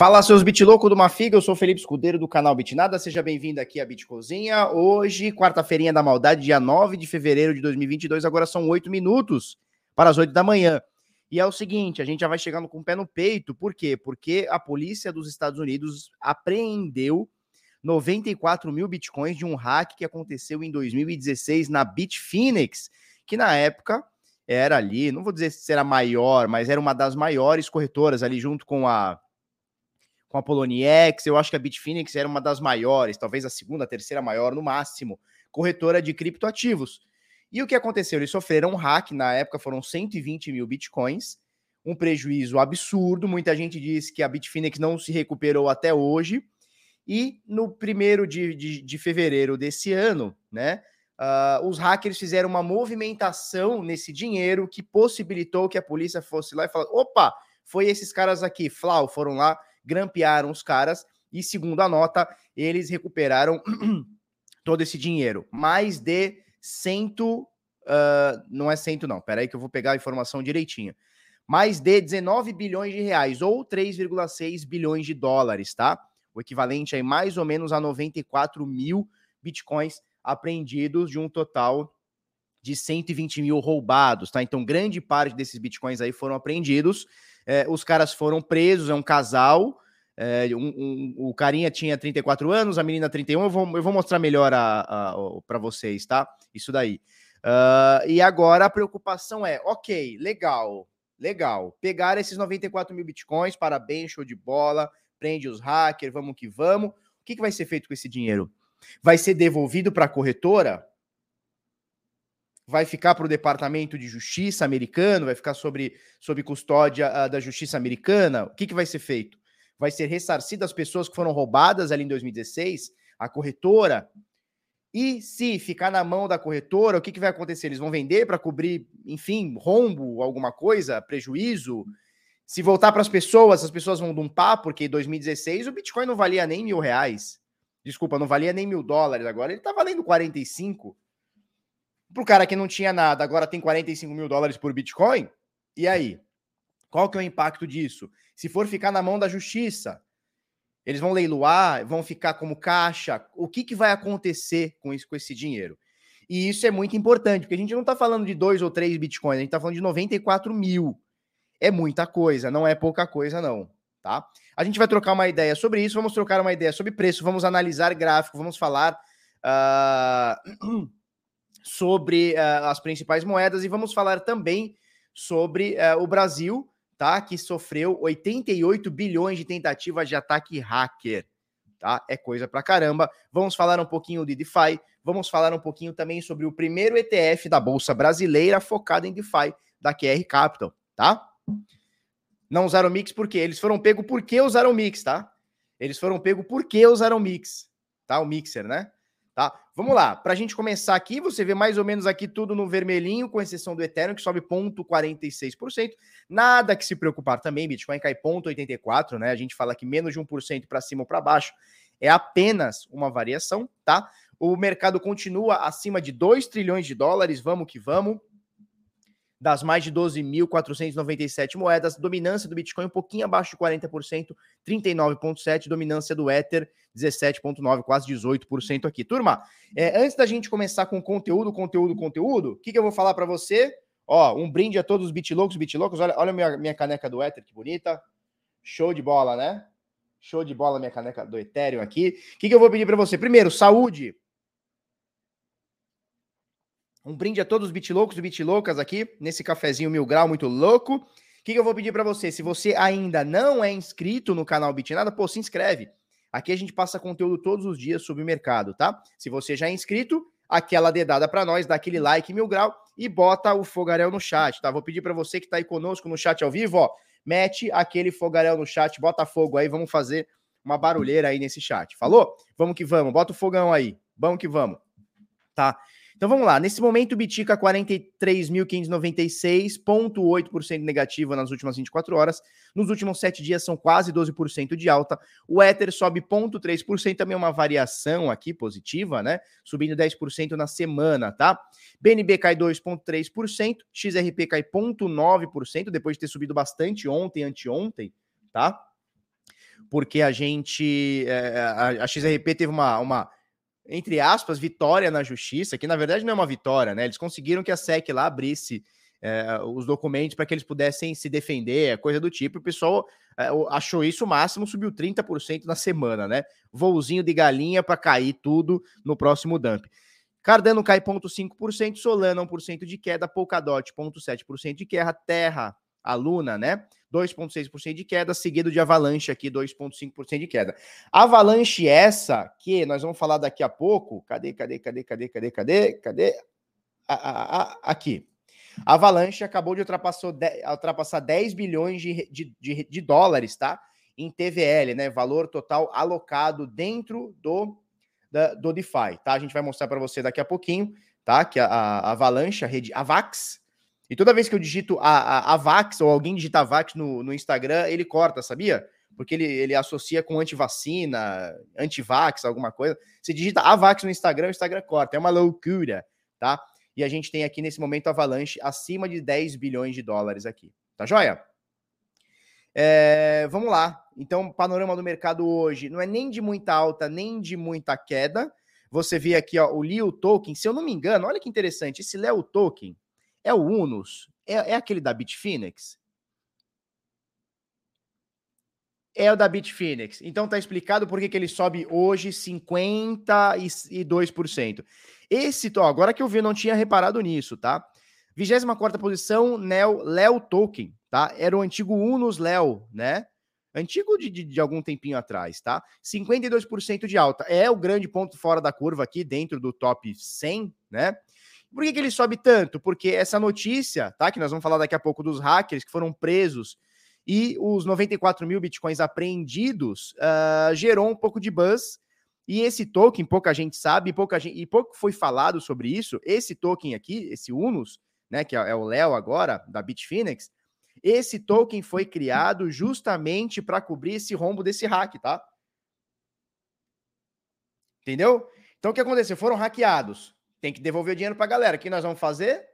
Fala, seus bitlouco do Mafiga, eu sou Felipe Escudeiro do canal Bitnada, seja bem-vindo aqui à Bitcozinha. Hoje, quarta-feirinha da maldade, dia 9 de fevereiro de 2022, agora são 8 minutos para as 8 da manhã. E é o seguinte, a gente já vai chegando com o pé no peito, por quê? Porque a polícia dos Estados Unidos apreendeu 94 mil bitcoins de um hack que aconteceu em 2016 na Bitfinex, que na época era ali, não vou dizer se era maior, mas era uma das maiores corretoras ali junto com a com a Poloniex, eu acho que a Bitfinex era uma das maiores, talvez a segunda, a terceira maior no máximo, corretora de criptoativos. E o que aconteceu? Eles sofreram um hack, na época foram 120 mil bitcoins, um prejuízo absurdo. Muita gente diz que a Bitfinex não se recuperou até hoje. E no primeiro de, de, de fevereiro desse ano, né, uh, os hackers fizeram uma movimentação nesse dinheiro que possibilitou que a polícia fosse lá e falasse: opa, foi esses caras aqui, Flau, foram lá grampearam os caras e, segundo a nota, eles recuperaram todo esse dinheiro. Mais de cento. Uh, não é cento, não. Peraí, que eu vou pegar a informação direitinho. Mais de 19 bilhões de reais, ou 3,6 bilhões de dólares, tá? O equivalente aí mais ou menos a 94 mil bitcoins apreendidos de um total de 120 mil roubados, tá? Então, grande parte desses bitcoins aí foram apreendidos. É, os caras foram presos, é um casal. É, um, um, o carinha tinha 34 anos, a menina 31. Eu vou, eu vou mostrar melhor para vocês, tá? Isso daí. Uh, e agora a preocupação é: ok, legal, legal. Pegar esses 94 mil bitcoins, parabéns, show de bola, prende os hackers, vamos que vamos. O que, que vai ser feito com esse dinheiro? Vai ser devolvido para a corretora? Vai ficar para o Departamento de Justiça americano, vai ficar sobre, sobre custódia uh, da Justiça americana. O que, que vai ser feito? Vai ser ressarcido as pessoas que foram roubadas ali em 2016, a corretora. E se ficar na mão da corretora, o que, que vai acontecer? Eles vão vender para cobrir, enfim, rombo, alguma coisa, prejuízo. Se voltar para as pessoas, as pessoas vão dumpar, porque em 2016 o Bitcoin não valia nem mil reais. Desculpa, não valia nem mil dólares. Agora ele está valendo 45. Para o cara que não tinha nada, agora tem 45 mil dólares por Bitcoin. E aí? Qual que é o impacto disso? Se for ficar na mão da justiça, eles vão leiloar, vão ficar como caixa. O que, que vai acontecer com, isso, com esse dinheiro? E isso é muito importante, porque a gente não está falando de dois ou três bitcoins, a gente está falando de 94 mil. É muita coisa, não é pouca coisa, não. Tá? A gente vai trocar uma ideia sobre isso, vamos trocar uma ideia sobre preço, vamos analisar gráfico, vamos falar. Uh... sobre uh, as principais moedas e vamos falar também sobre uh, o Brasil, tá? Que sofreu 88 bilhões de tentativas de ataque hacker, tá? É coisa pra caramba. Vamos falar um pouquinho de DeFi, vamos falar um pouquinho também sobre o primeiro ETF da Bolsa Brasileira focado em DeFi da QR Capital, tá? Não usaram Mix porque eles foram pego porque usaram Mix, tá? Eles foram pego porque usaram Mix, tá? O Mixer, né? Tá? Vamos lá, para a gente começar aqui, você vê mais ou menos aqui tudo no vermelhinho, com exceção do Ethereum, que sobe 0,46%. Nada que se preocupar também, Bitcoin cai 0,84%, né? A gente fala que menos de 1% para cima ou para baixo é apenas uma variação, tá? O mercado continua acima de 2 trilhões de dólares, vamos que vamos das mais de 12.497 moedas, dominância do Bitcoin um pouquinho abaixo de 40%, 39,7%, dominância do Ether 17,9%, quase 18% aqui. Turma, é, antes da gente começar com conteúdo, conteúdo, conteúdo, o que, que eu vou falar para você? Ó, um brinde a todos os bitlocos, bitlocos, olha, olha a minha, minha caneca do Ether, que bonita, show de bola, né? Show de bola minha caneca do Ethereum aqui. O que, que eu vou pedir para você? Primeiro, saúde, um brinde a todos os bitloucos e bitloucas aqui, nesse cafezinho mil grau muito louco. O que, que eu vou pedir para você? Se você ainda não é inscrito no canal Bitnada, pô, se inscreve. Aqui a gente passa conteúdo todos os dias sobre o mercado, tá? Se você já é inscrito, aquela dedada para nós, dá aquele like mil grau e bota o fogaréu no chat, tá? Vou pedir para você que tá aí conosco no chat ao vivo, ó, mete aquele fogaréu no chat, bota fogo aí, vamos fazer uma barulheira aí nesse chat. Falou? Vamos que vamos, bota o fogão aí. Vamos que vamos. Tá? Então vamos lá. Nesse momento, o Bitica 43.596,8% negativo nas últimas 24 horas. Nos últimos 7 dias são quase 12% de alta. O Ether sobe 0,3%, também uma variação aqui positiva, né? Subindo 10% na semana, tá? BNB cai 2,3%, XRP cai 0,9%, depois de ter subido bastante ontem, anteontem, tá? porque a gente, é, a, a, XRP teve uma, uma, entre aspas, vitória na justiça, que na verdade não é uma vitória, né? Eles conseguiram que a SEC lá abrisse é, os documentos para que eles pudessem se defender, coisa do tipo. O pessoal é, achou isso o máximo, subiu 30% na semana, né? Voozinho de galinha para cair tudo no próximo dump. Cardano cai 0,5%, Solana 1% de queda, Polkadot 0,7% de queda, Terra, a Luna, né? 2,6% de queda, seguido de Avalanche aqui, 2,5% de queda. Avalanche essa que nós vamos falar daqui a pouco. Cadê, cadê, cadê, cadê, cadê, cadê, cadê? aqui. A Avalanche acabou de ultrapassar, ultrapassar 10 bilhões de, de, de, de dólares, tá? Em TVL, né? Valor total alocado dentro do, da, do DeFi, tá? A gente vai mostrar para você daqui a pouquinho, tá? Que a, a Avalanche, a rede Avax, e toda vez que eu digito a, a, Avax ou alguém digita Avax no, no Instagram, ele corta, sabia? Porque ele, ele associa com antivacina, antivax, alguma coisa. Se digita Avax no Instagram, o Instagram corta. É uma loucura, tá? E a gente tem aqui nesse momento Avalanche acima de 10 bilhões de dólares aqui. Tá joia? É, vamos lá. Então, panorama do mercado hoje não é nem de muita alta, nem de muita queda. Você vê aqui ó, o Leo Token, se eu não me engano, olha que interessante, esse Leo Token é o Unus, é, é aquele da Bitfinex? É o da Bitfinex. Então tá explicado por que, ele sobe hoje 52%. Esse, ó, agora que eu vi, não tinha reparado nisso, tá? 24 posição, Neo Leo Token, tá? Era o antigo Unus Leo, né? Antigo de, de, de, algum tempinho atrás, tá? 52% de alta. É o grande ponto fora da curva aqui, dentro do top 100, né? Por que, que ele sobe tanto? Porque essa notícia, tá? Que nós vamos falar daqui a pouco dos hackers que foram presos e os 94 mil bitcoins apreendidos uh, gerou um pouco de buzz e esse token, pouca gente sabe, pouca gente, e pouco foi falado sobre isso. Esse token aqui, esse Unus, né, que é, é o Léo agora, da Bitfinex, esse token foi criado justamente para cobrir esse rombo desse hack, tá? Entendeu? Então o que aconteceu? Foram hackeados. Tem que devolver o dinheiro para a galera. O que nós vamos fazer?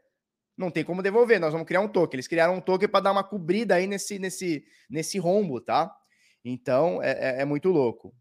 Não tem como devolver. Nós vamos criar um token. Eles criaram um token para dar uma cobrida aí nesse, nesse, nesse rombo, tá? Então é, é, é muito louco.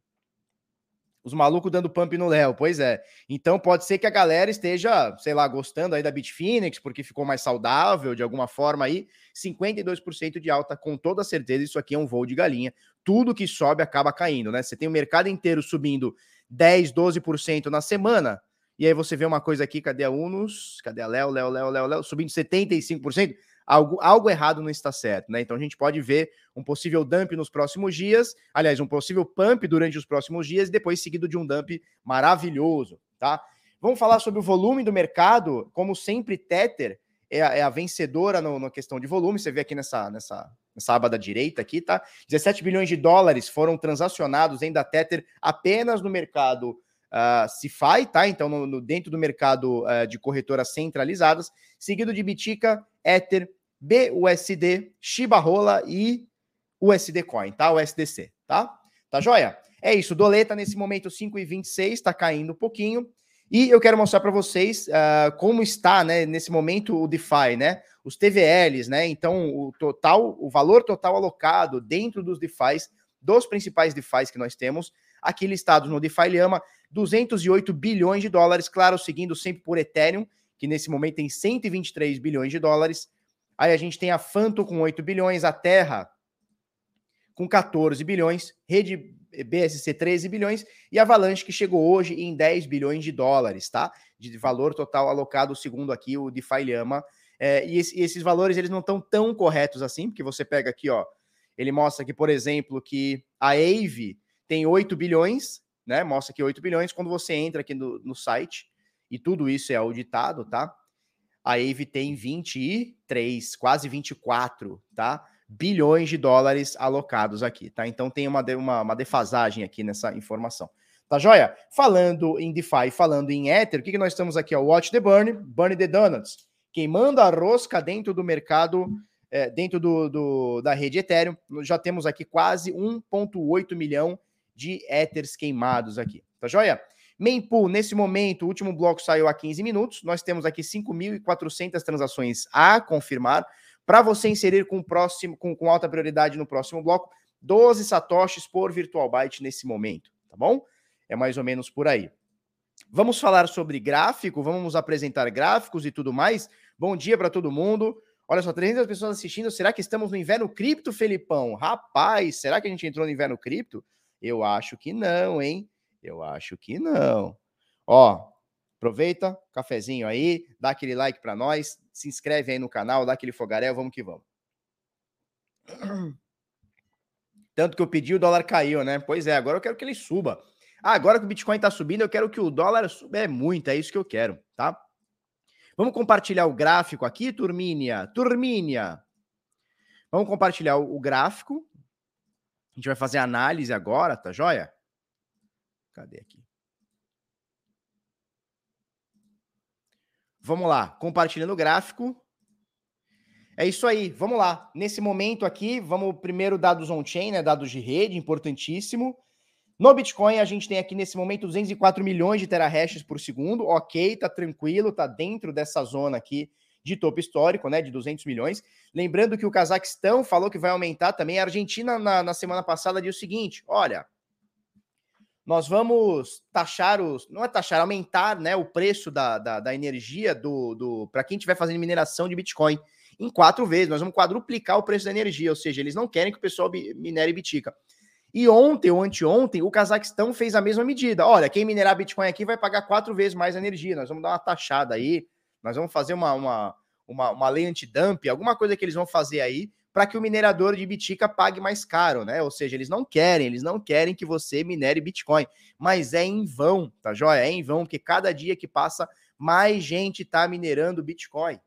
Os malucos dando pump no Léo, pois é. Então pode ser que a galera esteja, sei lá, gostando aí da Bitfinex, porque ficou mais saudável de alguma forma aí. 52% de alta, com toda certeza, isso aqui é um voo de galinha. Tudo que sobe acaba caindo, né? Você tem o mercado inteiro subindo 10, 12% na semana. E aí você vê uma coisa aqui, cadê a Unus? Cadê a Léo, Léo, Léo, Léo, Léo? Subindo 75% algo, algo errado não está certo, né? Então a gente pode ver um possível dump nos próximos dias, aliás, um possível pump durante os próximos dias, e depois seguido de um dump maravilhoso, tá? Vamos falar sobre o volume do mercado, como sempre, Tether é a, é a vencedora no, na questão de volume, você vê aqui nessa, nessa, nessa aba da direita aqui, tá? 17 bilhões de dólares foram transacionados em da Tether apenas no mercado uh, CeFi, tá? Então, no, no, dentro do mercado uh, de corretoras centralizadas, seguido de Bitica, Ether, BUSD, Shiba Rola e USD Coin, tá? O SDC, tá? Tá joia? É isso, doleta nesse momento 5,26, tá caindo um pouquinho. E eu quero mostrar para vocês uh, como está, né, nesse momento o DeFi, né? Os TVLs, né? Então, o total, o valor total alocado dentro dos DeFis, dos principais DeFis que nós temos, aqui listados no DeFi Lhama, 208 bilhões de dólares, claro, seguindo sempre por Ethereum, que nesse momento tem 123 bilhões de dólares. Aí a gente tem a Fanto com 8 bilhões, a Terra com 14 bilhões, Rede BSC 13 bilhões e Avalanche que chegou hoje em 10 bilhões de dólares, tá? De valor total alocado, segundo aqui o DeFi Lhama. É, e, esse, esses valores eles não estão tão corretos assim, porque você pega aqui, ó, ele mostra aqui, por exemplo, que a AVE tem 8 bilhões, né? Mostra aqui 8 bilhões. Quando você entra aqui no, no site, e tudo isso é auditado, tá? A AVE tem 23, quase 24, tá? Bilhões de dólares alocados aqui, tá? Então tem uma, uma, uma defasagem aqui nessa informação. Tá joia? Falando em DeFi, falando em Ether, o que, que nós estamos aqui? Ó, Watch the Burn, Burn the Donuts. Queimando a rosca dentro do mercado, é, dentro do, do, da rede Ethereum. Já temos aqui quase 1,8 milhão de Ethers queimados aqui. Tá joia? Mempool, nesse momento, o último bloco saiu há 15 minutos. Nós temos aqui 5.400 transações a confirmar. Para você inserir com, próximo, com, com alta prioridade no próximo bloco, 12 satoshis por virtual byte nesse momento, tá bom? É mais ou menos por aí. Vamos falar sobre gráfico, vamos apresentar gráficos e tudo mais. Bom dia para todo mundo. Olha só, 300 pessoas assistindo. Será que estamos no inverno cripto, Felipão? Rapaz, será que a gente entrou no inverno cripto? Eu acho que não, hein? Eu acho que não. Ó, aproveita, cafezinho aí, dá aquele like para nós, se inscreve aí no canal, dá aquele fogaréu, vamos que vamos. Tanto que eu pedi, o dólar caiu, né? Pois é, agora eu quero que ele suba. Ah, agora que o Bitcoin está subindo, eu quero que o dólar suba. É muito, é isso que eu quero, tá? Vamos compartilhar o gráfico aqui, turminha? Turminha. Vamos compartilhar o, gráfico. A gente vai fazer análise agora, tá joia? Cadê aqui? Vamos lá, compartilhando o gráfico. É isso aí, vamos lá. Nesse momento aqui, vamos primeiro dados on-chain, né? Dados de rede, importantíssimo. No Bitcoin, a gente tem aqui nesse momento 204 milhões de terahashes por segundo. Ok, tá tranquilo, tá dentro dessa zona aqui de topo histórico, né? De 200 milhões. Lembrando que o Cazaquistão falou que vai aumentar também. A Argentina, na, na semana passada, disse o seguinte: olha, nós vamos taxar os. Não é taxar, aumentar né, o preço da, da, da energia do, do para quem estiver fazendo mineração de Bitcoin em quatro vezes. Nós vamos quadruplicar o preço da energia, ou seja, eles não querem que o pessoal minere Bitica. E ontem ou anteontem, o Cazaquistão fez a mesma medida. Olha, quem minerar Bitcoin aqui vai pagar quatro vezes mais energia. Nós vamos dar uma taxada aí, nós vamos fazer uma, uma, uma, uma lei antidump, alguma coisa que eles vão fazer aí para que o minerador de Bitica pague mais caro, né? Ou seja, eles não querem, eles não querem que você minere Bitcoin, mas é em vão, tá joia? É em vão, porque cada dia que passa, mais gente está minerando Bitcoin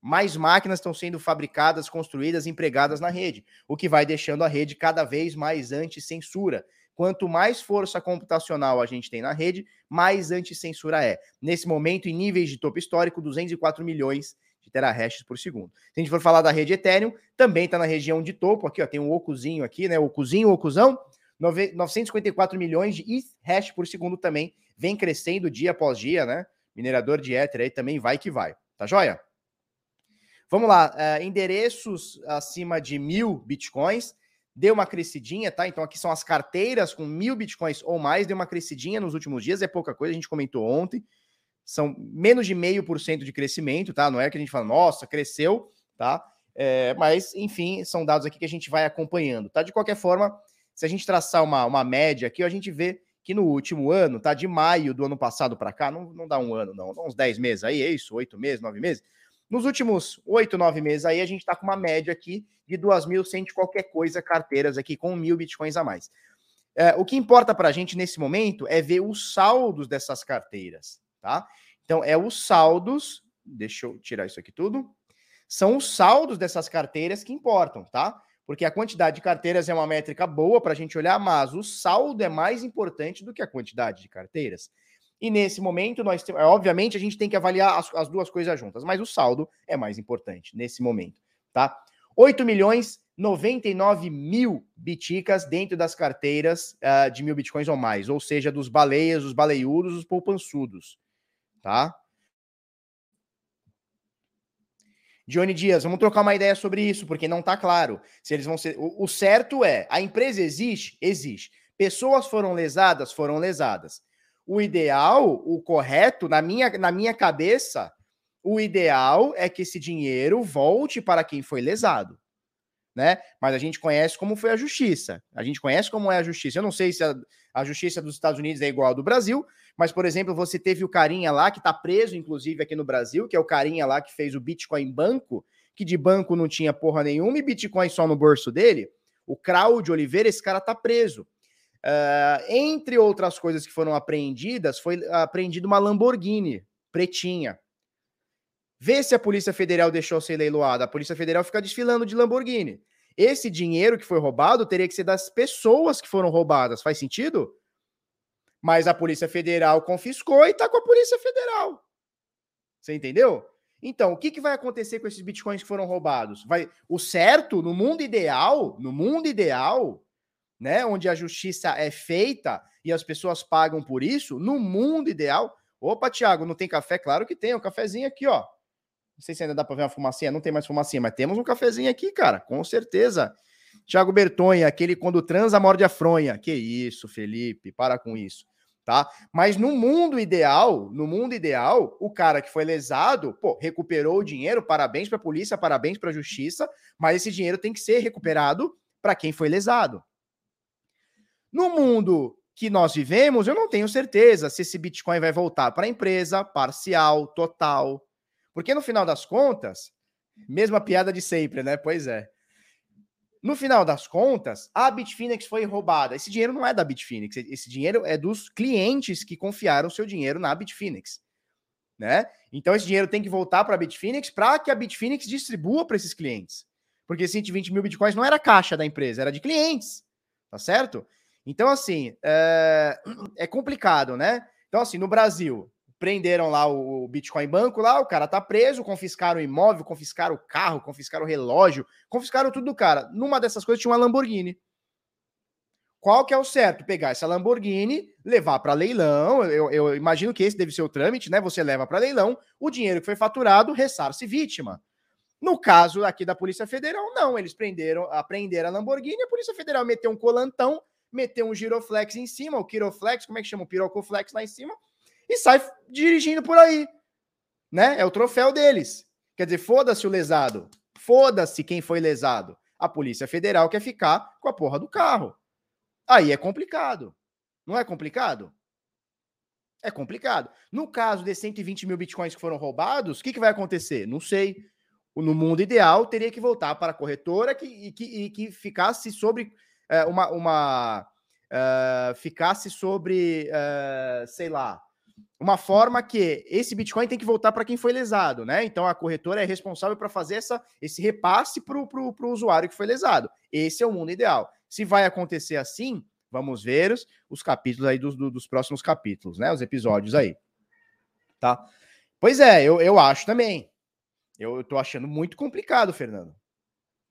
mais máquinas estão sendo fabricadas, construídas, empregadas na rede, o que vai deixando a rede cada vez mais anti-censura. Quanto mais força computacional a gente tem na rede, mais anti-censura é. Nesse momento, em níveis de topo histórico, 204 milhões de terahashes por segundo. Se a gente for falar da rede Ethereum, também está na região de topo, aqui ó, tem um ocuzinho aqui, né, ocuzinho, ocuzão, 954 milhões de hash por segundo também, vem crescendo dia após dia, né, minerador de Ether aí também vai que vai, tá joia? Vamos lá, uh, endereços acima de mil bitcoins, deu uma crescidinha, tá? Então aqui são as carteiras com mil bitcoins ou mais, deu uma crescidinha nos últimos dias, é pouca coisa, a gente comentou ontem, são menos de meio por cento de crescimento, tá? Não é que a gente fala, nossa, cresceu, tá? É, mas, enfim, são dados aqui que a gente vai acompanhando, tá? De qualquer forma, se a gente traçar uma, uma média aqui, a gente vê que no último ano, tá? De maio do ano passado para cá, não, não dá um ano, não, uns 10 meses aí, é isso? Oito meses, nove meses? Nos últimos oito, nove meses aí, a gente está com uma média aqui de 2.100 qualquer coisa carteiras aqui com mil bitcoins a mais. É, o que importa para a gente nesse momento é ver os saldos dessas carteiras, tá? Então, é os saldos, deixa eu tirar isso aqui tudo, são os saldos dessas carteiras que importam, tá? Porque a quantidade de carteiras é uma métrica boa para a gente olhar, mas o saldo é mais importante do que a quantidade de carteiras. E nesse momento, nós obviamente, a gente tem que avaliar as, as, duas coisas juntas, mas o saldo é mais importante nesse momento, tá? 8 milhões 99 mil biticas dentro das carteiras uh, de mil bitcoins ou mais, ou seja, dos baleias, os baleiudos, os poupançudos, tá? Johnny Dias, vamos trocar uma ideia sobre isso, porque não tá claro se eles vão ser. O, o certo é: a empresa existe? Existe. Pessoas foram lesadas? Foram lesadas. O ideal, o correto, na minha, na minha cabeça, o ideal é que esse dinheiro volte para quem foi lesado. Né? Mas a gente conhece como foi a justiça. A gente conhece como é a justiça. Eu não sei se a, a justiça dos Estados Unidos é igual à do Brasil, mas, por exemplo, você teve o carinha lá que está preso, inclusive, aqui no Brasil, que é o carinha lá que fez o Bitcoin banco, que de banco não tinha porra nenhuma e Bitcoin só no bolso dele. O Claudio Oliveira, esse cara tá preso. Uh, entre outras coisas que foram apreendidas, foi apreendida uma Lamborghini pretinha. Vê se a Polícia Federal deixou ser leiloada. A Polícia Federal fica desfilando de Lamborghini. Esse dinheiro que foi roubado teria que ser das pessoas que foram roubadas. Faz sentido? Mas a Polícia Federal confiscou e tá com a Polícia Federal. Você entendeu? Então, o que, que vai acontecer com esses bitcoins que foram roubados? Vai, o certo, no mundo ideal, no mundo ideal, né, onde a justiça é feita e as pessoas pagam por isso, no mundo ideal. Opa, Tiago, não tem café? Claro que tem, um cafezinho aqui, ó. Não sei se ainda dá para ver uma fumacinha, não tem mais fumacinha, mas temos um cafezinho aqui, cara, com certeza. Tiago Bertonha, aquele quando transa morde a fronha. Que isso, Felipe, para com isso, tá? Mas no mundo ideal, no mundo ideal, o cara que foi lesado, pô, recuperou o dinheiro, parabéns para a polícia, parabéns para a justiça, mas esse dinheiro tem que ser recuperado para quem foi lesado. No mundo que nós vivemos, eu não tenho certeza se esse Bitcoin vai voltar para a empresa, parcial, total. Porque no final das contas, mesma piada de sempre, né? Pois é. No final das contas, a Bitfinex foi roubada. Esse dinheiro não é da Bitfinex, esse dinheiro é dos clientes que confiaram seu dinheiro na Bitfinex, né? Então esse dinheiro tem que voltar para a Bitfinex para que a Bitfinex distribua para esses clientes. Porque 120 mil bitcoins não era caixa da empresa, era de clientes, tá certo? Então, assim, é, é complicado, né? Então, assim, no Brasil, prenderam lá o Bitcoin Banco lá, o cara tá preso, confiscaram o imóvel, confiscaram o carro, confiscaram o relógio, confiscaram tudo do cara. Numa dessas coisas tinha uma Lamborghini. Qual que é o certo? Pegar essa Lamborghini, levar para leilão. Eu, eu, imagino que esse deve ser o trâmite, né? Você leva para leilão, o dinheiro que foi faturado ressarce vítima. No caso aqui da Polícia Federal, não. Eles prenderam, apreenderam a Lamborghini, a Polícia Federal meteu um colantão, meteu um giroflex em cima, o quiroflex, como é que chama? O pirocoflex lá em cima, e sai dirigindo por aí. Né? É o troféu deles. Quer dizer, foda-se o lesado. Foda-se quem foi lesado. A Polícia Federal quer ficar com a porra do carro. Aí é complicado. Não é complicado? É complicado. No caso de 120 mil bitcoins que foram roubados, o que, que vai acontecer? Não sei. No mundo ideal, teria que voltar para a corretora que, e, que, e que ficasse sobre é, uma. uma uh, ficasse sobre, uh, sei lá, uma forma que esse Bitcoin tem que voltar para quem foi lesado, né? Então a corretora é responsável para fazer essa, esse repasse para o usuário que foi lesado. Esse é o mundo ideal. Se vai acontecer assim, vamos ver os, os capítulos aí dos, dos próximos capítulos, né? Os episódios aí. Tá? Pois é, eu, eu acho também. Eu, eu tô achando muito complicado, Fernando.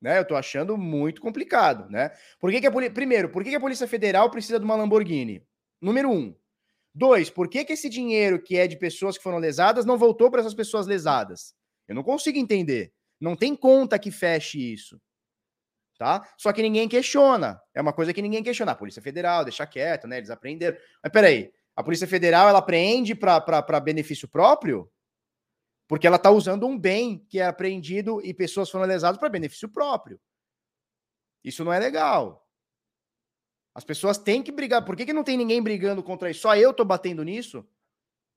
Né? Eu tô achando muito complicado, né? Por que, que a Primeiro, por que, que a Polícia Federal precisa de uma Lamborghini? Número um, Dois, por que, que esse dinheiro que é de pessoas que foram lesadas não voltou para essas pessoas lesadas? Eu não consigo entender. Não tem conta que feche isso. Tá? Só que ninguém questiona. É uma coisa que ninguém questiona. A Polícia Federal, deixa quieto, né? Eles aprenderam. Mas peraí, a Polícia Federal ela apreende para benefício próprio? Porque ela está usando um bem que é apreendido e pessoas foram lesadas para benefício próprio. Isso não é legal. As pessoas têm que brigar. Por que, que não tem ninguém brigando contra isso? Só eu tô batendo nisso?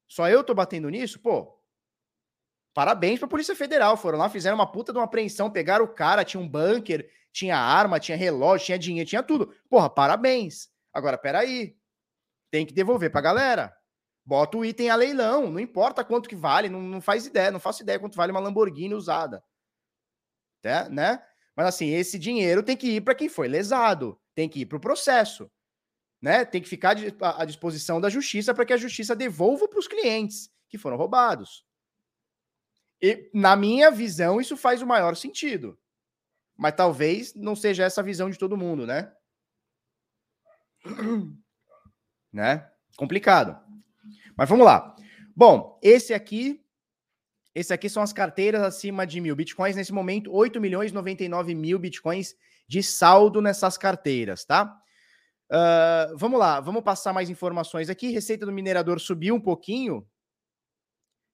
Só eu tô batendo nisso? Pô, parabéns pra Polícia Federal. Foram lá, fizeram uma puta de uma apreensão, pegaram o cara, tinha um bunker, tinha arma, tinha relógio, tinha dinheiro, tinha tudo. Porra, parabéns. Agora, peraí. Tem que devolver pra galera. Bota o item a leilão, não importa quanto que vale, não, não faz ideia, não faço ideia quanto vale uma Lamborghini usada. Né? né? Mas assim, esse dinheiro tem que ir para quem foi lesado tem que ir para o processo, né? Tem que ficar à disposição da justiça para que a justiça devolva para os clientes que foram roubados. E, na minha visão, isso faz o maior sentido. Mas talvez não seja essa a visão de todo mundo, né? né? Complicado. Mas vamos lá. Bom, esse aqui, esse aqui são as carteiras acima de mil bitcoins. Nesse momento, 8 milhões 99 mil bitcoins de saldo nessas carteiras, tá? Uh, vamos lá, vamos passar mais informações aqui. Receita do minerador subiu um pouquinho.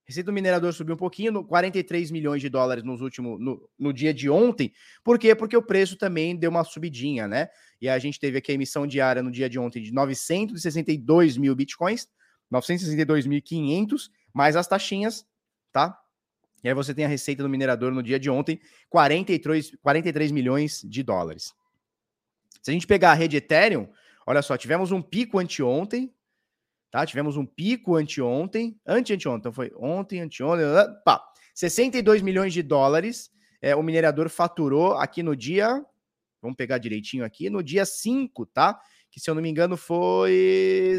Receita do minerador subiu um pouquinho, no 43 milhões de dólares nos últimos, no, no dia de ontem. Por quê? Porque o preço também deu uma subidinha, né? E a gente teve aqui a emissão diária no dia de ontem de 962 mil bitcoins, 962.500, mais as taxinhas, tá? E aí você tem a receita do minerador no dia de ontem, 43, 43 milhões de dólares. Se a gente pegar a rede Ethereum, olha só, tivemos um pico anteontem, tá? Tivemos um pico anteontem, ante-anteontem, então foi ontem, anteontem, pá, 62 milhões de dólares é, o minerador faturou aqui no dia, vamos pegar direitinho aqui, no dia 5, tá? Que se eu não me engano foi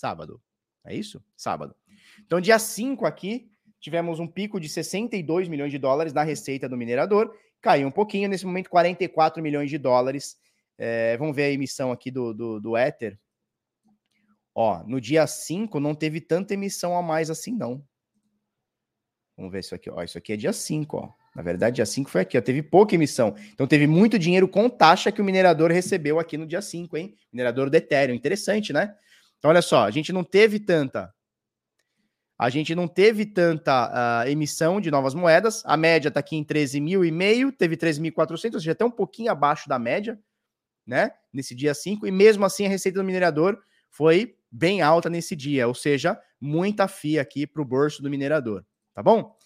sábado, é isso? Sábado. Então dia 5 aqui, tivemos um pico de 62 milhões de dólares na receita do minerador, caiu um pouquinho, nesse momento 44 milhões de dólares. É, vamos ver a emissão aqui do, do, do Ether. Ó, no dia 5 não teve tanta emissão a mais assim, não. Vamos ver isso aqui, ó. Isso aqui é dia 5, ó. Na verdade, dia 5 foi aqui, ó, teve pouca emissão. Então teve muito dinheiro com taxa que o minerador recebeu aqui no dia 5, hein? Minerador do Ethereum. Interessante, né? Então, olha só, a gente não teve tanta. A gente não teve tanta uh, emissão de novas moedas. A média está aqui em 13.500, teve 13.400, ou seja, até um pouquinho abaixo da média, né? Nesse dia 5. E mesmo assim, a receita do minerador foi bem alta nesse dia, ou seja, muita FIA aqui para o bolso do minerador, tá bom?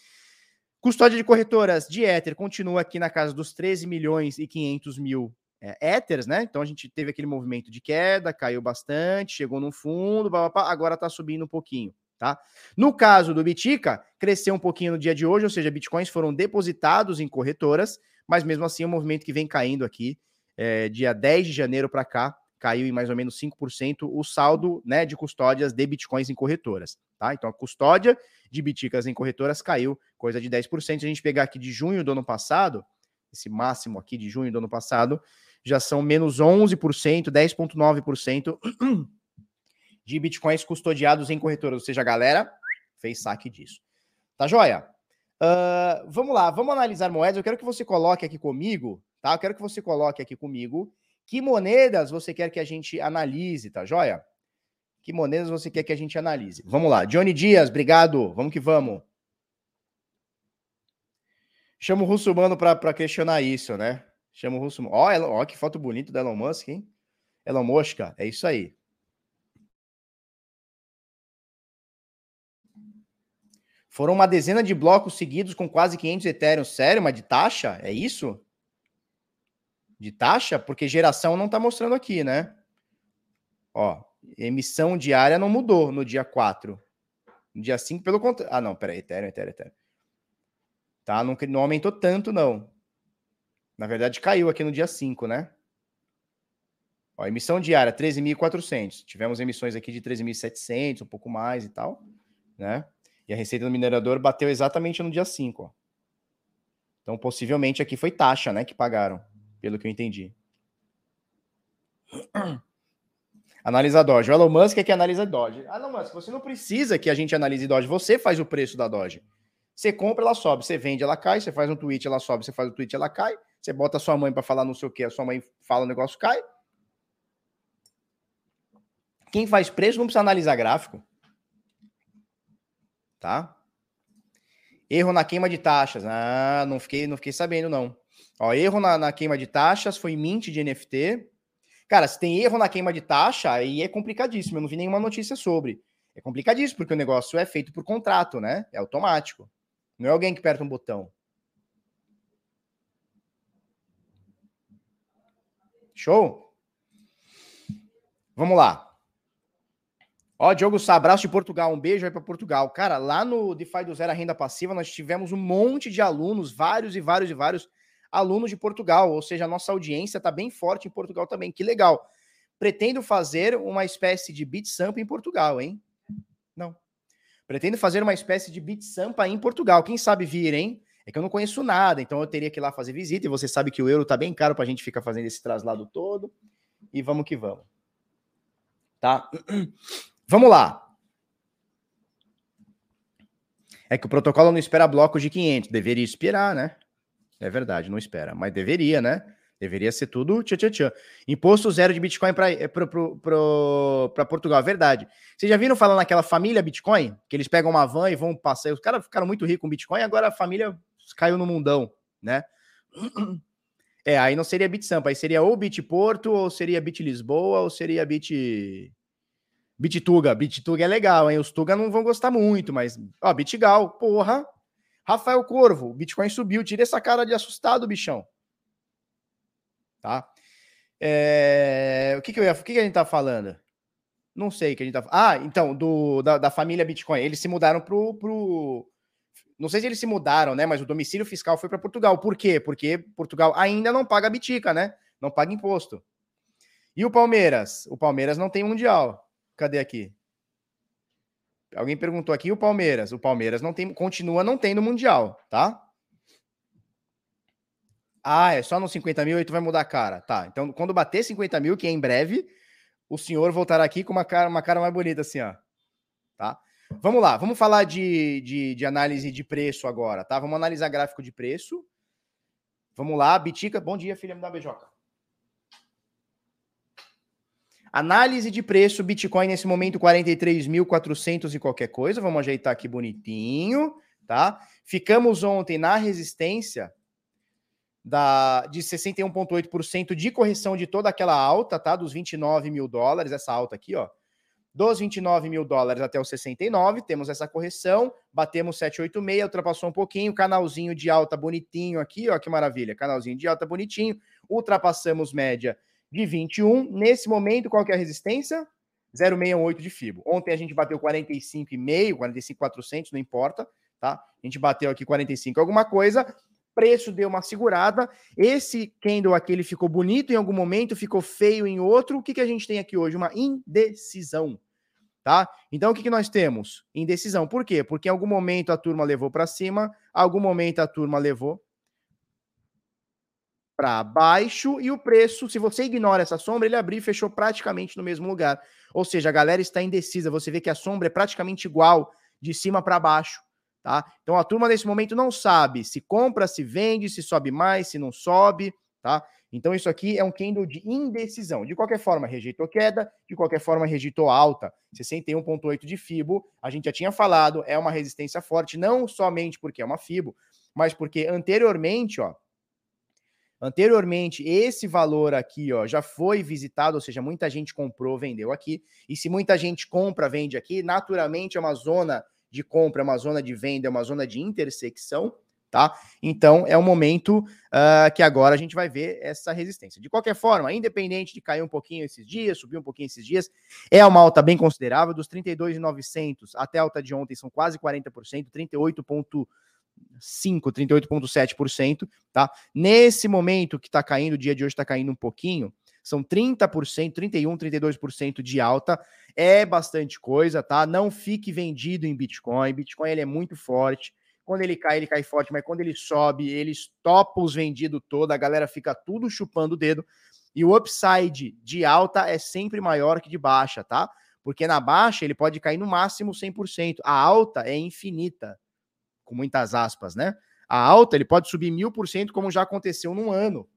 Custódia de corretoras de Ether continua aqui na casa dos 13 milhões e 500 mil é, Ethers, né? Então a gente teve aquele movimento de queda, caiu bastante, chegou no fundo, blá, blá, blá, agora tá subindo um pouquinho, tá? No caso do Bitica, cresceu um pouquinho no dia de hoje, ou seja, bitcoins foram depositados em corretoras, mas mesmo assim é um movimento que vem caindo aqui, é, dia 10 de janeiro para cá, caiu em mais ou menos 5% o saldo né, de custódias de bitcoins em corretoras. Tá? Então a custódia de biticas em corretoras caiu coisa de 10%. Se a gente pegar aqui de junho do ano passado, esse máximo aqui de junho do ano passado, já são menos 11%, 10,9% de bitcoins custodiados em corretoras. Ou seja, a galera fez saque disso. Tá joia? Uh, vamos lá, vamos analisar moedas. Eu quero que você coloque aqui comigo, tá? Eu quero que você coloque aqui comigo que moedas você quer que a gente analise, tá joia? Que moedas você quer que a gente analise? Vamos lá. Johnny Dias, obrigado. Vamos que vamos. Chama o Russo Mano para questionar isso, né? Chama o Russo Ó, ó, que foto bonita do Elon Musk, hein? Elon Mosca, é isso aí. Foram uma dezena de blocos seguidos com quase 500 Ethereum. Sério, mas de taxa? É isso? de taxa, porque geração não está mostrando aqui, né? Ó, emissão diária não mudou no dia 4. No dia 5, pelo contrário. Ah, não, peraí, Ethereum, Ethereum, Ethereum. Tá, não, não aumentou tanto, não. Na verdade, caiu aqui no dia 5, né? Ó, emissão diária, 13.400. Tivemos emissões aqui de 13.700, um pouco mais e tal, né? E a receita do minerador bateu exatamente no dia 5, ó. Então, possivelmente aqui foi taxa, né, que pagaram pelo que eu entendi. Analisa Doge. O Elon Musk é que analisa Doge. Elon Musk, você não precisa que a gente analise Doge. Você faz o preço da Doge. Você compra, ela sobe. Você vende, ela cai. Você faz um tweet, ela sobe. Você faz um tweet, ela cai. Você bota sua mãe para falar não sei o que. A sua mãe fala, o negócio cai. Quem faz preço não precisa analisar gráfico. Tá? Erro na queima de taxas. Ah, não fiquei, não fiquei sabendo, não. Ó, erro na, na queima de taxas foi mint de NFT. Cara, se tem erro na queima de taxa, aí é complicadíssimo. Eu não vi nenhuma notícia sobre. É complicadíssimo, porque o negócio é feito por contrato, né? É automático. Não é alguém que aperta um botão. Show? Vamos lá. Ó, Diogo Sá, abraço de Portugal, um beijo aí para Portugal. Cara, lá no DeFi do Zero a Renda Passiva, nós tivemos um monte de alunos, vários e vários e vários alunos de Portugal, ou seja, a nossa audiência está bem forte em Portugal também. Que legal. Pretendo fazer uma espécie de Beat Sampa em Portugal, hein? Não. Pretendo fazer uma espécie de Beat Sampa em Portugal. Quem sabe vir, hein? É que eu não conheço nada, então eu teria que ir lá fazer visita. E você sabe que o euro tá bem caro para a gente ficar fazendo esse traslado todo. E vamos que vamos. Tá? Vamos lá. É que o protocolo não espera blocos de 500. Deveria esperar, né? É verdade, não espera. Mas deveria, né? Deveria ser tudo tchan, tchan, tchan. Imposto zero de Bitcoin para eh, Portugal. É verdade. Vocês já viram falando naquela família Bitcoin? Que eles pegam uma van e vão passar. Os caras ficaram muito ricos com Bitcoin, agora a família caiu no mundão, né? É, aí não seria BitSampa, aí seria ou Bitporto, ou seria Bit Lisboa, ou seria Bit. Bittuga. Bittuga é legal, hein? Os Tuga não vão gostar muito, mas. Ó, Bitgal, porra. Rafael Corvo, o Bitcoin subiu, tira essa cara de assustado, bichão. Tá? É... O que que, ia... o que que a gente tá falando? Não sei o que a gente tá Ah, então, do, da, da família Bitcoin. Eles se mudaram pro, pro. Não sei se eles se mudaram, né? Mas o domicílio fiscal foi para Portugal. Por quê? Porque Portugal ainda não paga bitica, né? Não paga imposto. E o Palmeiras? O Palmeiras não tem mundial. Cadê aqui? Alguém perguntou aqui o Palmeiras. O Palmeiras não tem, continua não tendo mundial, tá? Ah, é só no 50 mil e tu vai mudar a cara. Tá. Então, quando bater 50 mil, que é em breve, o senhor voltará aqui com uma cara, uma cara mais bonita, assim, ó. Tá? Vamos lá, vamos falar de, de, de, análise de preço agora, tá? Vamos analisar gráfico de preço. Vamos lá, Bitica. Bom dia, filha, uma beijoca. Análise de preço, Bitcoin nesse momento 43.400 e qualquer coisa. Vamos ajeitar aqui bonitinho, tá? Ficamos ontem na resistência da, de 61,8% de correção de toda aquela alta, tá? Dos 29 mil dólares, essa alta aqui, ó. Dos 29 mil dólares até os 69, temos essa correção, batemos 786, ultrapassou um pouquinho, canalzinho de alta bonitinho aqui, ó, que maravilha, canalzinho de alta bonitinho, ultrapassamos média de 21. Nesse momento, qual que é a resistência? 0,618 de FIBO. Ontem a gente bateu 45,5, 45,400, não importa, tá? A gente bateu aqui 45 alguma coisa, preço deu uma segurada. Esse candle aqui ele ficou bonito em algum momento, ficou feio em outro. O que, que a gente tem aqui hoje? Uma indecisão, tá? Então o que, que nós temos? Indecisão. Por quê? Porque em algum momento a turma levou para cima, algum momento a turma levou para baixo e o preço, se você ignora essa sombra, ele abriu e fechou praticamente no mesmo lugar. Ou seja, a galera está indecisa. Você vê que a sombra é praticamente igual de cima para baixo, tá? Então a turma nesse momento não sabe se compra, se vende, se sobe mais, se não sobe, tá? Então isso aqui é um candle de indecisão. De qualquer forma, rejeitou queda, de qualquer forma, rejeitou alta. 61.8 de FIBO, a gente já tinha falado, é uma resistência forte, não somente porque é uma FIBO, mas porque anteriormente, ó, Anteriormente, esse valor aqui, ó, já foi visitado, ou seja, muita gente comprou, vendeu aqui. E se muita gente compra, vende aqui, naturalmente é uma zona de compra, é uma zona de venda, é uma zona de intersecção, tá? Então é o momento uh, que agora a gente vai ver essa resistência. De qualquer forma, independente de cair um pouquinho esses dias, subir um pouquinho esses dias, é uma alta bem considerável. Dos 32,900 até a alta de ontem são quase 40%, 38. 5, 38,7%, tá? Nesse momento que está caindo, o dia de hoje está caindo um pouquinho, são 30%, 31, 32% de alta. É bastante coisa, tá? Não fique vendido em Bitcoin. Bitcoin ele é muito forte. Quando ele cai, ele cai forte, mas quando ele sobe, ele topa os vendidos todo, a galera fica tudo chupando o dedo. E o upside de alta é sempre maior que de baixa, tá? Porque na baixa ele pode cair no máximo 100%. A alta é infinita com muitas aspas, né? A alta ele pode subir mil por cento, como já aconteceu num ano.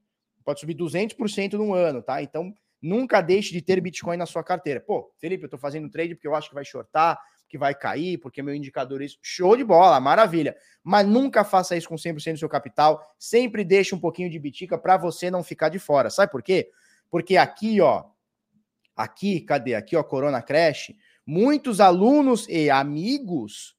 Pode subir 200% num ano, tá? Então, nunca deixe de ter Bitcoin na sua carteira. Pô, Felipe, eu tô fazendo trade porque eu acho que vai shortar, que vai cair, porque meu indicador é isso. Show de bola, maravilha. Mas nunca faça isso com 100% do seu capital. Sempre deixe um pouquinho de bitica para você não ficar de fora. Sabe por quê? Porque aqui, ó, aqui, cadê? Aqui, ó, Corona Crash, muitos alunos e amigos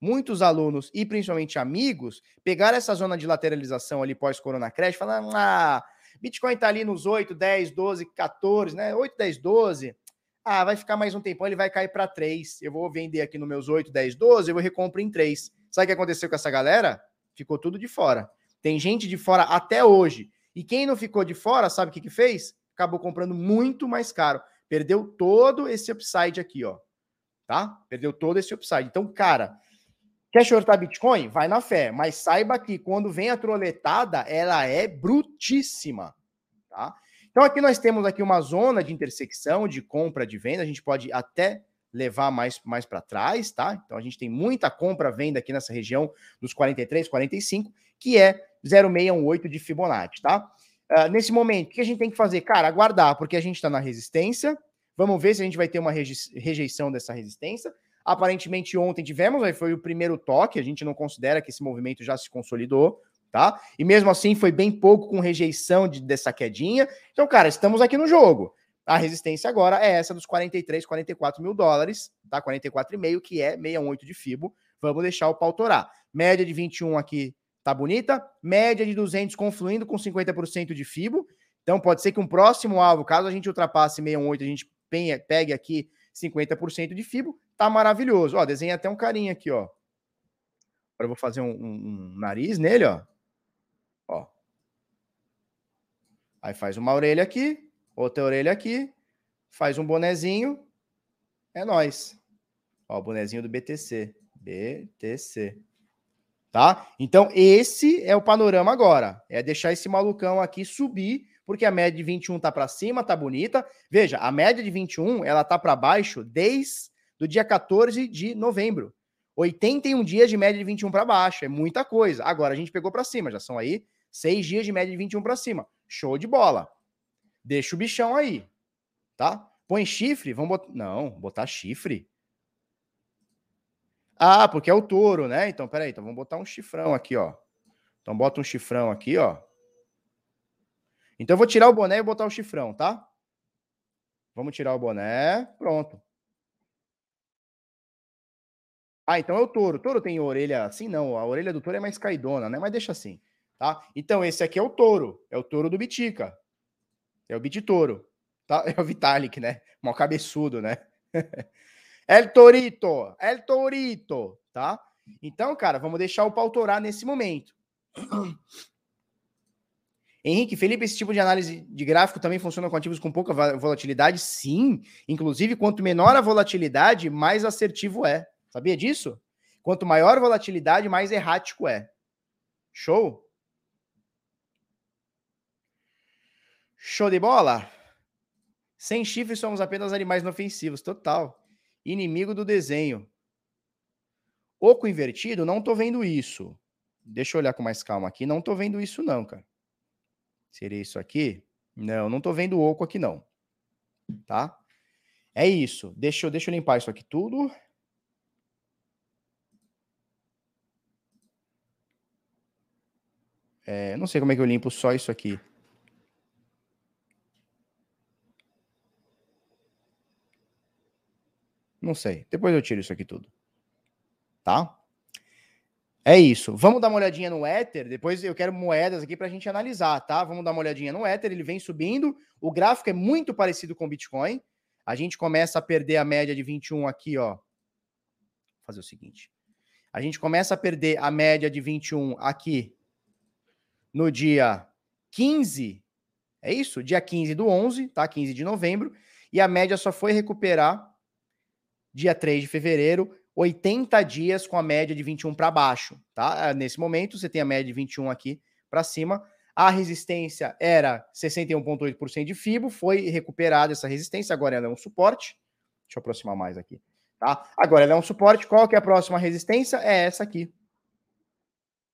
muitos alunos e principalmente amigos pegaram essa zona de lateralização ali pós-Corona Crash, falando: ah, Bitcoin tá ali nos 8, 10, 12, 14, né? 8, 10, 12. Ah, vai ficar mais um tempão, ele vai cair para 3. Eu vou vender aqui nos meus 8, 10, 12, eu vou recompro em 3. Sabe o que aconteceu com essa galera? Ficou tudo de fora. Tem gente de fora até hoje. E quem não ficou de fora, sabe o que, que fez? Acabou comprando muito mais caro. Perdeu todo esse upside aqui, ó. Tá? Perdeu todo esse upside. Então, cara, Quer shortar Bitcoin? Vai na fé, mas saiba que quando vem a troletada, ela é brutíssima, tá? Então aqui nós temos aqui uma zona de intersecção de compra de venda, a gente pode até levar mais, mais para trás, tá? Então a gente tem muita compra venda aqui nessa região dos 43, 45, que é 0,618 de Fibonacci, tá? Uh, nesse momento, o que a gente tem que fazer? Cara, aguardar, porque a gente está na resistência. Vamos ver se a gente vai ter uma rejeição dessa resistência. Aparentemente, ontem tivemos, aí foi o primeiro toque, a gente não considera que esse movimento já se consolidou, tá? E mesmo assim foi bem pouco com rejeição de, dessa quedinha. Então, cara, estamos aqui no jogo. A resistência agora é essa dos 43, 44 mil dólares, tá? 44,5, que é 68 de FIBO. Vamos deixar o pau torar. Média de 21 aqui tá bonita. Média de 200 confluindo com 50% de FIBO. Então pode ser que um próximo alvo, caso a gente ultrapasse 68, a gente pegue aqui 50% de FIBO tá maravilhoso. Ó, desenha até um carinha aqui, ó. Agora eu vou fazer um, um, um nariz nele, ó. Ó. Aí faz uma orelha aqui, outra orelha aqui, faz um bonezinho. É nós. Ó, o bonezinho do BTC. BTC. Tá? Então, esse é o panorama agora. É deixar esse malucão aqui subir, porque a média de 21 tá para cima, tá bonita. Veja, a média de 21, ela tá para baixo desde do dia 14 de novembro. 81 dias de média de 21 para baixo, é muita coisa. Agora a gente pegou para cima, já são aí seis dias de média de 21 para cima. Show de bola. Deixa o bichão aí, tá? Põe chifre, vamos botar. Não, botar chifre. Ah, porque é o touro, né? Então, peraí, então vamos botar um chifrão aqui, ó. Então, bota um chifrão aqui, ó. Então, eu vou tirar o boné e botar o chifrão, tá? Vamos tirar o boné. Pronto. Ah, então é o touro. O touro tem orelha assim? Não, a orelha do touro é mais caidona, né? Mas deixa assim, tá? Então, esse aqui é o touro. É o touro do Bitica. É o Bit. Tá? É o Vitalik, né? Mal cabeçudo, né? El Torito. El Torito, tá? Então, cara, vamos deixar o pau torar nesse momento. Henrique, Felipe, esse tipo de análise de gráfico também funciona com ativos com pouca volatilidade? Sim. Inclusive, quanto menor a volatilidade, mais assertivo é. Sabia disso? Quanto maior a volatilidade, mais errático é. Show? Show de bola? Sem chifres somos apenas animais inofensivos. Total. Inimigo do desenho. Oco invertido, não tô vendo isso. Deixa eu olhar com mais calma aqui. Não tô vendo isso, não, cara. Seria isso aqui? Não, não tô vendo oco aqui, não. Tá? É isso. Deixa eu, deixa eu limpar isso aqui tudo. É, não sei como é que eu limpo só isso aqui. Não sei. Depois eu tiro isso aqui tudo. Tá? É isso. Vamos dar uma olhadinha no Ether. Depois eu quero moedas aqui para a gente analisar, tá? Vamos dar uma olhadinha no Ether. Ele vem subindo. O gráfico é muito parecido com o Bitcoin. A gente começa a perder a média de 21 aqui, ó. Vou fazer o seguinte. A gente começa a perder a média de 21 aqui no dia 15. É isso? Dia 15 do 11, tá? 15 de novembro. E a média só foi recuperar dia 3 de fevereiro 80 dias com a média de 21 para baixo, tá? Nesse momento, você tem a média de 21 aqui para cima. A resistência era 61,8% de FIBO, foi recuperada essa resistência, agora ela é um suporte. Deixa eu aproximar mais aqui, tá? Agora ela é um suporte. Qual que é a próxima resistência? É essa aqui.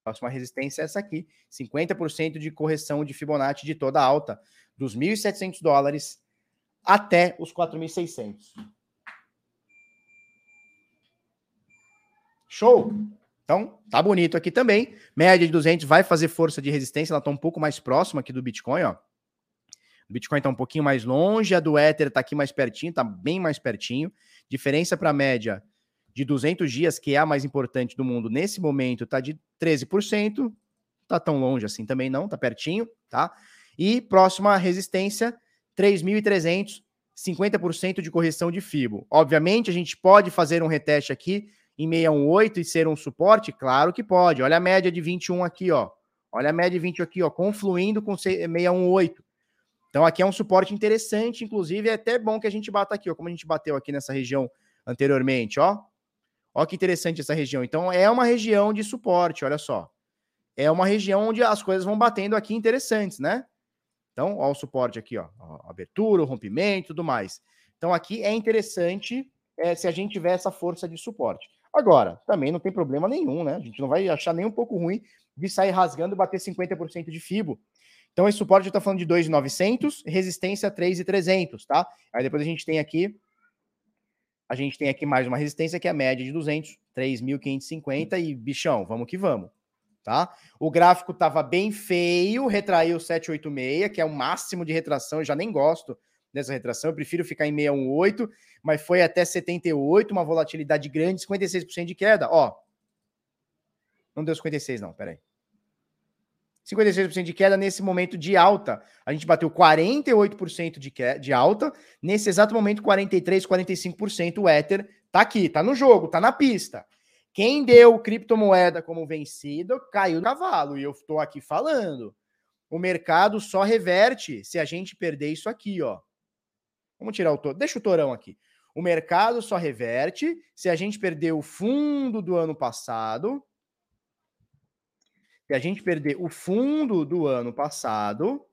A próxima resistência é essa aqui, 50% de correção de Fibonacci de toda alta, dos 1.700 dólares até os 4.600. Show? Então, tá bonito aqui também. Média de 200 vai fazer força de resistência, ela tá um pouco mais próxima aqui do Bitcoin, ó. O Bitcoin tá um pouquinho mais longe, a do Ether tá aqui mais pertinho, tá bem mais pertinho. Diferença para a média de 200 dias, que é a mais importante do mundo nesse momento, tá de 13%. Tá tão longe assim também não, tá pertinho, tá? E próxima resistência, 3.300, 50% de correção de FIBO. Obviamente, a gente pode fazer um reteste aqui em 618 e ser um suporte? Claro que pode. Olha a média de 21 aqui, ó. Olha a média de 20 aqui, ó, confluindo com 618. Então aqui é um suporte interessante, inclusive é até bom que a gente bata aqui, ó, como a gente bateu aqui nessa região anteriormente, ó. Ó que interessante essa região. Então é uma região de suporte, olha só. É uma região onde as coisas vão batendo aqui interessantes, né? Então, ó o suporte aqui, ó, abertura, rompimento, tudo mais. Então aqui é interessante é, se a gente tiver essa força de suporte. Agora, também não tem problema nenhum, né? A gente não vai achar nem um pouco ruim de sair rasgando e bater 50% de FIBO. Então, esse suporte está falando de 2,900, resistência 3,300, tá? Aí depois a gente tem aqui, a gente tem aqui mais uma resistência que é a média de 200, 3.550 e bichão, vamos que vamos, tá? O gráfico estava bem feio, retraiu 786, que é o máximo de retração, eu já nem gosto dessa retração, eu prefiro ficar em 618, mas foi até 78, uma volatilidade grande, 56% de queda. Ó, não deu 56 não, peraí. 56% de queda nesse momento de alta. A gente bateu 48% de, que... de alta. Nesse exato momento, 43%, 45% o Ether tá aqui, tá no jogo, tá na pista. Quem deu criptomoeda como vencido caiu no cavalo. E eu estou aqui falando. O mercado só reverte se a gente perder isso aqui, ó. Vamos tirar o touro. Deixa o torão aqui. O mercado só reverte se a gente perder o fundo do ano passado. Se a gente perder o fundo do ano passado,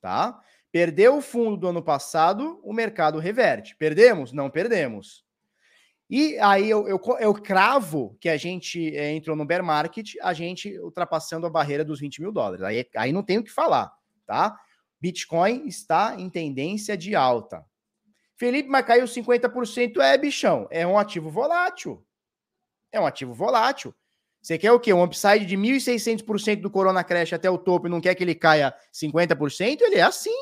tá? Perdeu o fundo do ano passado, o mercado reverte. Perdemos? Não perdemos. E aí eu, eu, eu cravo que a gente é, entrou no bear market, a gente ultrapassando a barreira dos 20 mil dólares. Aí, aí não tem o que falar, tá? Bitcoin está em tendência de alta. Felipe, mas caiu 50%. É, bichão, é um ativo volátil. É um ativo volátil. Você quer o quê? Um upside de 1.600% do Corona Crash até o topo e não quer que ele caia 50%? Ele é assim.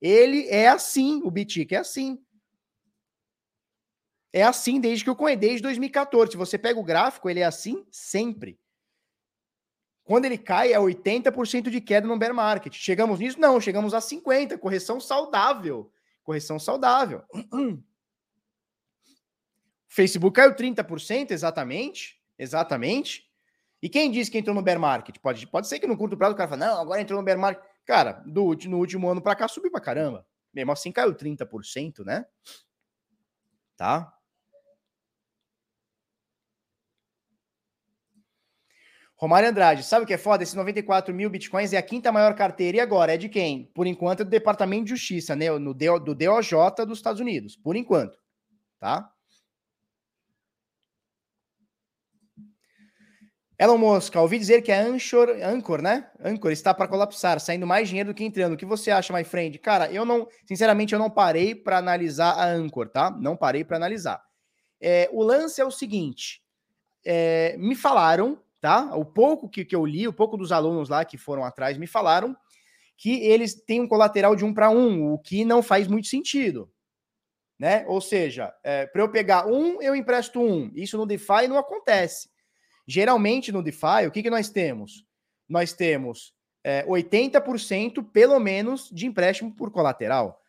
Ele é assim. O Bitic é assim. É assim desde que eu conheço, desde 2014. Se você pega o gráfico, ele é assim sempre. Quando ele cai, é 80% de queda no bear market. Chegamos nisso? Não, chegamos a 50%. Correção saudável. Correção saudável. Facebook caiu 30%, exatamente. Exatamente. E quem disse que entrou no bear market? Pode, pode ser que no curto prazo o cara fale, não, agora entrou no bear market. Cara, do, no último ano para cá subiu pra caramba. Mesmo assim caiu 30%, né? Tá? Romário Andrade, sabe o que é foda? Esses 94 mil bitcoins é a quinta maior carteira e agora é de quem? Por enquanto é do Departamento de Justiça, né? No, do DOJ dos Estados Unidos, por enquanto, tá? Elon Musk, ouvi dizer que a Anchor, Anchor, né? Anchor está para colapsar, saindo mais dinheiro do que entrando. O que você acha, my friend? Cara, eu não, sinceramente, eu não parei para analisar a Anchor, tá? Não parei para analisar. É, o lance é o seguinte: é, me falaram tá? O pouco que, que eu li, o pouco dos alunos lá que foram atrás me falaram que eles têm um colateral de um para um, o que não faz muito sentido. Né? Ou seja, é, para eu pegar um, eu empresto um. Isso no DeFi não acontece. Geralmente no DeFi, o que, que nós temos? Nós temos é, 80% pelo menos de empréstimo por colateral.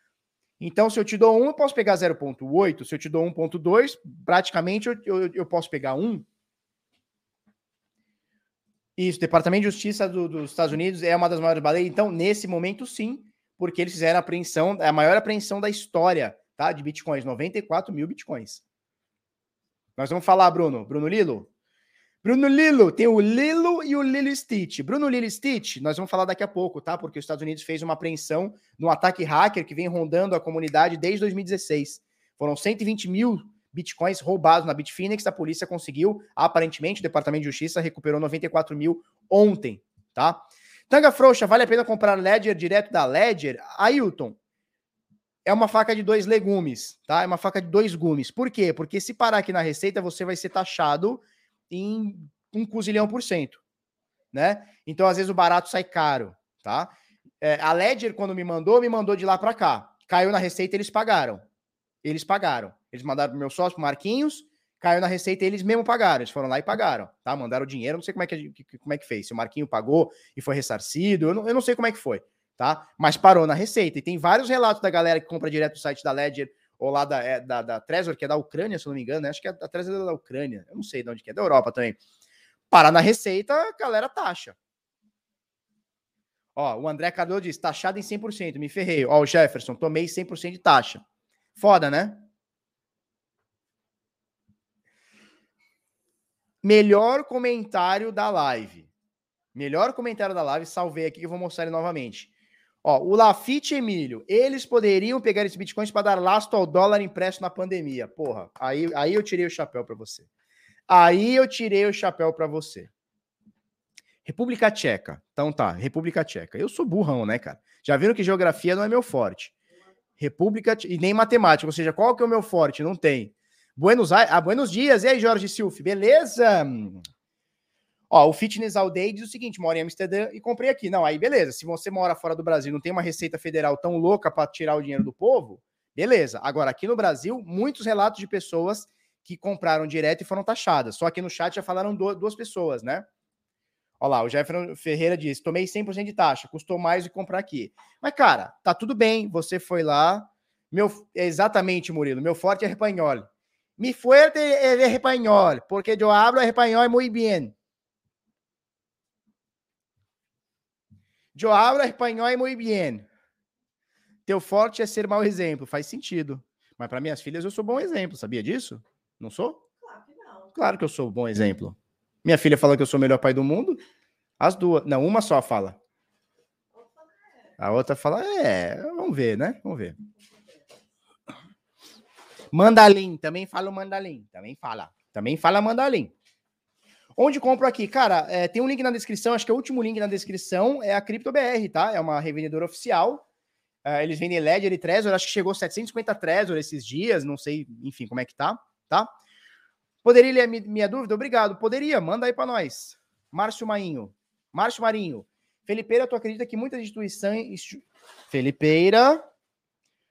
Então, se eu te dou um, eu posso pegar 0,8. Se eu te dou 1,2, praticamente eu, eu, eu posso pegar um. Isso, o Departamento de Justiça do, dos Estados Unidos é uma das maiores baleias. Então, nesse momento, sim, porque eles fizeram a apreensão, a maior apreensão da história, tá? De bitcoins, 94 mil bitcoins. Nós vamos falar, Bruno. Bruno Lilo? Bruno Lilo, tem o Lilo e o Lilo Stitch. Bruno Lilo Stitch, nós vamos falar daqui a pouco, tá? Porque os Estados Unidos fez uma apreensão no ataque hacker que vem rondando a comunidade desde 2016. Foram 120 mil bitcoins roubados na Bitfinex. A polícia conseguiu, aparentemente, o Departamento de Justiça recuperou 94 mil ontem, tá? Tanga frouxa, vale a pena comprar Ledger direto da Ledger? Ailton, é uma faca de dois legumes, tá? É uma faca de dois gumes. Por quê? Porque se parar aqui na receita, você vai ser taxado em um cozilhão por cento, né? Então, às vezes, o barato sai caro, tá? É, a Ledger, quando me mandou, me mandou de lá para cá. Caiu na receita, eles pagaram. Eles pagaram. Eles mandaram pro meu sócio, pro Marquinhos, caiu na receita e eles mesmo pagaram. Eles foram lá e pagaram, tá? Mandaram o dinheiro, não sei como é que, como é que fez. Se o Marquinho pagou e foi ressarcido, eu não, eu não sei como é que foi, tá? Mas parou na receita. E tem vários relatos da galera que compra direto do site da Ledger ou lá da, é, da, da Trezor, que é da Ucrânia, se eu não me engano, né? Acho que é a Trezor é da Ucrânia, eu não sei de onde que é, da Europa também. Parar na receita, a galera taxa. Ó, o André Cardoso diz, taxado em 100%, me ferrei. Ó, o Jefferson, tomei 100% de taxa. Foda, né? Melhor comentário da live. Melhor comentário da live, salvei aqui que eu vou mostrar ele novamente. Ó, o Lafite Emílio, eles poderiam pegar esses bitcoins para dar lastro ao dólar impresso na pandemia. Porra, aí, aí eu tirei o chapéu para você. Aí eu tirei o chapéu para você. República Tcheca. Então tá, República Tcheca. Eu sou burrão, né, cara? Já viram que geografia não é meu forte. República e nem matemática, ou seja, qual que é o meu forte? Não tem. Buenos Aires, ah, buenos dias. E aí, Jorge Silf, beleza? Ó, o Fitness All Day diz o seguinte: moro em Amsterdã e comprei aqui. Não, aí beleza. Se você mora fora do Brasil, não tem uma receita federal tão louca para tirar o dinheiro do povo, beleza. Agora, aqui no Brasil, muitos relatos de pessoas que compraram direto e foram taxadas. Só aqui no chat já falaram duas pessoas, né? Olha lá, o Jefferson Ferreira diz: tomei 100% de taxa, custou mais de comprar aqui. Mas, cara, tá tudo bem, você foi lá. Meu, exatamente, Murilo, meu forte é espanhol. Mi fuerte el español, porque yo hablo español muy bien. Eu hablo espanhol muito bem. Teu forte é ser mau exemplo. Faz sentido. Mas para minhas filhas eu sou bom exemplo. Sabia disso? Não sou? Claro que não. Claro que eu sou bom exemplo. Minha filha fala que eu sou o melhor pai do mundo. As duas. Não, uma só fala. A outra fala, é, vamos ver, né? Vamos ver. Mandalim, também fala o mandalim. Também fala. Também fala mandalim. Onde compro aqui? Cara, é, tem um link na descrição, acho que é o último link na descrição é a CryptoBR, tá? É uma revendedora oficial. É, eles vendem Ledger e Trezor, acho que chegou 750 Trezor esses dias, não sei, enfim, como é que tá, tá? Poderia ler minha dúvida? Obrigado. Poderia, manda aí para nós. Márcio Marinho. Márcio Marinho. Felipeira, tu acredita que muitas instituições. Felipeira.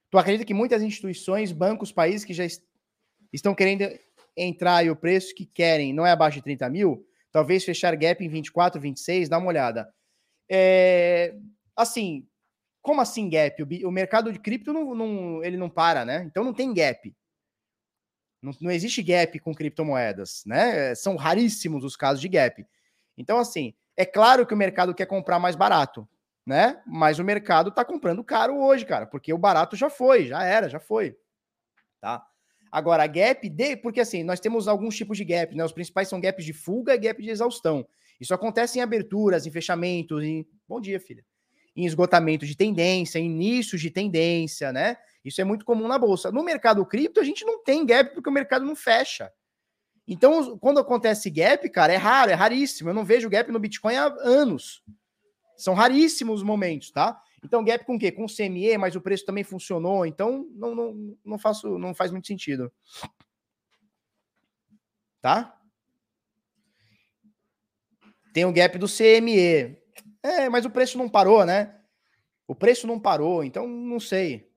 Tu acredita que muitas instituições, bancos, países que já est... estão querendo entrar e o preço que querem não é abaixo de 30 mil? Talvez fechar gap em 24, 26? Dá uma olhada. É... Assim, como assim gap? O, mercado de cripto não, não, ele não para, né? Então não tem gap. Não, não existe gap com criptomoedas, né? São raríssimos os casos de gap. Então, assim, é claro que o mercado quer comprar mais barato, né? Mas o mercado está comprando caro hoje, cara, porque o barato já foi, já era, já foi. Tá? Agora, gap de. Porque assim, nós temos alguns tipos de gap, né? Os principais são gaps de fuga e gap de exaustão. Isso acontece em aberturas, em fechamentos, em. Bom dia, filha. Em esgotamento de tendência, em inícios de tendência, né? Isso é muito comum na bolsa. No mercado cripto, a gente não tem gap porque o mercado não fecha. Então, quando acontece gap, cara, é raro, é raríssimo. Eu não vejo gap no Bitcoin há anos. São raríssimos os momentos, tá? Então, gap com o quê? Com CME, mas o preço também funcionou. Então, não, não, não, faço, não faz muito sentido. Tá? Tem o gap do CME. É, mas o preço não parou, né? O preço não parou, então não sei.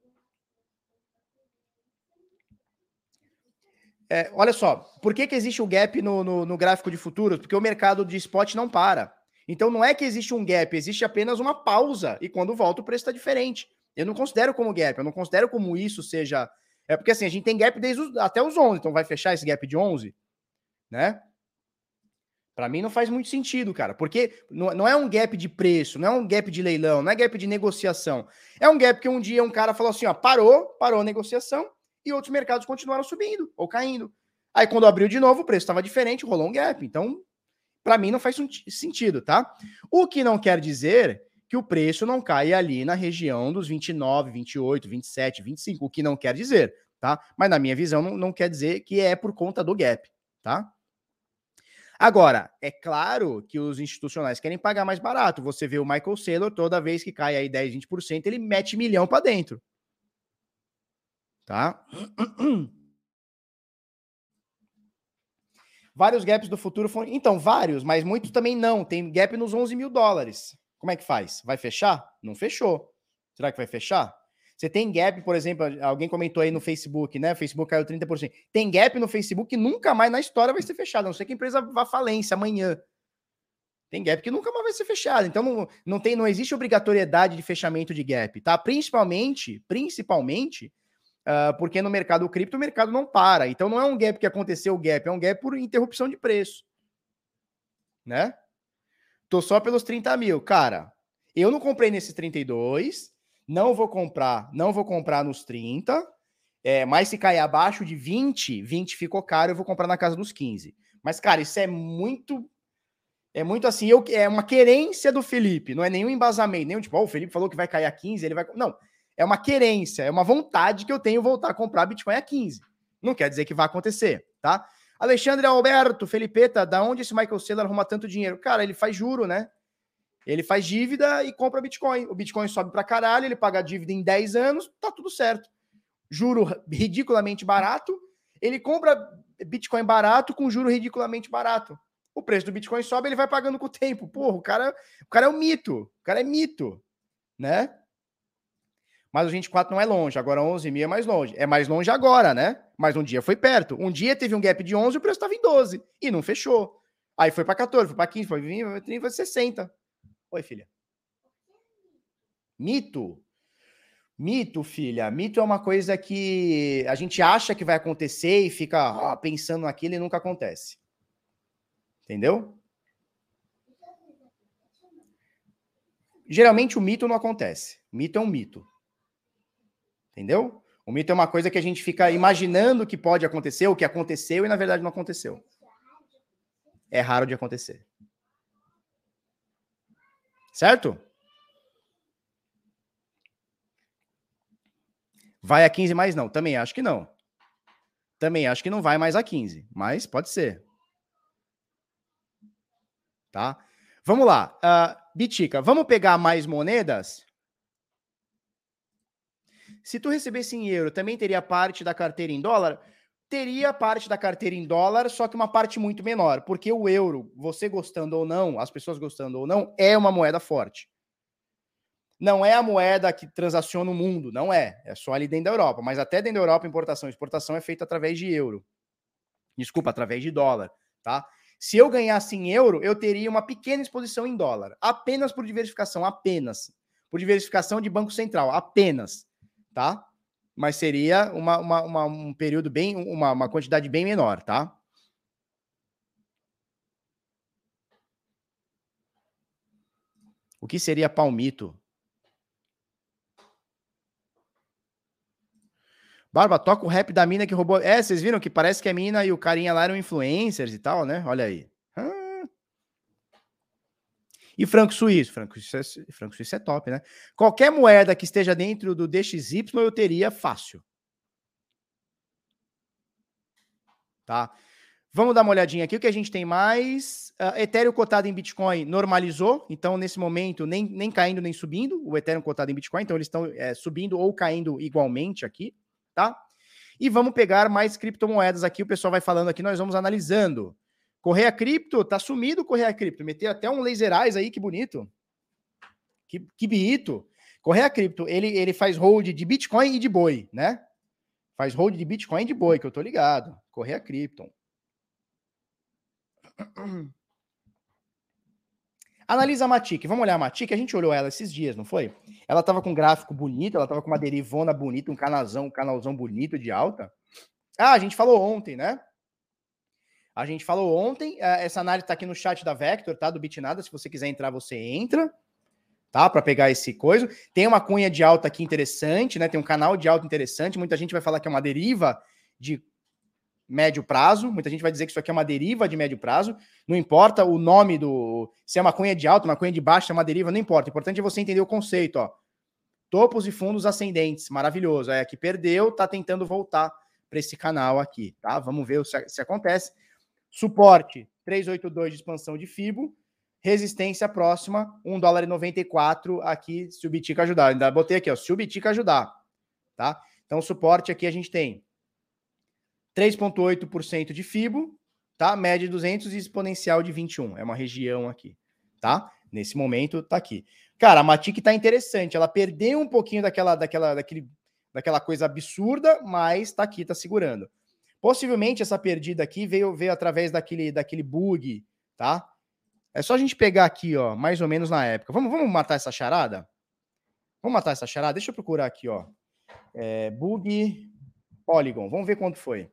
É, olha só, por que, que existe o gap no, no, no, gráfico de futuros? Porque o mercado de spot não para. Então não é que existe um gap, existe apenas uma pausa. E quando volta, o preço está diferente. Eu não considero como gap, eu não considero como isso seja. É porque assim, a gente tem gap desde os, até os 11, então vai fechar esse gap de 11, né? Para mim não faz muito sentido, cara, porque não é um gap de preço, não é um gap de leilão, não é gap de negociação. É um gap que um dia um cara falou assim, ó, parou, parou a negociação, e outros mercados continuaram subindo ou caindo. Aí quando abriu de novo, o preço estava diferente, rolou um gap. Então, para mim não faz sentido, tá? O que não quer dizer que o preço não caia ali na região dos 29, 28, 27, 25, o que não quer dizer, tá? Mas na minha visão não, não quer dizer que é por conta do gap, tá? Agora, é claro que os institucionais querem pagar mais barato. Você vê o Michael Saylor, toda vez que cai aí 10, 20%, ele mete milhão para dentro tá? Vários gaps do futuro foram. Então, vários, mas muitos também não. Tem gap nos 11 mil dólares. Como é que faz? Vai fechar? Não fechou. Será que vai fechar? Você tem gap, por exemplo, alguém comentou aí no Facebook, né? O Facebook caiu 30%. Tem gap no Facebook que nunca mais na história vai ser fechado, a não ser que a empresa vá falência amanhã. Tem gap que nunca mais vai ser fechado. Então não, não tem, não existe obrigatoriedade de fechamento de gap, tá? Principalmente, principalmente Uh, porque no mercado cripto o mercado não para. Então não é um gap que aconteceu o gap, é um gap por interrupção de preço. Né? Tô só pelos 30 mil. Cara, eu não comprei nesses 32, não vou comprar, não vou comprar nos 30. É, mas se cair abaixo de 20, 20 ficou caro, eu vou comprar na casa dos 15. Mas, cara, isso é muito. É muito assim, eu, é uma querência do Felipe, não é nenhum embasamento, nenhum tipo, oh, o Felipe falou que vai cair a 15, ele vai. Não, é uma querência, é uma vontade que eu tenho voltar a comprar Bitcoin a 15. Não quer dizer que vai acontecer, tá? Alexandre Alberto, Felipeta, da onde esse Michael Saylor arruma tanto dinheiro? Cara, ele faz juro, né? Ele faz dívida e compra Bitcoin. O Bitcoin sobe pra caralho, ele paga a dívida em 10 anos, tá tudo certo. Juro ridiculamente barato. Ele compra Bitcoin barato com juro ridiculamente barato. O preço do Bitcoin sobe, ele vai pagando com o tempo. Porra, o cara, o cara é um mito. O cara é mito, né? Mas o 24 não é longe, agora 11 mil é mais longe. É mais longe agora, né? Mas um dia foi perto. Um dia teve um gap de 11 e o preço estava em 12 e não fechou. Aí foi para 14, foi para 15, foi 20, foi 30, foi 60. Oi, filha. Mito. Mito, filha. Mito é uma coisa que a gente acha que vai acontecer e fica ó, pensando naquilo e nunca acontece. Entendeu? Geralmente o mito não acontece. Mito é um mito. Entendeu? O mito é uma coisa que a gente fica imaginando que pode acontecer, o que aconteceu e na verdade não aconteceu. É raro de acontecer. Certo? Vai a 15 mais não, também acho que não. Também acho que não vai mais a 15, mas pode ser. Tá? Vamos lá. Uh, Bitica, vamos pegar mais moedas? Se tu recebesse em euro, também teria parte da carteira em dólar? Teria parte da carteira em dólar, só que uma parte muito menor, porque o euro, você gostando ou não, as pessoas gostando ou não, é uma moeda forte. Não é a moeda que transaciona o mundo, não é. É só ali dentro da Europa. Mas até dentro da Europa, importação e exportação é feita através de euro. Desculpa, através de dólar, tá? Se eu ganhasse em euro, eu teria uma pequena exposição em dólar. Apenas por diversificação, apenas. Por diversificação de Banco Central, apenas tá? Mas seria uma, uma, uma um período bem, uma, uma quantidade bem menor, tá? O que seria palmito? Barba, toca o rap da mina que roubou. É, vocês viram que parece que a mina e o carinha lá eram influencers e tal, né? Olha aí. E franco suíço, franco suíço, é, franco suíço é top, né? Qualquer moeda que esteja dentro do DXY eu teria fácil. Tá? Vamos dar uma olhadinha aqui. O que a gente tem mais? Uh, Ethereum cotado em Bitcoin normalizou. Então, nesse momento, nem, nem caindo nem subindo. O Ethereum cotado em Bitcoin. Então, eles estão é, subindo ou caindo igualmente aqui. Tá? E vamos pegar mais criptomoedas aqui. O pessoal vai falando aqui, nós vamos analisando. Correia Cripto, tá sumido Correia Cripto. Meteu até um laser eyes aí, que bonito. Que, que bonito. Correia Cripto, ele, ele faz hold de Bitcoin e de boi, né? Faz hold de Bitcoin e de boi, que eu tô ligado. Correia Cripto. Analisa a Matic. Vamos olhar a Matic. A gente olhou ela esses dias, não foi? Ela tava com um gráfico bonito, ela tava com uma derivona bonita, um canalzão, um canalzão bonito de alta. Ah, a gente falou ontem, né? A gente falou ontem, é, essa análise está aqui no chat da Vector, tá? Do Bitnada. Se você quiser entrar, você entra, tá? Para pegar esse coisa. Tem uma cunha de alta aqui interessante, né? Tem um canal de alta interessante. Muita gente vai falar que é uma deriva de médio prazo. Muita gente vai dizer que isso aqui é uma deriva de médio prazo. Não importa o nome do. Se é uma cunha de alta, uma cunha de baixo, se é uma deriva, não importa. O importante é você entender o conceito, ó. Topos e fundos ascendentes, maravilhoso. É que perdeu, tá tentando voltar para esse canal aqui, tá? Vamos ver se, se acontece. Suporte 382 de expansão de FIBO. Resistência próxima, 1 dólar e 94 aqui, se o Bitica ajudar. Ainda botei aqui, ó, se o Bitica ajudar, tá? Então, suporte aqui a gente tem 3,8% de FIBO, tá? Média de 200 e exponencial de 21. É uma região aqui, tá? Nesse momento, tá aqui. Cara, a Matic tá interessante. Ela perdeu um pouquinho daquela, daquela, daquele, daquela coisa absurda, mas tá aqui, tá segurando. Possivelmente essa perdida aqui veio, veio através daquele, daquele bug, tá? É só a gente pegar aqui, ó, mais ou menos na época. Vamos, vamos matar essa charada? Vamos matar essa charada? Deixa eu procurar aqui, ó. É, bug Polygon. Vamos ver quanto foi.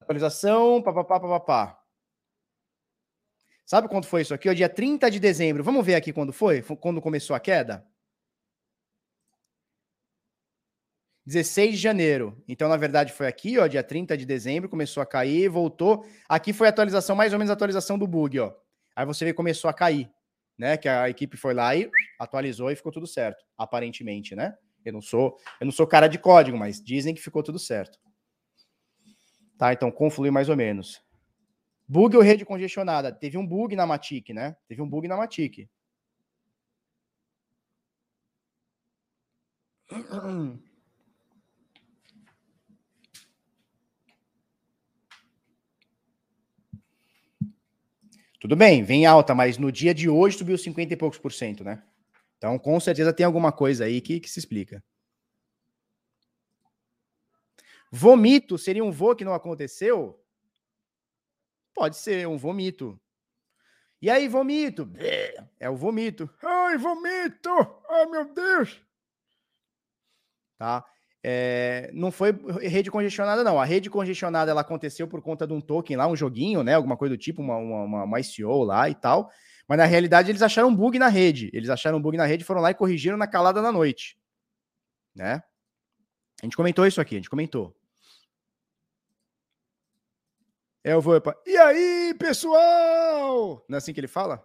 Atualização, papapá, papapá. Sabe quanto foi isso aqui? O dia 30 de dezembro. Vamos ver aqui quando foi? Quando começou a queda? 16 de janeiro. Então, na verdade, foi aqui, ó, dia 30 de dezembro, começou a cair, voltou. Aqui foi a atualização, mais ou menos a atualização do bug, ó. Aí você vê começou a cair, né? Que a equipe foi lá e atualizou e ficou tudo certo, aparentemente, né? Eu não sou, eu não sou cara de código, mas dizem que ficou tudo certo. Tá, então conflui mais ou menos. Bug ou rede congestionada? Teve um bug na Matic, né? Teve um bug na Matic. Tudo bem, vem alta, mas no dia de hoje subiu 50 e poucos por cento, né? Então, com certeza tem alguma coisa aí que, que se explica. Vomito seria um vô que não aconteceu? Pode ser um vomito. E aí, vomito? É o vomito. Ai, vomito! Ai, meu Deus! Tá? É, não foi rede congestionada, não. A rede congestionada ela aconteceu por conta de um token lá, um joguinho, né? Alguma coisa do tipo, uma, uma, uma ICO lá e tal. Mas na realidade eles acharam um bug na rede. Eles acharam um bug na rede, foram lá e corrigiram na calada da noite. Né? A gente comentou isso aqui, a gente comentou. É o Voipa. E aí, pessoal? Não é assim que ele fala?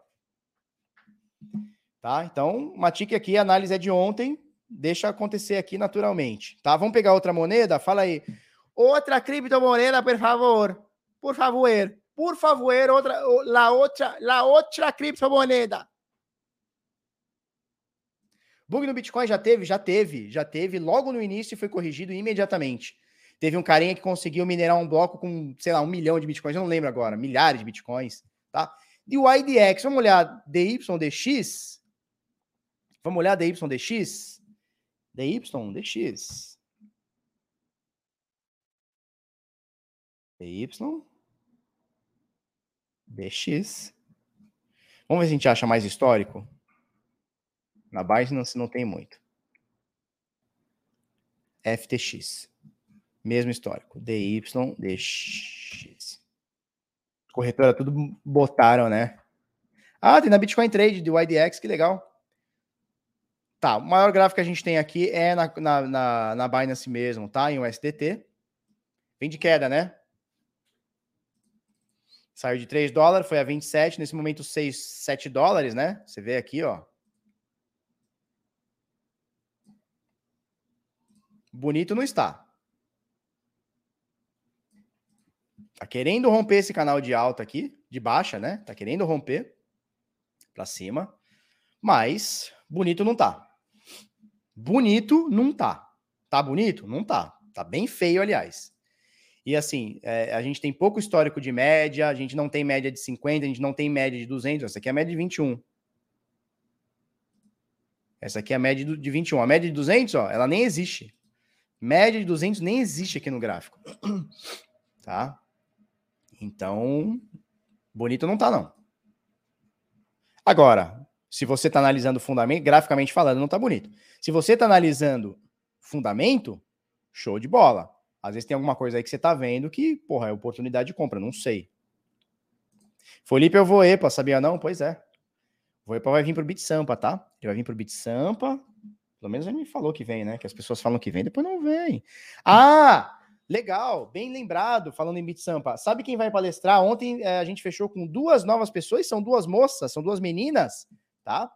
Tá? Então, Matic aqui, a análise é de ontem deixa acontecer aqui naturalmente, tá? Vamos pegar outra moneda? Fala aí. Outra criptomoeda, por favor. Por favor. Por favor, outra, la outra, la outra criptomoeda. Bug no Bitcoin já teve? Já teve, já teve. Logo no início e foi corrigido imediatamente. Teve um carinha que conseguiu minerar um bloco com, sei lá, um milhão de bitcoins, eu não lembro agora, milhares de bitcoins, tá? E o IDX, vamos olhar DYDX? Vamos olhar DYDX? DYDX. DY. DX. Vamos ver se a gente acha mais histórico. Na Binance não tem muito. FTX. Mesmo histórico. DY, DX. Corretora tudo botaram, né? Ah, tem na Bitcoin Trade do IDX, que legal. Tá, o maior gráfico que a gente tem aqui é na, na, na, na Binance mesmo, tá? Em USDT. Vem de queda, né? Saiu de 3 dólares, foi a 27, nesse momento 6, 7 dólares, né? Você vê aqui, ó. Bonito não está. Tá querendo romper esse canal de alta aqui, de baixa, né? Tá querendo romper para cima, mas bonito não tá. Bonito não tá. Tá bonito? Não tá. Tá bem feio, aliás. E assim, é, a gente tem pouco histórico de média, a gente não tem média de 50, a gente não tem média de 200, essa aqui é a média de 21. Essa aqui é a média de 21. A média de 200, ó, ela nem existe. Média de 200 nem existe aqui no gráfico. Tá? Então, bonito não tá, não. Agora, se você está analisando fundamento, graficamente falando, não tá bonito. Se você está analisando fundamento, show de bola. Às vezes tem alguma coisa aí que você tá vendo que, porra, é oportunidade de compra, não sei. Felipe, eu vou EPA, sabia não? Pois é. O EPA vai vir pro Bit Sampa, tá? Ele vai vir pro Bit Sampa. Pelo menos ele me falou que vem, né? Que as pessoas falam que vem, depois não vem. Ah! Legal, bem lembrado, falando em Bit Sampa. Sabe quem vai palestrar? Ontem é, a gente fechou com duas novas pessoas, são duas moças, são duas meninas, tá?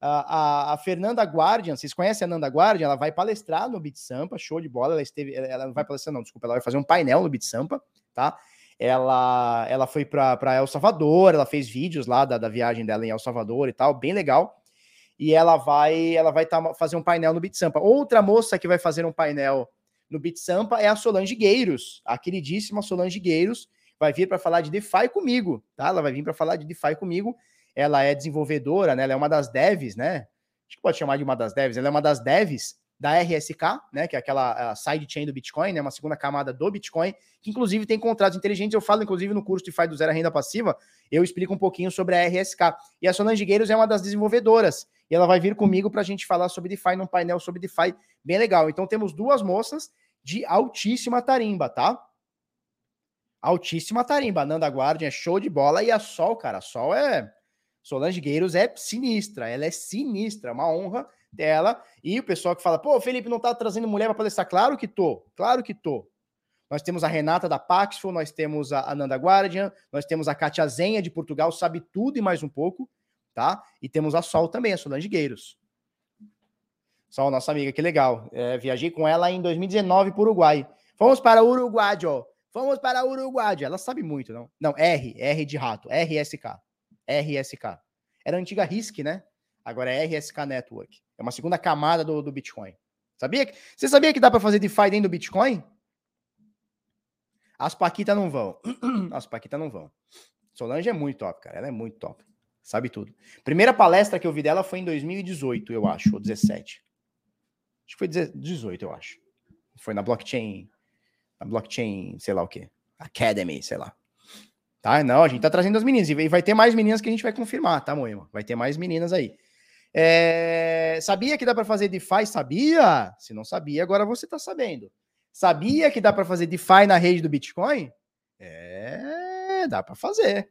A, a, a, Fernanda Guardian, vocês conhecem a Nanda Guardian? Ela vai palestrar no Bit Sampa, show de bola. Ela esteve, ela não vai palestrar, não, desculpa, ela vai fazer um painel no Bit Sampa, tá? Ela, ela foi para El Salvador, ela fez vídeos lá da, da viagem dela em El Salvador e tal, bem legal. E ela vai, ela vai tá, fazer um painel no Bit Sampa. Outra moça que vai fazer um painel no Bit Sampa é a Solange Gueiros, a queridíssima Solange Gueiros, vai vir para falar de DeFi comigo, tá? Ela vai vir para falar de DeFi comigo. Ela é desenvolvedora, né? Ela é uma das devs, né? Acho que pode chamar de uma das devs. Ela é uma das devs da RSK, né? Que é aquela sidechain do Bitcoin, né? Uma segunda camada do Bitcoin, que inclusive tem contratos inteligentes. Eu falo, inclusive, no curso DeFi do Zero Renda Passiva, eu explico um pouquinho sobre a RSK. E a Solange Gueiros é uma das desenvolvedoras. E ela vai vir comigo para a gente falar sobre DeFi num painel sobre DeFi bem legal. Então temos duas moças de altíssima tarimba, tá? Altíssima tarimba. A Nanda Guardian é show de bola e a Sol, cara, a Sol é. Solange Gueiros é sinistra, ela é sinistra, é uma honra dela. E o pessoal que fala, pô, Felipe não tá trazendo mulher para palestrar. Claro que tô, claro que tô. Nós temos a Renata da Paxful, nós temos a Nanda Guardian, nós temos a Katia Zenha de Portugal, sabe tudo e mais um pouco, tá? E temos a Sol também, a Solange Gueiros. Só nossa amiga, que legal. É, viajei com ela em 2019 para o Uruguai. Fomos para Uruguai, ó. Fomos para Uruguai. Ela sabe muito, não? Não, R, R de rato. RSK. RSK. Era a antiga RISC, né? Agora é RSK Network. É uma segunda camada do, do Bitcoin. Sabia que, você sabia que dá para fazer DeFi dentro do Bitcoin? As Paquitas não vão. As Paquitas não vão. Solange é muito top, cara. Ela é muito top. Sabe tudo. Primeira palestra que eu vi dela foi em 2018, eu acho, ou 17. Acho que foi 18, eu acho. Foi na blockchain, na blockchain, sei lá o que, Academy, sei lá. Tá? Não, a gente tá trazendo as meninas. E vai ter mais meninas que a gente vai confirmar, tá, Moema? Vai ter mais meninas aí. É... Sabia que dá para fazer DeFi? Sabia? Se não sabia, agora você tá sabendo. Sabia que dá para fazer DeFi na rede do Bitcoin? É, dá para fazer.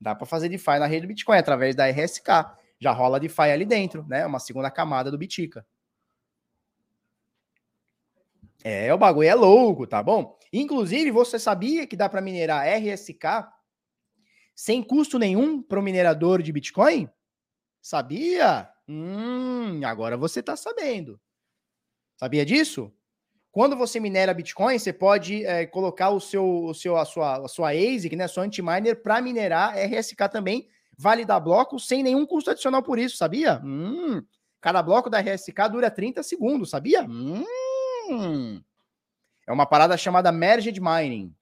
Dá para fazer DeFi na rede do Bitcoin através da RSK. Já rola DeFi ali dentro, né? Uma segunda camada do Bitica. É, o bagulho é louco, tá bom? Inclusive, você sabia que dá para minerar RSK sem custo nenhum para o minerador de Bitcoin? Sabia? Hum, agora você tá sabendo. Sabia disso? Quando você minera Bitcoin, você pode é, colocar o seu, o seu, a sua, a sua ASIC, né, a sua anti-miner, para minerar RSK também, validar blocos sem nenhum custo adicional por isso, sabia? Hum, cada bloco da RSK dura 30 segundos, sabia? Hum, é uma parada chamada Merged Mining.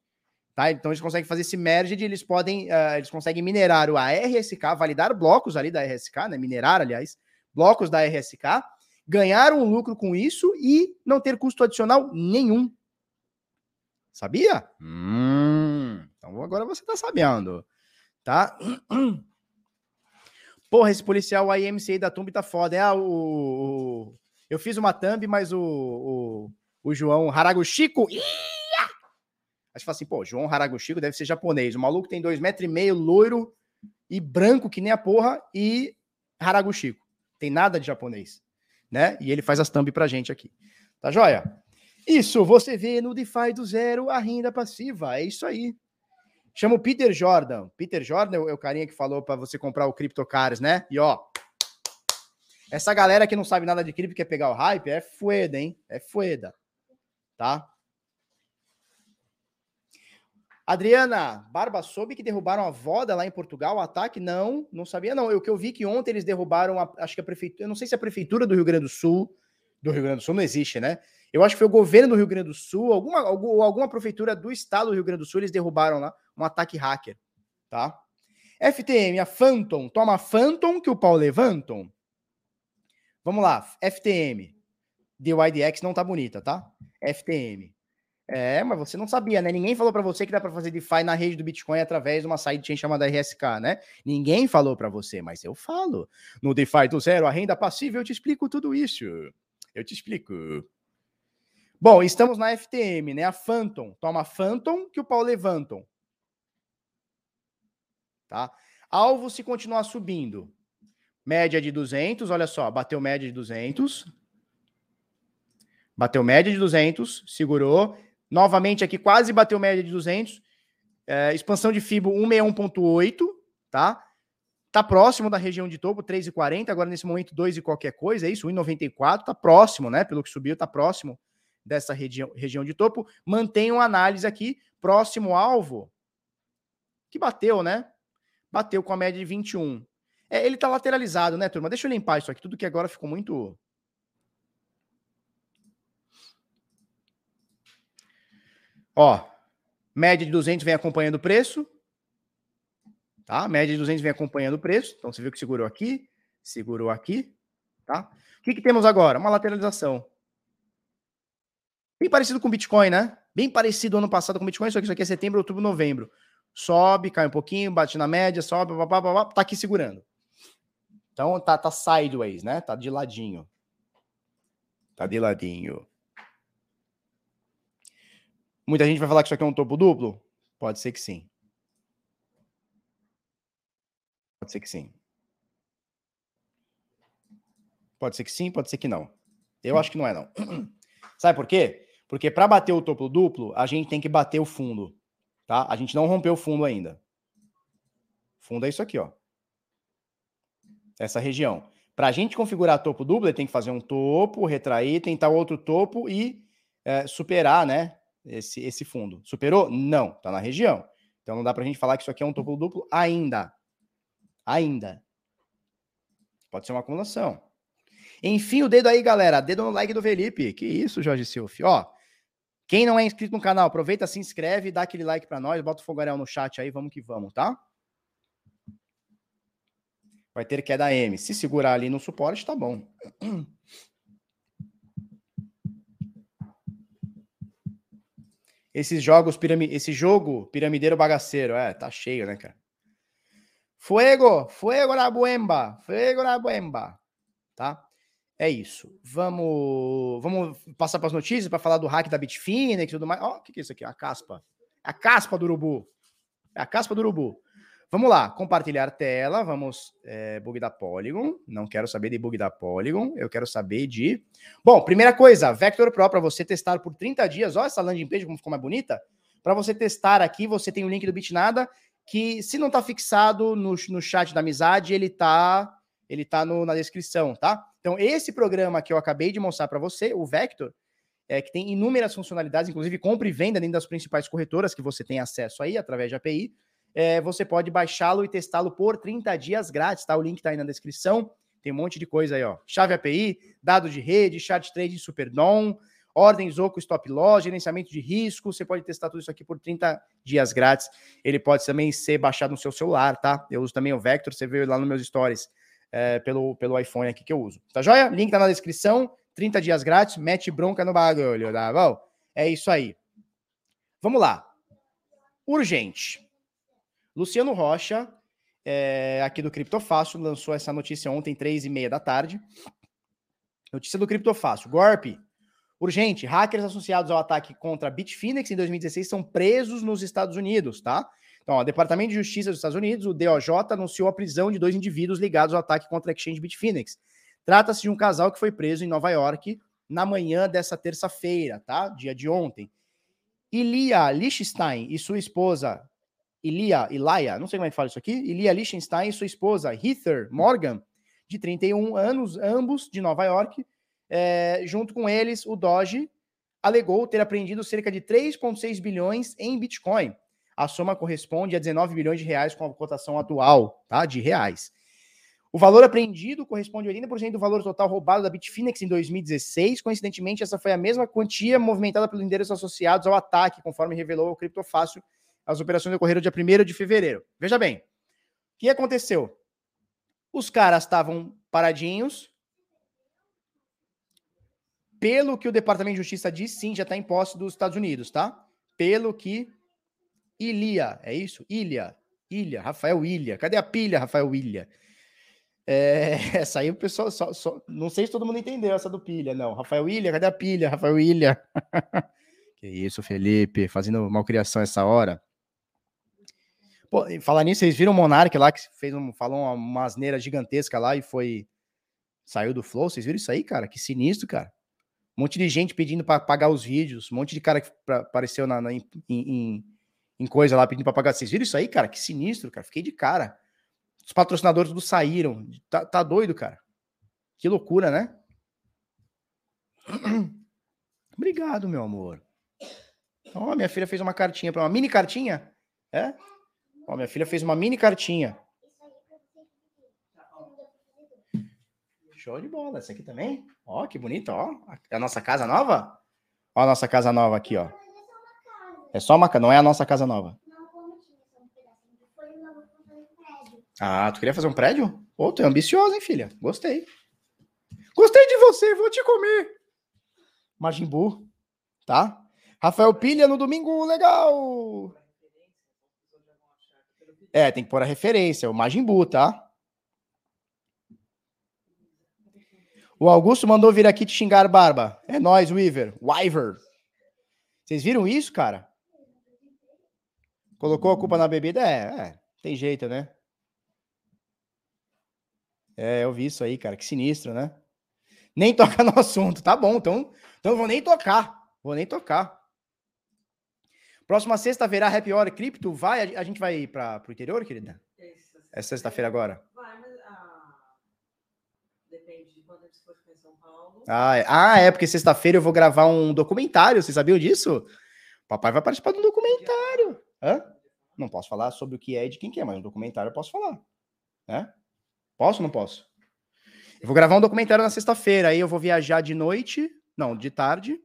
Tá? Então eles conseguem fazer esse merge, eles podem, uh, eles conseguem minerar o RSK, validar blocos ali da RSK, né? Minerar, aliás, blocos da RSK, ganhar um lucro com isso e não ter custo adicional nenhum. Sabia? Hum, então agora você tá sabendo, tá? Porra, esse policial IMCA da Tumba tá foda. É, ah, o, eu fiz uma thumb, mas o, o, o João Haraguchico... Ih! Aí você fala assim, pô, João Haraguchico deve ser japonês. O maluco tem dois metros e meio, loiro e branco que nem a porra, e Haraguchico. Tem nada de japonês, né? E ele faz as thumb pra gente aqui. Tá joia? Isso, você vê no DeFi do zero a renda passiva. É isso aí. Chama o Peter Jordan. Peter Jordan é o carinha que falou para você comprar o CryptoCars, né? E ó, essa galera que não sabe nada de cripto quer pegar o hype é fueda, hein? É fueda. Tá? Adriana, Barba, soube que derrubaram a Voda lá em Portugal, o ataque? Não, não sabia não. O que eu vi que ontem eles derrubaram, a, acho que a prefeitura, eu não sei se a prefeitura do Rio Grande do Sul, do Rio Grande do Sul não existe, né? Eu acho que foi o governo do Rio Grande do Sul, alguma, alguma prefeitura do estado do Rio Grande do Sul, eles derrubaram lá um ataque hacker, tá? FTM, a Phantom, toma Phantom que o pau levantam. Vamos lá, FTM. DYDX não tá bonita, tá? FTM. É, mas você não sabia, né? Ninguém falou para você que dá para fazer DeFi na rede do Bitcoin através de uma sidechain chamada RSK, né? Ninguém falou para você, mas eu falo. No DeFi do zero, a renda passiva, eu te explico tudo isso. Eu te explico. Bom, estamos na FTM, né? A Phantom. Toma Phantom que o pau levantam. Tá? Alvo se continuar subindo. Média de 200, olha só, bateu média de 200. Bateu média de 200, segurou Novamente aqui quase bateu média de 200. É, expansão de FIBO 161.8, tá? Tá próximo da região de topo, 3,40. Agora nesse momento 2 e qualquer coisa, é isso? 1,94. Tá próximo, né? Pelo que subiu, tá próximo dessa região, região de topo. Mantenham análise aqui, próximo alvo, que bateu, né? Bateu com a média de 21. É, ele tá lateralizado, né, turma? Deixa eu limpar isso aqui, tudo que agora ficou muito Ó, média de 200 vem acompanhando o preço. Tá? Média de 200 vem acompanhando o preço. Então você viu que segurou aqui, segurou aqui, tá? O que, que temos agora? Uma lateralização. Bem parecido com o Bitcoin, né? Bem parecido ano passado com o Bitcoin, só que isso aqui é setembro, outubro, novembro. Sobe, cai um pouquinho, bate na média, sobe, blá, tá aqui segurando. Então tá, tá sideways, né? Tá de ladinho. Tá de ladinho. Muita gente vai falar que isso aqui é um topo duplo? Pode ser que sim. Pode ser que sim. Pode ser que sim, pode ser que não. Eu acho que não é, não. Sabe por quê? Porque para bater o topo duplo, a gente tem que bater o fundo. Tá? A gente não rompeu o fundo ainda. Fundo é isso aqui, ó. Essa região. Para a gente configurar topo duplo, ele tem que fazer um topo, retrair, tentar outro topo e é, superar, né? esse, esse fundo. Superou? Não, tá na região. Então não dá pra gente falar que isso aqui é um topo duplo ainda. Ainda. Pode ser uma acumulação. Enfim, o dedo aí, galera. Dedo no like do Felipe. Que isso, Jorge Silf. Ó, quem não é inscrito no canal, aproveita, se inscreve, dá aquele like para nós, bota o fogaréu no chat aí, vamos que vamos, tá? Vai ter queda M. Se segurar ali no suporte, tá bom. esses jogos, esse jogo piramideiro bagaceiro. É, tá cheio, né, cara? Fuego, fuego na buemba, fuego na buemba, tá? É isso. Vamos, vamos passar para as notícias para falar do hack da Bitfinex e tudo mais. Ó, oh, o que, que é isso aqui? A caspa. A caspa do urubu. É a caspa do urubu. Vamos lá, compartilhar tela, vamos, é, bug da Polygon, não quero saber de bug da Polygon, eu quero saber de... Bom, primeira coisa, Vector Pro para você testar por 30 dias, olha essa landing page como ficou mais bonita, para você testar aqui, você tem o link do Bitnada, que se não está fixado no, no chat da amizade, ele está ele tá no, na descrição, tá? Então, esse programa que eu acabei de mostrar para você, o Vector, é, que tem inúmeras funcionalidades, inclusive compra e venda dentro das principais corretoras que você tem acesso aí através de API. É, você pode baixá-lo e testá-lo por 30 dias grátis, tá? O link tá aí na descrição. Tem um monte de coisa aí, ó. Chave API, dados de rede, chart trade Superdom, ordens Zoco Stop Loss, gerenciamento de risco. Você pode testar tudo isso aqui por 30 dias grátis. Ele pode também ser baixado no seu celular, tá? Eu uso também o Vector, você veio lá nos meus stories é, pelo, pelo iPhone aqui que eu uso. Tá joia? Link tá na descrição. 30 dias grátis, mete bronca no bagulho, tá bom? É isso aí. Vamos lá. Urgente. Luciano Rocha, é, aqui do Criptofácil, lançou essa notícia ontem, três e meia da tarde. Notícia do Criptofácil. Golpe. Urgente. Hackers associados ao ataque contra Bitfinex em 2016 são presos nos Estados Unidos, tá? Então, o Departamento de Justiça dos Estados Unidos, o DOJ, anunciou a prisão de dois indivíduos ligados ao ataque contra a exchange Bitfinex. Trata-se de um casal que foi preso em Nova York na manhã dessa terça-feira, tá? Dia de ontem. Ilia Lichtenstein e sua esposa, Ilia, Ilaya, não sei como é que fala isso aqui, Ilia Lichtenstein e sua esposa, Heather Morgan, de 31 anos, ambos de Nova York, é, junto com eles, o Doge alegou ter apreendido cerca de 3,6 bilhões em Bitcoin. A soma corresponde a 19 bilhões de reais com a cotação atual, tá? De reais. O valor apreendido corresponde a 80% do valor total roubado da Bitfinex em 2016. Coincidentemente, essa foi a mesma quantia movimentada pelos endereços associados ao ataque, conforme revelou o Criptofácil. As operações ocorreram dia 1 de fevereiro. Veja bem, o que aconteceu? Os caras estavam paradinhos. Pelo que o Departamento de Justiça diz, sim, já está em posse dos Estados Unidos, tá? Pelo que Ilha, é isso? Ilha, Ilha, Rafael Ilha. Cadê a pilha, Rafael Ilha? É, essa aí o pessoal só, só, Não sei se todo mundo entendeu essa do pilha, não. Rafael Ilha, cadê a pilha? Rafael Ilha. que isso, Felipe, fazendo malcriação essa hora. Pô, falar nisso, vocês viram o Monark lá que fez um, falou uma, uma asneira gigantesca lá e foi. Saiu do Flow? Vocês viram isso aí, cara? Que sinistro, cara. Um monte de gente pedindo para pagar os vídeos, um monte de cara que apareceu na, na em, em, em, coisa lá pedindo para pagar. Vocês viram isso aí, cara? Que sinistro, cara. Fiquei de cara. Os patrocinadores tudo saíram. Tá, tá doido, cara. Que loucura, né? Obrigado, meu amor. Ó, oh, minha filha fez uma cartinha para uma mini cartinha. É? Ó, minha filha fez uma mini cartinha. Show de bola. Essa aqui também? Ó, que bonito, ó. É a nossa casa nova? Ó a nossa casa nova aqui, ó. É só uma, não é a nossa casa nova. Ah, tu queria fazer um prédio? Pô, tu é ambiciosa, hein, filha? Gostei. Gostei de você, vou te comer. Majimbu, tá? Rafael Pilha no domingo, legal. É, tem que pôr a referência, o Majimbu, tá? O Augusto mandou vir aqui te xingar, Barba. É nós, Weaver. Wyver. Vocês viram isso, cara? Colocou a culpa na bebida? É, é tem jeito, né? É, eu vi isso aí, cara. Que sinistro, né? Nem toca no assunto. Tá bom, então, então eu vou nem tocar. Vou nem tocar. Próxima sexta haverá Happy Hour Cripto. Vai, a, gente vai para o interior, querida? É sexta-feira agora? Vai, mas ah, depende de quando a gente for em São Paulo. Ah, é, ah, é porque sexta-feira eu vou gravar um documentário. Vocês sabiam disso? Papai vai participar de um documentário. Hã? Não posso falar sobre o que é e de quem que é, mas um documentário eu posso falar. Né? Posso ou não posso? Eu vou gravar um documentário na sexta-feira, aí eu vou viajar de noite, não, de tarde.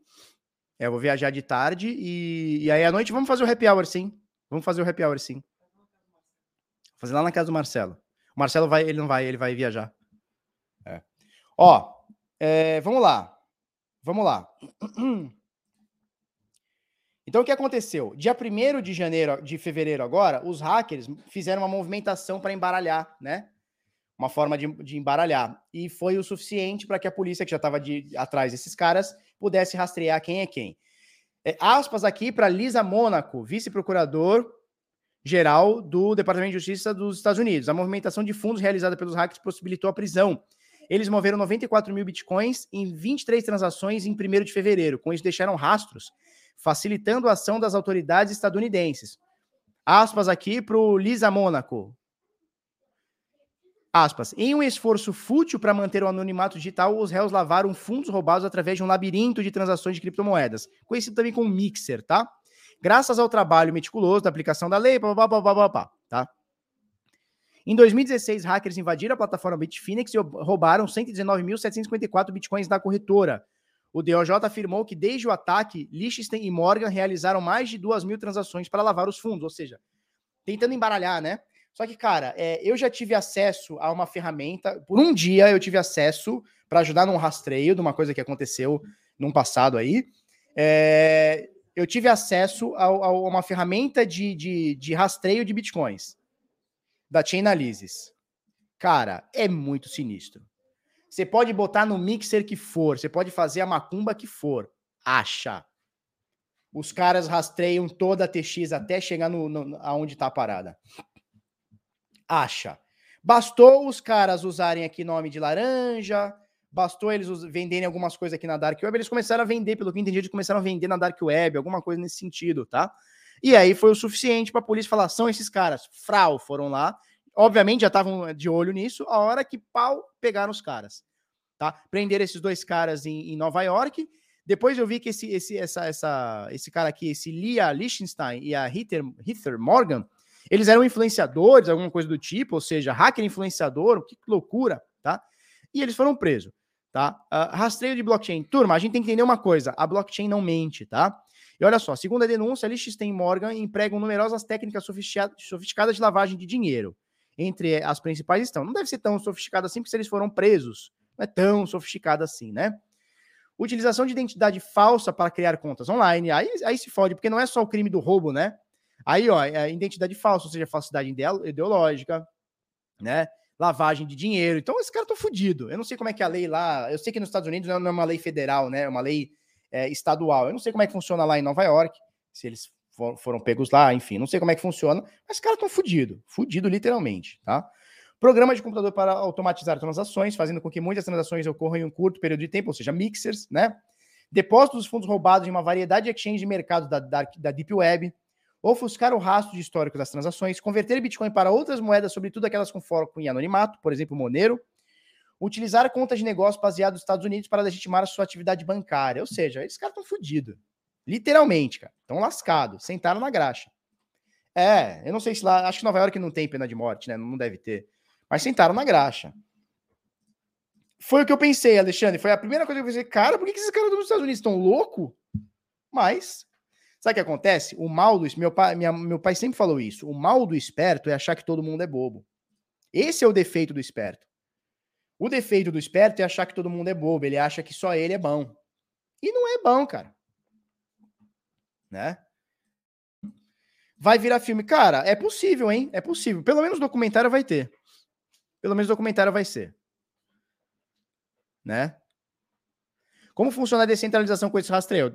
É, eu vou viajar de tarde e, e aí à noite vamos fazer o happy hour, sim. Vamos fazer o happy hour, sim. Vou fazer lá na casa do Marcelo. O Marcelo vai, ele não vai, ele vai viajar. É. Ó, é, vamos lá. Vamos lá. Então o que aconteceu? Dia 1 de janeiro, de fevereiro agora, os hackers fizeram uma movimentação para embaralhar, né? uma forma de, de embaralhar. E foi o suficiente para que a polícia, que já estava atrás desses caras, pudesse rastrear quem é quem. É, aspas aqui para Lisa Mônaco, vice-procurador geral do Departamento de Justiça dos Estados Unidos. A movimentação de fundos realizada pelos hackers possibilitou a prisão. Eles moveram 94 mil bitcoins em 23 transações em 1 de fevereiro. Com isso, deixaram rastros, facilitando a ação das autoridades estadunidenses. Aspas aqui para o Lisa Mônaco, Aspas. Em um esforço fútil para manter o anonimato digital, os réus lavaram fundos roubados através de um labirinto de transações de criptomoedas, conhecido também como Mixer, tá? Graças ao trabalho meticuloso da aplicação da lei, blá, blá, blá, blá, blá, blá, tá? Em 2016, hackers invadiram a plataforma Bitfinex e roubaram 119.754 bitcoins da corretora. O DOJ afirmou que desde o ataque, Liechtenstein e Morgan realizaram mais de 2 mil transações para lavar os fundos, ou seja, tentando embaralhar, né? Só que, cara, é, eu já tive acesso a uma ferramenta. Por um dia eu tive acesso para ajudar num rastreio de uma coisa que aconteceu num passado aí. É, eu tive acesso a, a uma ferramenta de, de, de, rastreio de bitcoins da Chainalysis. Cara, é muito sinistro. Você pode botar no mixer que for, você pode fazer a macumba que for. Acha. Os caras rastreiam toda a TX até chegar no, no aonde está a parada acha. Bastou os caras usarem aqui nome de laranja, bastou eles venderem algumas coisas aqui na Dark Web, eles começaram a vender, pelo que eu entendi, eles começaram a vender na Dark Web, alguma coisa nesse sentido, tá? E aí foi o suficiente para a polícia falar: são esses caras. Frau foram lá, obviamente já estavam de olho nisso, a hora que pau pegaram os caras, tá? Prenderam esses dois caras em, em Nova York. Depois eu vi que esse, esse, essa, essa, esse cara aqui, esse Lia Lichtenstein e a Heather, Morgan, eles eram influenciadores, alguma coisa do tipo, ou seja, hacker influenciador, que loucura, tá? E eles foram presos, tá? Uh, rastreio de blockchain. Turma, a gente tem que entender uma coisa: a blockchain não mente, tá? E olha só, segundo a denúncia, a Liechtenstein Morgan empregam numerosas técnicas sofisticadas de lavagem de dinheiro. Entre as principais estão. Não deve ser tão sofisticada assim, porque se eles foram presos, não é tão sofisticada assim, né? Utilização de identidade falsa para criar contas online. Aí, aí se fode, porque não é só o crime do roubo, né? Aí, ó, é identidade falsa, ou seja, falsidade ideológica, né? Lavagem de dinheiro. Então, esse cara tá fudido. Eu não sei como é que é a lei lá. Eu sei que nos Estados Unidos não é uma lei federal, né? É uma lei é, estadual. Eu não sei como é que funciona lá em Nova York, se eles for, foram pegos lá, enfim, não sei como é que funciona, mas os caras estão fudidos. Fudido, literalmente, tá? Programa de computador para automatizar transações, fazendo com que muitas transações ocorram em um curto período de tempo, ou seja, mixers, né? Depósito dos fundos roubados em uma variedade de exchanges de mercado da, da, da Deep Web, ofuscar o rastro de histórico das transações, converter Bitcoin para outras moedas, sobretudo aquelas com foco em anonimato, por exemplo, Monero, utilizar contas de negócio baseadas nos Estados Unidos para legitimar a sua atividade bancária. Ou seja, esses caras estão fodidos. Literalmente, cara. Estão lascados. Sentaram na graxa. É, eu não sei se lá. Acho que Nova York não tem pena de morte, né? Não deve ter. Mas sentaram na graxa. Foi o que eu pensei, Alexandre. Foi a primeira coisa que eu pensei. Cara, por que esses caras dos Estados Unidos estão loucos? Mas Sabe o que acontece? O mal do meu pai, minha, meu pai sempre falou isso. O mal do esperto é achar que todo mundo é bobo. Esse é o defeito do esperto. O defeito do esperto é achar que todo mundo é bobo. Ele acha que só ele é bom. E não é bom, cara. Né? Vai virar filme. Cara, é possível, hein? É possível. Pelo menos documentário vai ter. Pelo menos documentário vai ser. Né? Como funciona a descentralização com esse rastreio?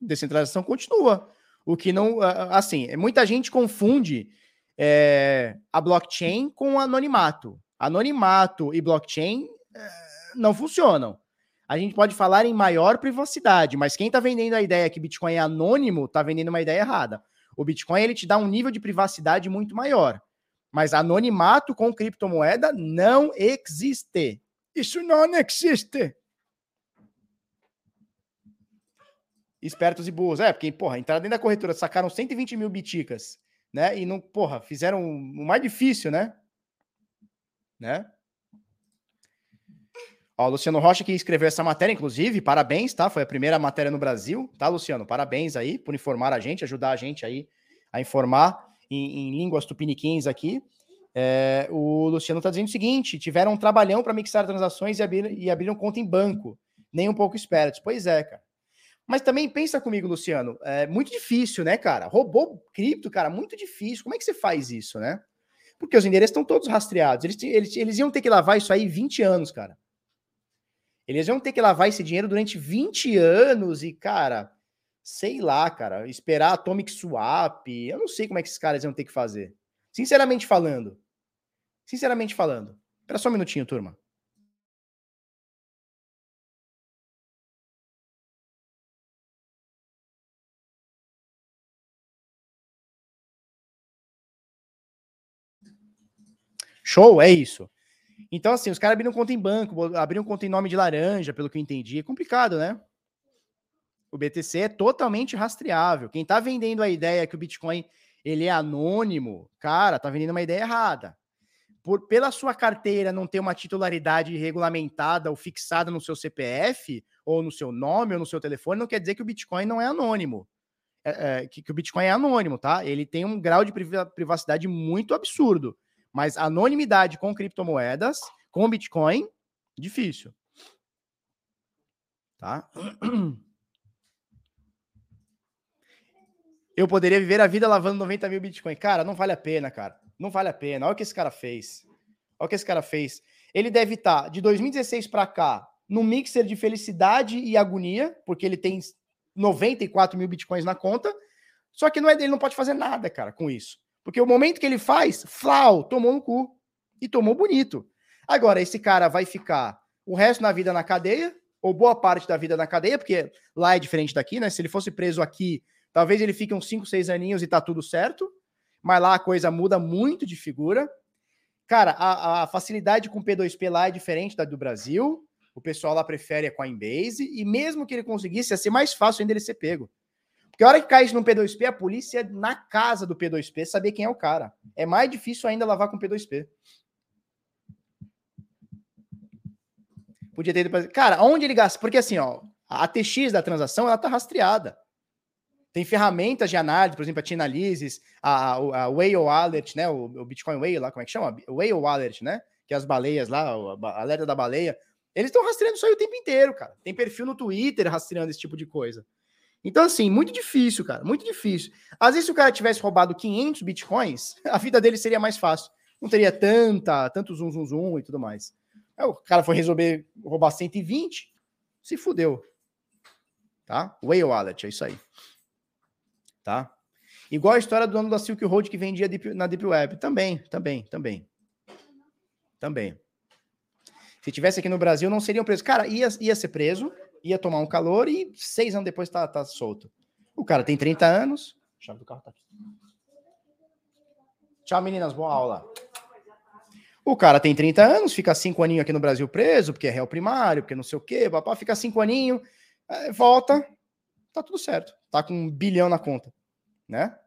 Descentralização continua. O que não. Assim, muita gente confunde é, a blockchain com anonimato. Anonimato e blockchain é, não funcionam. A gente pode falar em maior privacidade, mas quem está vendendo a ideia que Bitcoin é anônimo está vendendo uma ideia errada. O Bitcoin ele te dá um nível de privacidade muito maior. Mas anonimato com criptomoeda não existe. Isso não existe. Espertos e burros. É, porque, porra, entraram dentro da corretora, sacaram 120 mil biticas, né? E não, porra, fizeram o mais difícil, né? Né? Ó, Luciano Rocha que escreveu essa matéria, inclusive, parabéns, tá? Foi a primeira matéria no Brasil, tá, Luciano? Parabéns aí por informar a gente, ajudar a gente aí a informar em, em línguas tupiniquins aqui. É, o Luciano tá dizendo o seguinte: tiveram um trabalhão para mixar transações e, abrir, e abriram conta em banco. Nem um pouco espertos. Pois é, cara. Mas também pensa comigo, Luciano, é muito difícil, né, cara? Robô cripto, cara, muito difícil. Como é que você faz isso, né? Porque os endereços estão todos rastreados. Eles, eles, eles iam ter que lavar isso aí 20 anos, cara. Eles iam ter que lavar esse dinheiro durante 20 anos e, cara, sei lá, cara, esperar Atomic Swap. Eu não sei como é que esses caras iam ter que fazer. Sinceramente falando. Sinceramente falando. Espera só um minutinho, turma. Show? É isso. Então, assim, os caras abriram conta em banco, abriram conta em nome de laranja, pelo que eu entendi. É complicado, né? O BTC é totalmente rastreável. Quem tá vendendo a ideia que o Bitcoin ele é anônimo, cara, tá vendendo uma ideia errada. Por, pela sua carteira não ter uma titularidade regulamentada ou fixada no seu CPF, ou no seu nome, ou no seu telefone, não quer dizer que o Bitcoin não é anônimo. É, é, que, que, o Bitcoin é anônimo, tá? Ele tem um grau de privacidade muito absurdo. Mas anonimidade com criptomoedas, com Bitcoin, difícil. Tá? Eu poderia viver a vida lavando 90 mil Bitcoin. Cara, não vale a pena, cara. Não vale a pena. Olha o que esse cara fez. Olha o que esse cara fez. Ele deve estar, de 2016 para cá, no mixer de felicidade e agonia, porque ele tem 94 mil bitcoins na conta. Só que não é dele, não pode fazer nada, cara, com isso. Porque o momento que ele faz, flau, tomou no cu. E tomou bonito. Agora, esse cara vai ficar o resto da vida na cadeia, ou boa parte da vida na cadeia, porque lá é diferente daqui, né? Se ele fosse preso aqui, talvez ele fique uns 5, 6 aninhos e tá tudo certo. Mas lá a coisa muda muito de figura. Cara, a, a facilidade com P2P lá é diferente da do Brasil. O pessoal lá prefere a Coinbase. E mesmo que ele conseguisse, ia ser mais fácil ainda ele ser pego. Porque a hora que cai no P2P, a polícia é na casa do P2P saber quem é o cara. É mais difícil ainda lavar com P2P. Podia ter ido Cara, onde ele gasta? Porque assim, ó, a TX da transação, ela tá rastreada. Tem ferramentas de análise, por exemplo, a Chainalysis, a, a, a Whale Alert, né? O, o, Bitcoin Whale lá, como é que chama? Whale Alert, né? Que é as baleias lá, a alerta da baleia. Eles estão rastreando isso aí o tempo inteiro, cara. Tem perfil no Twitter rastreando esse tipo de coisa. Então, assim, muito difícil, cara, muito difícil. Às vezes, se o cara tivesse roubado 500 bitcoins, a vida dele seria mais fácil. Não teria tanta, tanto zoom, zoom, zoom e tudo mais. Aí, o cara foi resolver roubar 120, se fudeu. Tá? Whale Wallet, é isso aí. Tá? Igual a história do dono da Silk Road que vendia na Deep Web. Também, também, também. Também. Se tivesse aqui no Brasil, não seriam presos. Cara, ia, ia ser preso, ia tomar um calor e seis anos depois tá, tá solto. O cara tem 30 anos. A chave do carro tá aqui. Tchau, meninas. Boa aula. O cara tem 30 anos, fica cinco aninhos aqui no Brasil preso, porque é réu primário, porque não sei o quê, papá, fica cinco aninhos, volta, tá tudo certo. Tá com um bilhão na conta, né?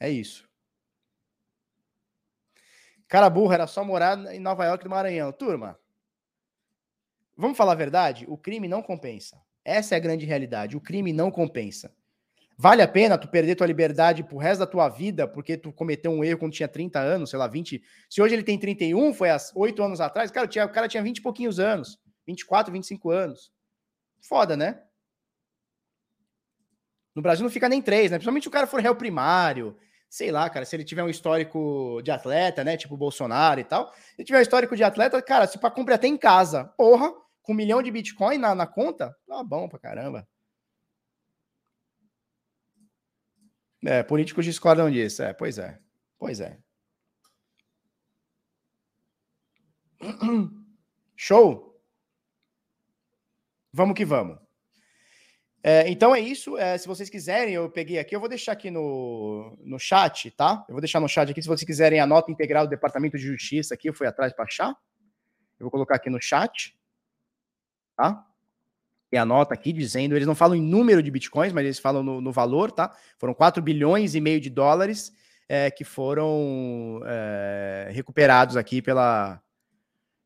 É isso. Cara burro, era só morar em Nova York do Maranhão. Turma, Vamos falar a verdade? O crime não compensa. Essa é a grande realidade. O crime não compensa. Vale a pena tu perder tua liberdade pro resto da tua vida porque tu cometeu um erro quando tinha 30 anos, sei lá, 20. Se hoje ele tem 31, foi há 8 anos atrás, cara, tinha, o cara tinha 20 e pouquinhos anos. 24, 25 anos. Foda, né? No Brasil não fica nem 3, né? Principalmente se o cara for réu primário, sei lá, cara, se ele tiver um histórico de atleta, né? Tipo Bolsonaro e tal. Se ele tiver um histórico de atleta, cara, se para comprar até em casa, porra, com um milhão de Bitcoin na, na conta, tá bom pra caramba. É, políticos discordam disso. É, pois é. Pois é. Show? Vamos que vamos. É, então é isso. É, se vocês quiserem, eu peguei aqui, eu vou deixar aqui no, no chat, tá? Eu vou deixar no chat aqui. Se vocês quiserem a nota integral do Departamento de Justiça aqui, eu fui atrás para achar. Eu vou colocar aqui no chat tá? E a nota aqui dizendo, eles não falam em número de bitcoins, mas eles falam no, no valor, tá? Foram 4 bilhões e meio de dólares é, que foram é, recuperados aqui pela,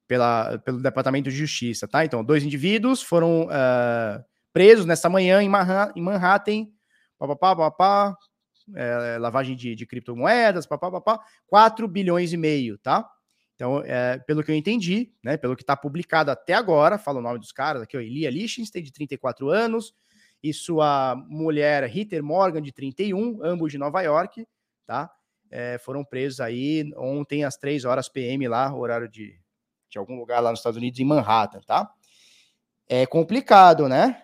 pela, pelo Departamento de Justiça, tá? Então, dois indivíduos foram uh, presos nessa manhã em, Manhattan, em Manhattan papapá, papapá, é, lavagem de, de criptomoedas, papapá, 4 bilhões e meio, tá? Então, é, pelo que eu entendi, né, pelo que está publicado até agora, fala o nome dos caras aqui, ó, Elia Lichtenstein, de 34 anos, e sua mulher Ritter Morgan, de 31, ambos de Nova York, tá? É, foram presos aí ontem às 3 horas PM lá, horário de, de algum lugar lá nos Estados Unidos, em Manhattan, tá? É complicado, né?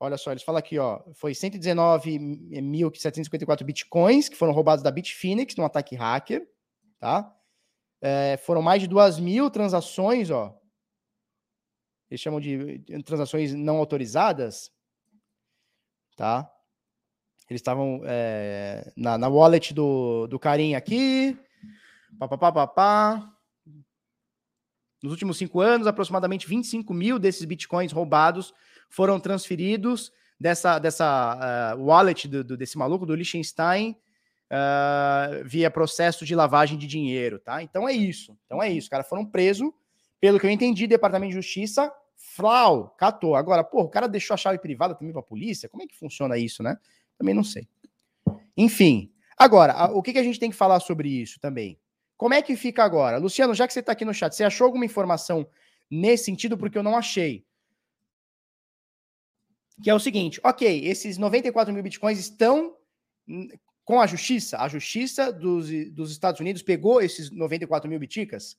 Olha só, eles falam aqui, ó, foi 119.754 bitcoins que foram roubados da Bitfinex num ataque hacker, tá? É, foram mais de duas mil transações, ó. Eles chamam de transações não autorizadas, tá? Eles estavam é, na, na wallet do, do carinha aqui. Pá, pá, pá, pá, pá. Nos últimos cinco anos, aproximadamente 25 mil desses bitcoins roubados foram transferidos dessa, dessa uh, wallet do, do, desse maluco, do Liechtenstein, uh, via processo de lavagem de dinheiro, tá? Então é isso. Então é isso. Os caras foram presos, pelo que eu entendi, Departamento de Justiça, flau, catou. Agora, pô, o cara deixou a chave privada também pra polícia? Como é que funciona isso, né? Também não sei. Enfim. Agora, a, o que, que a gente tem que falar sobre isso também? Como é que fica agora? Luciano, já que você está aqui no chat, você achou alguma informação nesse sentido? Porque eu não achei. Que é o seguinte: ok, esses 94 mil bitcoins estão com a justiça. A justiça dos, dos Estados Unidos pegou esses 94 mil biticas?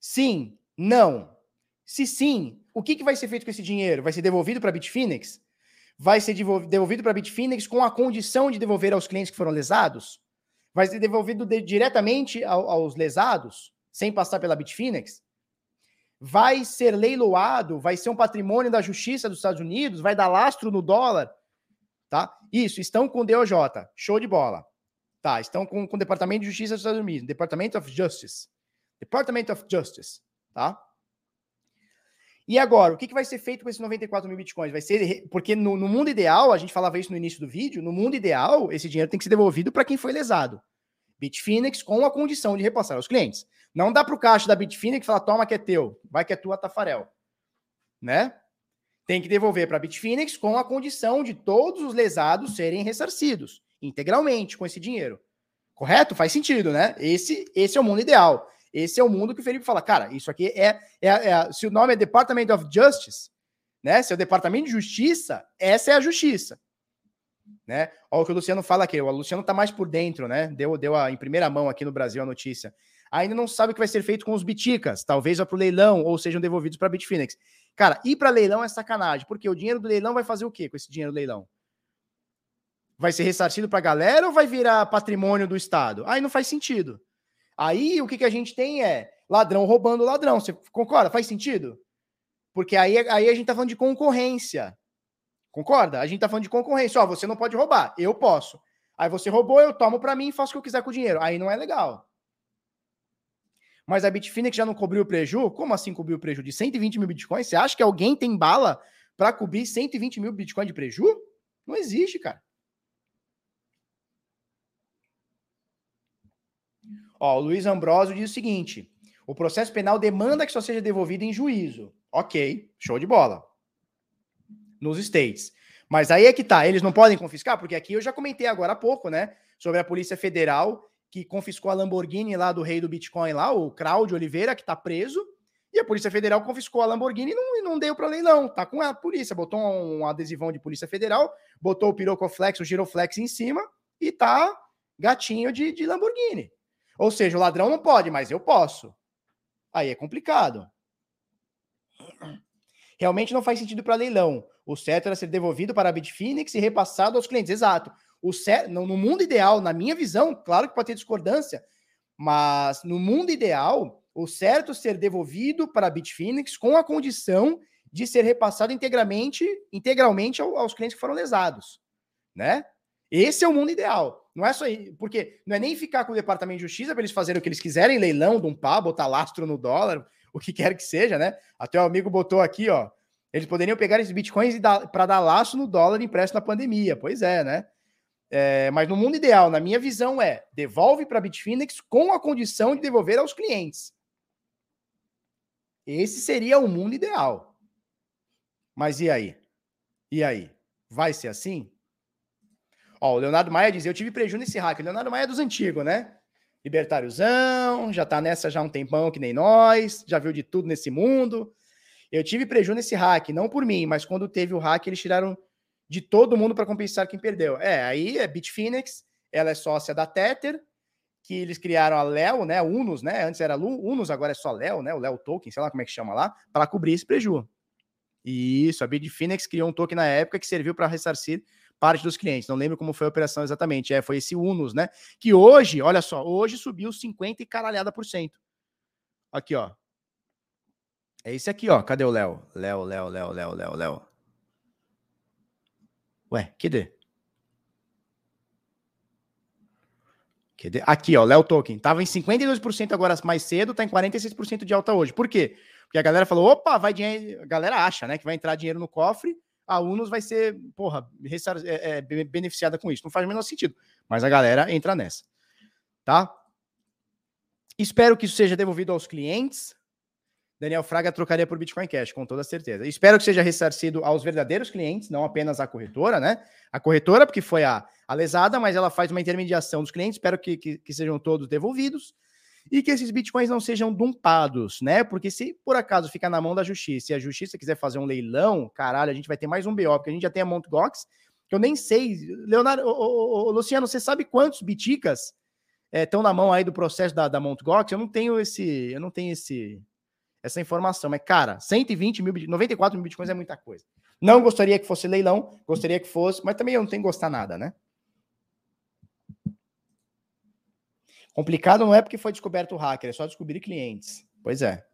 Sim, não. Se sim, o que, que vai ser feito com esse dinheiro? Vai ser devolvido para a Bitfinex? Vai ser devolvido para a Bitfinex com a condição de devolver aos clientes que foram lesados? vai ser devolvido de, diretamente ao, aos lesados, sem passar pela Bitfinex? Vai ser leiloado, vai ser um patrimônio da Justiça dos Estados Unidos, vai dar lastro no dólar, tá? Isso, estão com DOJ, show de bola. Tá, estão com, com o Departamento de Justiça dos Estados Unidos, Department of Justice. Department of Justice, tá? E agora, o que, que vai ser feito com esses 94 mil bitcoins? Vai ser. Porque no, no, mundo ideal, a gente falava isso no início do vídeo, no mundo ideal, esse dinheiro tem que ser devolvido para quem foi lesado. Bitfinex com a condição de repassar aos clientes. Não dá para o caixa da Bitfinex falar, toma que é teu, vai que é tua, Tafarel. Né? Tem que devolver para a Bitfinex com a condição de todos os lesados serem ressarcidos integralmente com esse dinheiro. Correto? Faz sentido, né? Esse, esse é o mundo ideal. Esse é o mundo que o Felipe fala, cara, isso aqui é, é, é, se o nome é Department of Justice, né? Se é o Departamento de Justiça, essa é a justiça. Né? Olha o que o Luciano fala aqui, o Luciano tá mais por dentro, né? Deu, deu a, em primeira mão aqui no Brasil a notícia. Ainda não sabe o que vai ser feito com os biticas, talvez vá para o leilão ou sejam devolvidos para a Bitfinex. Cara, ir para leilão é sacanagem, porque o dinheiro do leilão vai fazer o quê com esse dinheiro do leilão? Vai ser ressarcido para a galera ou vai virar patrimônio do Estado? Aí não faz sentido. Aí o que, que a gente tem é ladrão roubando ladrão. Você concorda? Faz sentido? Porque aí, aí a gente tá falando de concorrência. Concorda? A gente tá falando de concorrência. Ó, você não pode roubar, eu posso. Aí você roubou, eu tomo para mim e faço o que eu quiser com o dinheiro. Aí não é legal. Mas a Bitfinex já não cobriu o preju? Como assim cobriu o preju? De 120 mil bitcoins? Você acha que alguém tem bala para cobrir 120 mil bitcoins de preju? Não existe, cara. Ó, o Luiz Ambrosio diz o seguinte: o processo penal demanda que só seja devolvido em juízo. Ok, show de bola. Nos States. Mas aí é que tá, eles não podem confiscar, porque aqui eu já comentei agora há pouco, né? Sobre a Polícia Federal que confiscou a Lamborghini lá do rei do Bitcoin, lá, o Claudio Oliveira, que tá preso. E a Polícia Federal confiscou a Lamborghini e não, não deu para leilão. Tá com a polícia, botou um adesivão de Polícia Federal, botou o Pirocoflex, o Giroflex em cima e tá gatinho de, de Lamborghini. Ou seja, o ladrão não pode, mas eu posso. Aí é complicado. Realmente não faz sentido para leilão. O certo era ser devolvido para a Bitfinex e repassado aos clientes. Exato. O certo, no mundo ideal, na minha visão, claro que pode ter discordância, mas no mundo ideal, o certo é ser devolvido para a Bitfinex com a condição de ser repassado integralmente, integralmente aos clientes que foram lesados, né? Esse é o mundo ideal. Não é só porque não é nem ficar com o Departamento de Justiça para eles fazerem o que eles quiserem, leilão de um pá, botar lastro no dólar, o que quer que seja, né? Até o amigo botou aqui, ó. Eles poderiam pegar esses bitcoins para dar laço no dólar impresso na pandemia. Pois é, né? É, mas no mundo ideal, na minha visão, é devolve para a Bitfinex com a condição de devolver aos clientes. Esse seria o mundo ideal. Mas e aí? E aí? Vai ser assim? Ó, o Leonardo Maia diz: Eu tive prejuízo nesse hack. O Leonardo Maia é dos antigos, né? Libertáriozão, já tá nessa já há um tempão que nem nós, já viu de tudo nesse mundo. Eu tive prejuízo nesse hack, não por mim, mas quando teve o hack, eles tiraram de todo mundo para compensar quem perdeu. É, aí é Bitfinex, ela é sócia da Tether, que eles criaram a Leo, né? Unos, né? Antes era Unos, agora é só Leo, né? O Leo Token, sei lá como é que chama lá, para cobrir esse prejuízo. Isso, a Bitfinex criou um token na época que serviu para ressarcir parte dos clientes. Não lembro como foi a operação exatamente. É, foi esse Unus, né? Que hoje, olha só, hoje subiu 50 e caralhada por cento. Aqui, ó. É esse aqui, ó. Cadê o Léo? Léo, Léo, Léo, Léo, Léo, Léo. Ué, cadê? Aqui, ó, Léo Token. Tava em 52% agora mais cedo, tá em 46% de alta hoje. Por quê? Porque a galera falou: opa, vai dinheiro. A galera acha, né, que vai entrar dinheiro no cofre, a Unos vai ser, porra, é, é, beneficiada com isso. Não faz o menor sentido. Mas a galera entra nessa. Tá? Espero que isso seja devolvido aos clientes. Daniel Fraga trocaria por Bitcoin Cash, com toda certeza. Espero que seja ressarcido aos verdadeiros clientes, não apenas à corretora, né? A corretora, porque foi a, a lesada, mas ela faz uma intermediação dos clientes. Espero que, que, que sejam todos devolvidos e que esses bitcoins não sejam dumpados, né? Porque se por acaso ficar na mão da justiça e a justiça quiser fazer um leilão, caralho, a gente vai ter mais um BO, porque a gente já tem a Mt. Gox, que eu nem sei. Leonardo, ô, ô, ô, Luciano, você sabe quantos biticas estão é, na mão aí do processo da, da. Gox? Eu não tenho esse, eu não tenho esse essa informação, mas cara, 120 mil, 94 mil bitcoins é muita coisa. Não gostaria que fosse leilão, gostaria que fosse, mas também eu não tenho que gostar nada, né? Complicado não é porque foi descoberto o hacker, é só descobrir clientes. Pois é.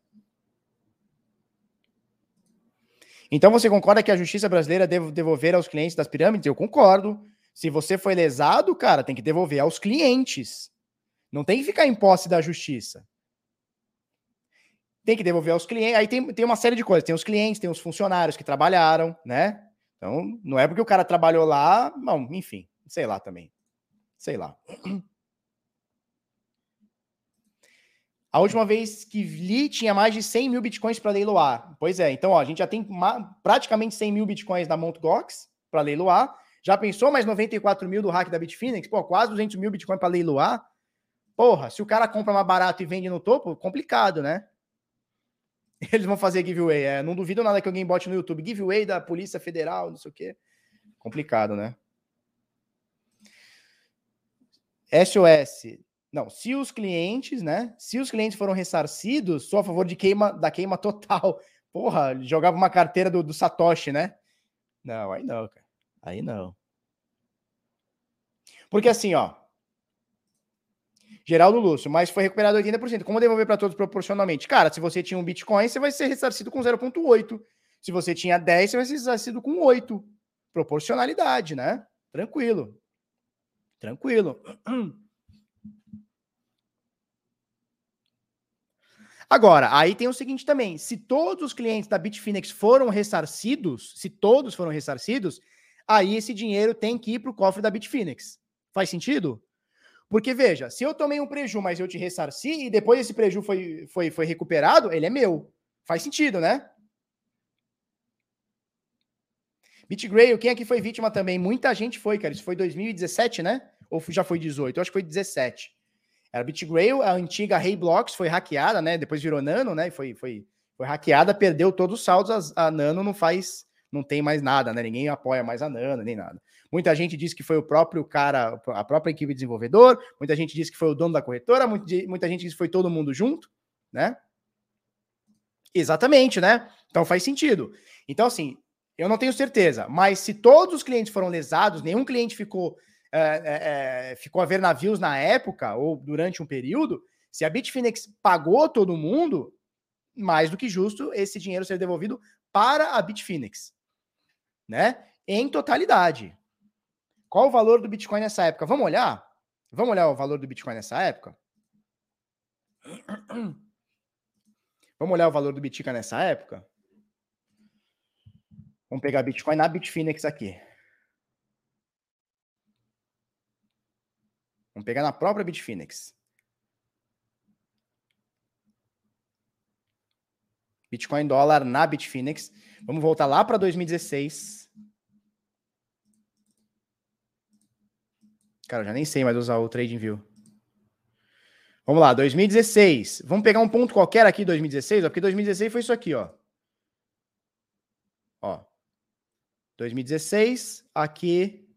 Então você concorda que a justiça brasileira deve devolver aos clientes das pirâmides? Eu concordo. Se você foi lesado, cara, tem que devolver aos clientes. Não tem que ficar em posse da justiça. Tem que devolver aos clientes. Aí tem, tem uma série de coisas. Tem os clientes, tem os funcionários que trabalharam, né? Então, não é porque o cara trabalhou lá, bom, enfim, sei lá também. Sei lá. A última vez que li tinha mais de 100 mil bitcoins para leiloar. Pois é, então ó, a gente já tem praticamente 100 mil bitcoins na Mt. Para leiloar. Já pensou mais 94 mil do hack da Bitfinex? Pô, quase 200 mil bitcoins para leiloar. Porra, se o cara compra mais barato e vende no topo, complicado, né? Eles vão fazer giveaway. É, não duvido nada que alguém bote no YouTube. Giveaway da Polícia Federal, não sei o quê. Complicado, né? SOS. Não, se os clientes, né? Se os clientes foram ressarcidos, sou a favor de queima da queima total. Porra, jogava uma carteira do, do Satoshi, né? Não, aí não, cara. Aí não. Porque assim, ó. Geraldo Lúcio, mas foi recuperado 80%. Como devolver para todos proporcionalmente? Cara, se você tinha um Bitcoin, você vai ser ressarcido com 0,8. Se você tinha 10, você vai ser ressarcido com 8. Proporcionalidade, né? Tranquilo. Tranquilo. Agora, aí tem o seguinte também: se todos os clientes da Bitfinex foram ressarcidos, se todos foram ressarcidos, aí esse dinheiro tem que ir para o cofre da Bitfinex. Faz sentido? Porque, veja, se eu tomei um preju, mas eu te ressarci, e depois esse preju foi, foi, foi recuperado, ele é meu. Faz sentido, né? BitGrail, quem aqui foi vítima também? Muita gente foi, cara. Isso foi 2017, né? Ou já foi 18? Eu acho que foi 17. Era BitGrail, a antiga Blocks foi hackeada, né? Depois virou Nano, né? Foi, foi, foi hackeada, perdeu todos os saldos. A, a Nano não faz, não tem mais nada, né? Ninguém apoia mais a Nano, nem nada. Muita gente diz que foi o próprio cara, a própria equipe de desenvolvedor. Muita gente diz que foi o dono da corretora. Muita, muita gente diz que foi todo mundo junto, né? Exatamente, né? Então faz sentido. Então, assim, eu não tenho certeza, mas se todos os clientes foram lesados, nenhum cliente ficou é, é, ficou a ver navios na época ou durante um período, se a Bitfinex pagou todo mundo, mais do que justo esse dinheiro ser devolvido para a Bitfinex, né? Em totalidade. Qual o valor do Bitcoin nessa época? Vamos olhar? Vamos olhar o valor do Bitcoin nessa época? Vamos olhar o valor do Bitcoin nessa época? Vamos pegar Bitcoin na Bitfinex aqui. Vamos pegar na própria Bitfinex. Bitcoin dólar na Bitfinex. Vamos voltar lá para 2016. Cara, eu já nem sei mais usar o TradingView. Vamos lá, 2016. Vamos pegar um ponto qualquer aqui, 2016, ó, porque 2016 foi isso aqui, ó. Ó. 2016, aqui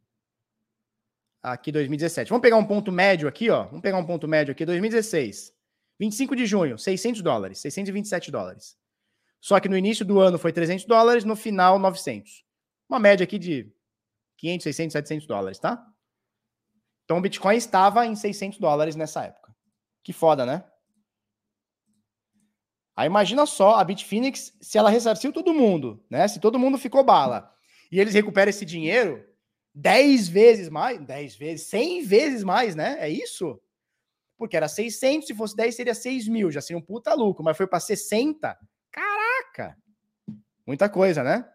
aqui 2017. Vamos pegar um ponto médio aqui, ó. Vamos pegar um ponto médio aqui, 2016. 25 de junho, 600 dólares, 627 dólares. Só que no início do ano foi 300 dólares, no final 900. Uma média aqui de 500, 600, 700 dólares, tá? Então o Bitcoin estava em 600 dólares nessa época. Que foda, né? Aí imagina só a Bitfinex se ela ressarciu todo mundo, né? Se todo mundo ficou bala e eles recuperam esse dinheiro, 10 vezes mais, 10 vezes, 100 vezes mais, né? É isso? Porque era 600, se fosse 10 seria 6 mil, já seria um puta lucro, mas foi para 60? Caraca! Muita coisa, né?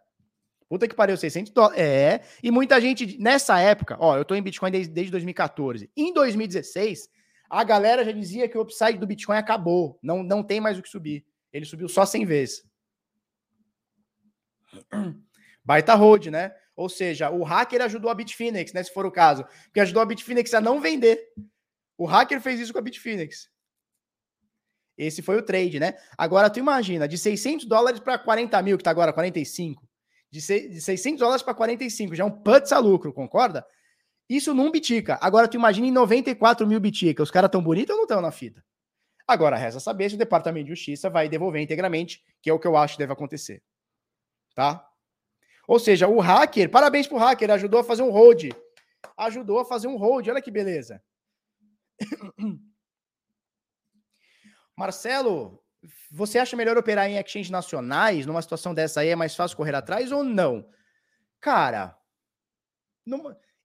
Puta que pariu, 600 dólares. É, e muita gente, nessa época, ó, eu tô em Bitcoin desde, desde 2014. Em 2016, a galera já dizia que o upside do Bitcoin acabou, não, não tem mais o que subir. Ele subiu só 100 vezes. Baita hold, né? Ou seja, o hacker ajudou a Bitfinex, né? Se for o caso. Porque ajudou a Bitfinex a não vender. O hacker fez isso com a Bitfinex. Esse foi o trade, né? Agora, tu imagina, de 600 dólares para 40 mil, que tá agora 45. De, de 600 dólares para 45, já é um putz a lucro, concorda? Isso num Bitica. Agora, tu imagina em 94 mil Bitica. Os caras tão bonitos ou não estão na fita? Agora, resta saber se o Departamento de Justiça vai devolver integramente, que é o que eu acho que deve acontecer. Tá? Ou seja, o hacker, parabéns pro hacker, ajudou a fazer um hold. Ajudou a fazer um hold, olha que beleza. Marcelo, você acha melhor operar em exchanges nacionais? Numa situação dessa aí é mais fácil correr atrás ou não? Cara,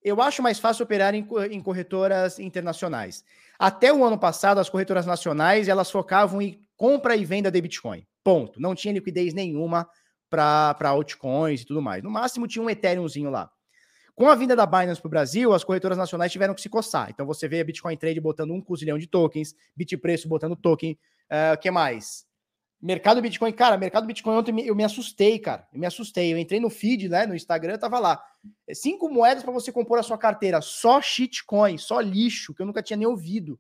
eu acho mais fácil operar em, em corretoras internacionais. Até o ano passado, as corretoras nacionais elas focavam em compra e venda de Bitcoin. Ponto. Não tinha liquidez nenhuma para altcoins e tudo mais. No máximo tinha um Ethereumzinho lá. Com a vinda da Binance para o Brasil, as corretoras nacionais tiveram que se coçar. Então você vê a Bitcoin Trade botando um cozilhão de tokens, Bitpreço botando token, o uh, que mais? Mercado Bitcoin, cara, mercado Bitcoin ontem eu me assustei, cara. Eu me assustei. Eu entrei no feed, né, no Instagram, tava lá. Cinco moedas para você compor a sua carteira, só shitcoin, só lixo, que eu nunca tinha nem ouvido.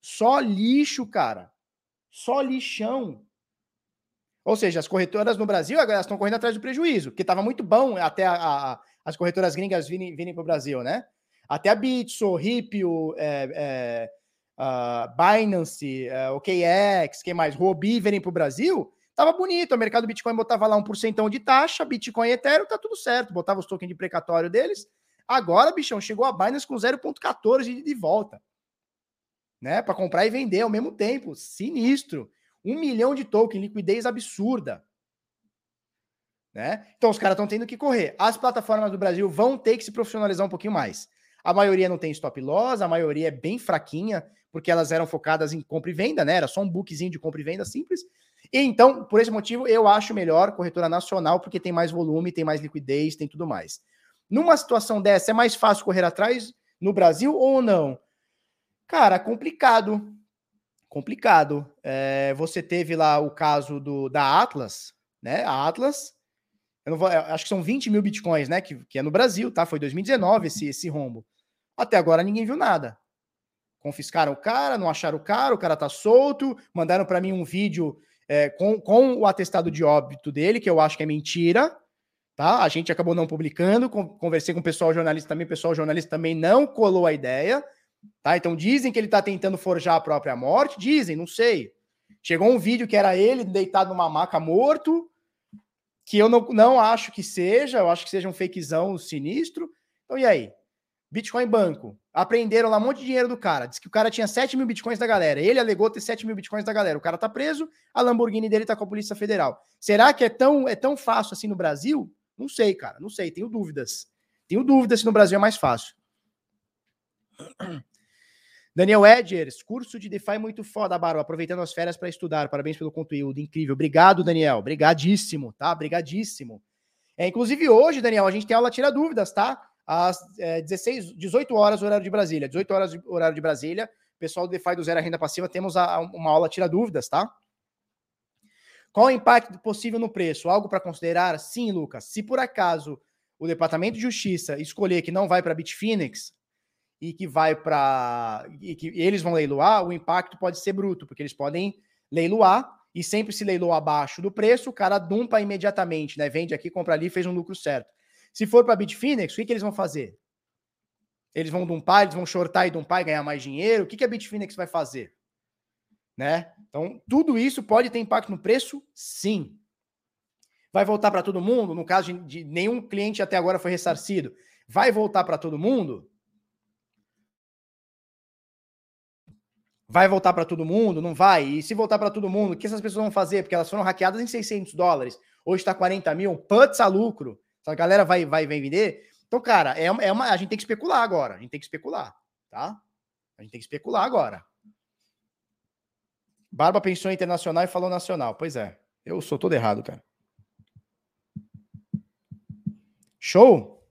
Só lixo, cara. Só lixão. Ou seja, as corretoras no Brasil agora estão correndo atrás do prejuízo, porque estava muito bom até a, a, as corretoras gringas virem, virem para o Brasil, né? Até a Bitso, Ripio, é, é, uh, Binance, uh, OKX, quem mais? Robi virem para o Brasil, tava bonito. O mercado Bitcoin botava lá um porcentão de taxa, Bitcoin e Ethereum, tá tudo certo. Botava os tokens de precatório deles. Agora, bichão, chegou a Binance com 0,14 de, de volta. Né? Para comprar e vender ao mesmo tempo. Sinistro. Um milhão de token, liquidez absurda. Né? Então os caras estão tendo que correr. As plataformas do Brasil vão ter que se profissionalizar um pouquinho mais. A maioria não tem stop loss, a maioria é bem fraquinha, porque elas eram focadas em compra e venda, né? Era só um bookzinho de compra e venda simples. E então, por esse motivo, eu acho melhor corretora nacional, porque tem mais volume, tem mais liquidez, tem tudo mais. Numa situação dessa, é mais fácil correr atrás no Brasil ou não? Cara, complicado complicado. É, você teve lá o caso do, da Atlas, né? A Atlas, eu não vou, eu acho que são 20 mil bitcoins, né? Que, que é no Brasil, tá? Foi 2019 esse, esse rombo. Até agora ninguém viu nada. Confiscaram o cara, não acharam o cara, o cara tá solto, mandaram para mim um vídeo é, com, com o atestado de óbito dele, que eu acho que é mentira, tá? A gente acabou não publicando, conversei com o pessoal jornalista também, o pessoal jornalista também não colou a ideia. Tá? Então dizem que ele está tentando forjar a própria morte, dizem, não sei. Chegou um vídeo que era ele deitado numa maca morto, que eu não, não acho que seja, eu acho que seja um fakezão sinistro. Então e aí? Bitcoin Banco. Aprenderam lá um monte de dinheiro do cara. Diz que o cara tinha 7 mil bitcoins da galera. Ele alegou ter 7 mil bitcoins da galera. O cara tá preso, a Lamborghini dele tá com a Polícia Federal. Será que é tão, é tão fácil assim no Brasil? Não sei, cara. Não sei. Tenho dúvidas. Tenho dúvidas se no Brasil é mais fácil. Daniel Edgers, curso de DeFi muito foda, Baro. Aproveitando as férias para estudar. Parabéns pelo conteúdo, incrível. Obrigado, Daniel. Obrigadíssimo, tá? Obrigadíssimo. É, inclusive hoje, Daniel, a gente tem aula Tira Dúvidas, tá? Às é, 16, 18 horas, horário de Brasília. 18 horas, horário de Brasília. Pessoal do DeFi do Zero Renda Passiva, temos a, uma aula Tira Dúvidas, tá? Qual o impacto possível no preço? Algo para considerar? Sim, Lucas. Se por acaso o Departamento de Justiça escolher que não vai para Bitfinex, e que vai para. e que eles vão leiloar, o impacto pode ser bruto, porque eles podem leiloar e sempre se leiloa abaixo do preço, o cara dumpa imediatamente, né? Vende aqui, compra ali, fez um lucro certo. Se for para Bitfinex, o que, que eles vão fazer? Eles vão dumpar, eles vão shortar e dumpar e ganhar mais dinheiro. O que, que a Bitfinex vai fazer? Né? Então, tudo isso pode ter impacto no preço? Sim. Vai voltar para todo mundo? No caso de, de nenhum cliente até agora foi ressarcido. Vai voltar para todo mundo? Vai voltar para todo mundo? Não vai? E se voltar para todo mundo, o que essas pessoas vão fazer? Porque elas foram hackeadas em 600 dólares. Hoje está 40 mil. Putz a lucro. Essa galera vai, vai, vender. Então, cara, é, é uma, a gente tem que especular agora. A gente tem que especular, tá? A gente tem que especular agora. Barba pensou internacional e falou nacional. Pois é. Eu sou todo errado, cara. Show?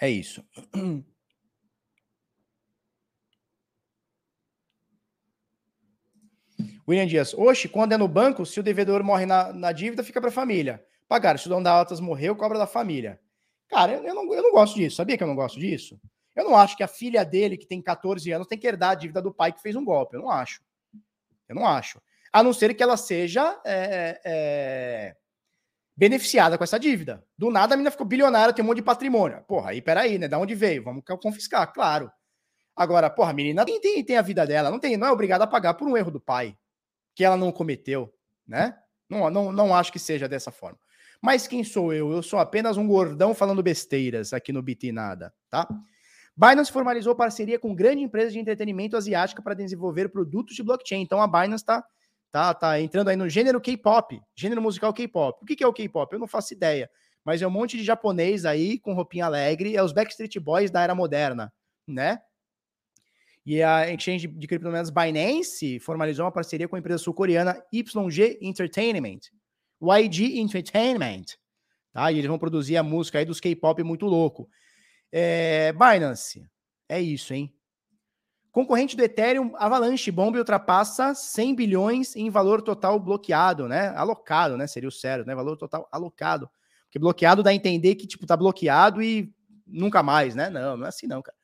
É isso. William Dias. Oxe, quando é no banco, se o devedor morre na, na dívida, fica para a família. Pagar. Se o dono da altas morreu, cobra da família. Cara, eu, eu, não, eu não gosto disso. Sabia que eu não gosto disso? Eu não acho que a filha dele, que tem 14 anos, tem que herdar a dívida do pai que fez um golpe. Eu não acho. Eu não acho. A não ser que ela seja é, é, beneficiada com essa dívida. Do nada a menina ficou bilionária, tem um monte de patrimônio. Porra, aí peraí, né? Da onde veio? Vamos confiscar, claro. Agora, porra, a menina tem, tem, tem a vida dela, não, tem, não é obrigada a pagar por um erro do pai que ela não cometeu, né? Não, não, não acho que seja dessa forma. Mas quem sou eu? Eu sou apenas um gordão falando besteiras aqui no Bitnada, tá? Binance formalizou parceria com grande empresa de entretenimento asiática para desenvolver produtos de blockchain. Então a Binance está tá, tá entrando aí no gênero K-pop, gênero musical K-pop. O que, que é o K-pop? Eu não faço ideia. Mas é um monte de japonês aí com roupinha alegre, é os Backstreet Boys da era moderna, né? E a exchange de criptomoedas Binance formalizou uma parceria com a empresa sul-coreana YG Entertainment, YG Entertainment, tá? E eles vão produzir a música aí dos K-pop muito louco. É, Binance, é isso, hein? Concorrente do Ethereum, Avalanche Bomb ultrapassa 100 bilhões em valor total bloqueado, né? Alocado, né? Seria o sério, né? Valor total alocado. Porque bloqueado dá a entender que, tipo, tá bloqueado e nunca mais, né? Não, não é assim não, cara.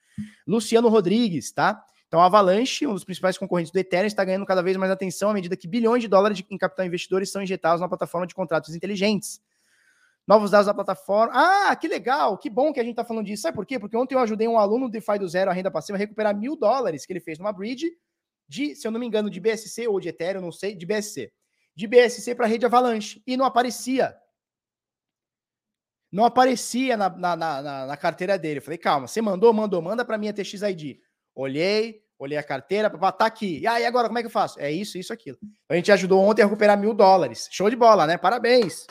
Luciano Rodrigues, tá? Então, a Avalanche, um dos principais concorrentes do Ethereum, está ganhando cada vez mais atenção à medida que bilhões de dólares em capital investidores são injetados na plataforma de contratos inteligentes. Novos dados da plataforma. Ah, que legal, que bom que a gente está falando disso. Sabe por quê? Porque ontem eu ajudei um aluno do DeFi do zero, a renda passiva, a recuperar mil dólares que ele fez numa bridge de, se eu não me engano, de BSC ou de Ethereum, não sei, de BSC. De BSC para a rede Avalanche. E não aparecia. Não aparecia na, na, na, na, carteira dele. Eu falei, calma, você mandou, mandou, manda para minha TXID. Olhei, olhei a carteira, tá aqui. E aí, agora, como é que eu faço? É isso, isso, aquilo. A gente ajudou ontem a recuperar mil dólares. Show de bola, né? Parabéns.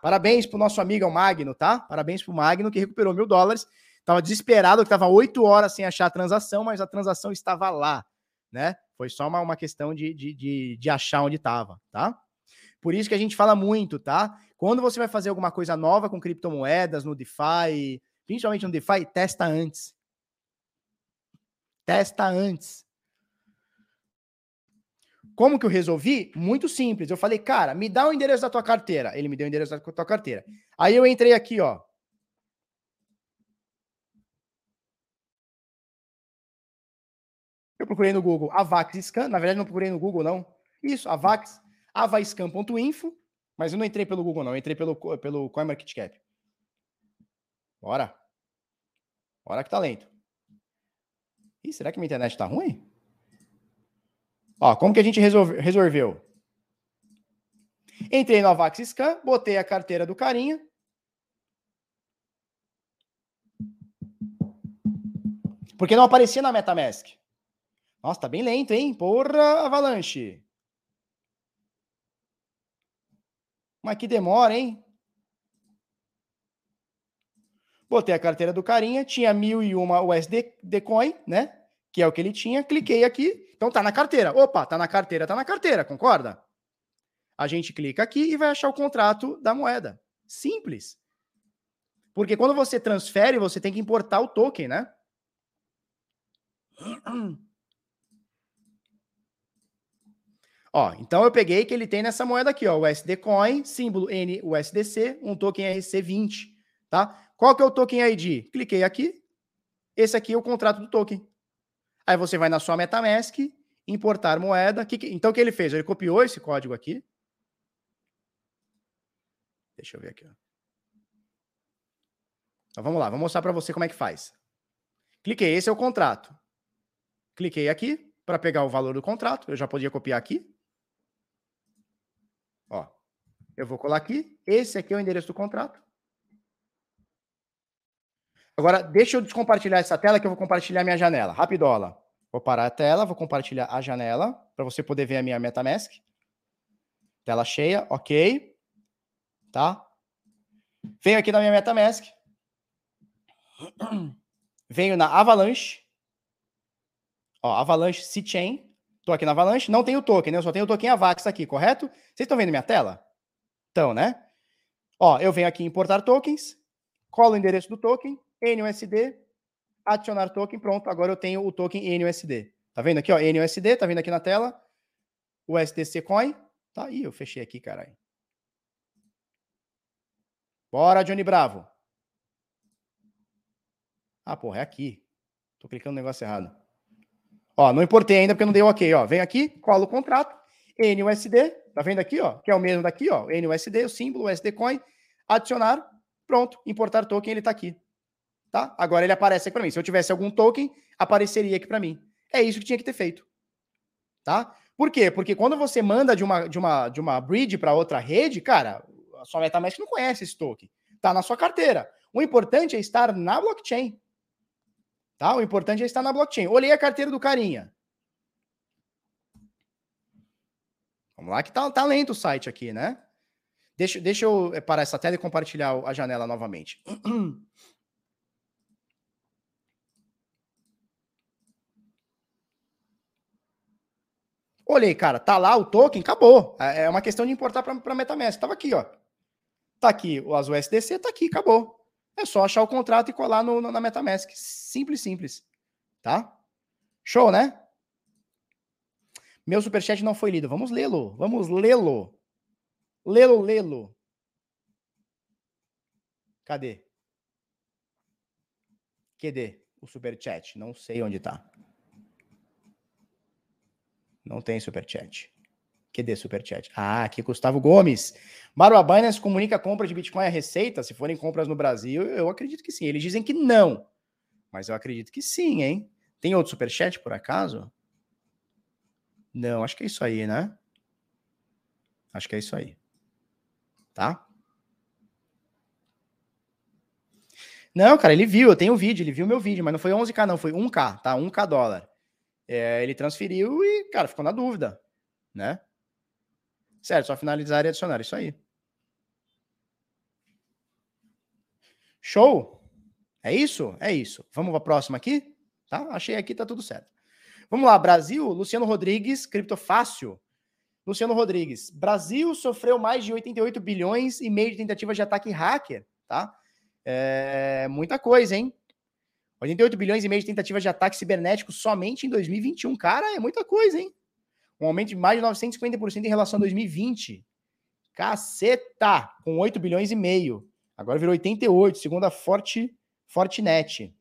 Parabéns pro nosso amigo o Magno, tá? Parabéns pro Magno que recuperou mil dólares. Tava desesperado, que tava oito horas sem achar a transação, mas a transação estava lá, né? Foi só uma, uma questão de, de, de, de achar onde estava, tá? Por isso que a gente fala muito, tá? Quando você vai fazer alguma coisa nova com criptomoedas, no DeFi, principalmente no DeFi, testa antes. Testa antes. Como que eu resolvi? Muito simples. Eu falei, cara, me dá o endereço da tua carteira. Ele me deu o endereço da tua carteira. Aí eu entrei aqui, ó. Eu procurei no Google Avax Scan. Na verdade, não procurei no Google, não. Isso, Avax, avaiscan.info. Mas eu não entrei pelo Google, não. Eu entrei pelo, pelo CoinMarketCap. Bora. Bora que tá lento. Ih, será que minha internet tá ruim? Ó, como que a gente resolve, resolveu? Entrei no Avax Scan, botei a carteira do carinha. Porque não aparecia na MetaMask. Nossa, tá bem lento, hein? Porra, Avalanche. Mas que demora, hein? Botei a carteira do carinha, tinha mil e uma USD Coin, né? Que é o que ele tinha. Cliquei aqui, então tá na carteira. Opa, tá na carteira, tá na carteira, concorda? A gente clica aqui e vai achar o contrato da moeda. Simples. Porque quando você transfere, você tem que importar o token, né? Ó, então eu peguei que ele tem nessa moeda aqui, ó, USD Coin, símbolo NUSDC, um token RC20, tá? Qual que é o token ID? Cliquei aqui, esse aqui é o contrato do token. Aí você vai na sua MetaMask, importar moeda. Que que, então o que ele fez? Ele copiou esse código aqui. Deixa eu ver aqui. Ó. Então vamos lá, vou mostrar para você como é que faz. Cliquei, esse é o contrato. Cliquei aqui para pegar o valor do contrato. Eu já podia copiar aqui. Ó, eu vou colar aqui. Esse aqui é o endereço do contrato. Agora, deixa eu descompartilhar essa tela que eu vou compartilhar minha janela. Rapidola. Vou parar a tela, vou compartilhar a janela para você poder ver a minha MetaMask. Tela cheia, ok. Tá? Venho aqui na minha MetaMask. Venho na Avalanche. Ó, Avalanche C-Chain. Tô aqui na Avalanche, não tenho token, né? Eu só tenho o token AVAX aqui, correto? Vocês estão vendo minha tela? Então, né? Ó, eu venho aqui importar tokens, colo o endereço do token, NUSD, adicionar token, pronto, agora eu tenho o token NUSD. Tá vendo aqui, ó, NUSD, tá vendo aqui na tela? O SDC Coin, tá aí, eu fechei aqui, caralho. Bora, Johnny Bravo. Ah, porra, é aqui. Tô clicando no negócio errado. Ó, não importei ainda porque não dei ok, ó. Vem aqui, colo o contrato, NUSD, tá vendo aqui, ó? Que é o mesmo daqui, ó. NUSD, o símbolo, o SD Coin, adicionar, pronto, importar token, ele tá aqui. Tá? Agora ele aparece aqui para mim. Se eu tivesse algum token, apareceria aqui para mim. É isso que tinha que ter feito. Tá? Por quê? Porque quando você manda de uma de uma de uma bridge para outra rede, cara, a sua MetaMask não conhece esse token. Tá na sua carteira. O importante é estar na blockchain. Tá? O importante é estar na blockchain. Olhei a carteira do carinha. Vamos lá que tá, tá lento o site aqui, né? Deixa, deixa eu parar essa tela e compartilhar a janela novamente. Olhei, cara, tá lá o token, acabou. É, é uma questão de importar para MetaMask. Tava aqui, ó. Tá aqui o Azul SDC, tá aqui, acabou. É só achar o contrato e colar no, no, na MetaMask. Simples, simples. Tá? Show, né? Meu superchat não foi lido. Vamos lê-lo. Vamos lê-lo. Lê-lo, lê-lo. Cadê? Cadê o superchat? Não sei onde tá. Não tem superchat. Cadê superchat? Ah, aqui Gustavo Gomes. Marwa Binance comunica a compra de Bitcoin a receita? Se forem compras no Brasil, eu acredito que sim. Eles dizem que não. Mas eu acredito que sim, hein? Tem outro superchat por acaso? Não, acho que é isso aí, né? Acho que é isso aí. Tá? Não, cara, ele viu, eu tenho o vídeo, ele viu meu vídeo, mas não foi 11k, não, foi 1k, tá? 1k dólar. É, ele transferiu e, cara, ficou na dúvida, né? Certo, só finalizar e adicionar, isso aí. Show? É isso? É isso. Vamos para a próxima aqui? Tá? Achei aqui, tá tudo certo. Vamos lá, Brasil, Luciano Rodrigues, criptofácil. Luciano Rodrigues, Brasil sofreu mais de 88 bilhões e meio de tentativas de ataque hacker, tá? É muita coisa, hein? 88 bilhões e meio de tentativas de ataque cibernético somente em 2021. Cara, é muita coisa, hein? Um aumento de mais de 950% em relação a 2020. Caceta! Com 8 bilhões e meio. Agora virou 88, segundo a Forte, Fortinet.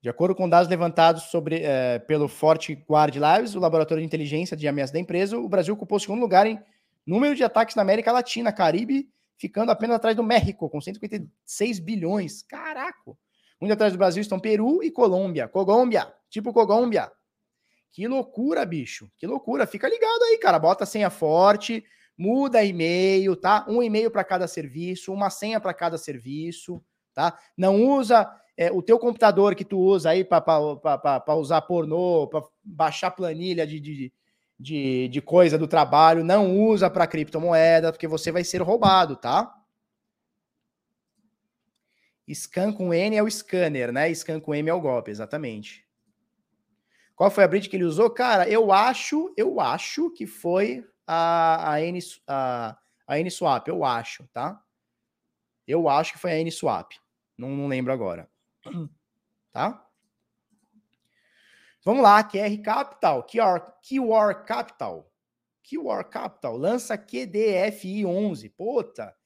De acordo com dados levantados sobre, é, pelo Forte Guard Labs, o laboratório de inteligência de ameaça da empresa, o Brasil ocupou o segundo lugar em número de ataques na América Latina, Caribe, ficando apenas atrás do México, com 156 bilhões. Caraca! Muito atrás do Brasil estão Peru e Colômbia. Colômbia, tipo Colômbia. Que loucura, bicho. Que loucura. Fica ligado aí, cara. Bota senha forte, muda e-mail, tá? Um e-mail para cada serviço, uma senha para cada serviço, tá? Não usa é, o teu computador que tu usa aí para usar pornô, para baixar planilha de, de, de, de coisa do trabalho, não usa para criptomoeda, porque você vai ser roubado, tá? Scan com N é o scanner, né? Scan com M é o golpe, exatamente. Qual foi a bridge que ele usou? Cara, eu acho, eu acho que foi a, a, N, a, a N Swap, eu acho, tá? Eu acho que foi a N Swap. Não, não lembro agora. Tá? Vamos lá, QR Capital, QR, QR Capital. QR Capital lança QDFI 11. Puta,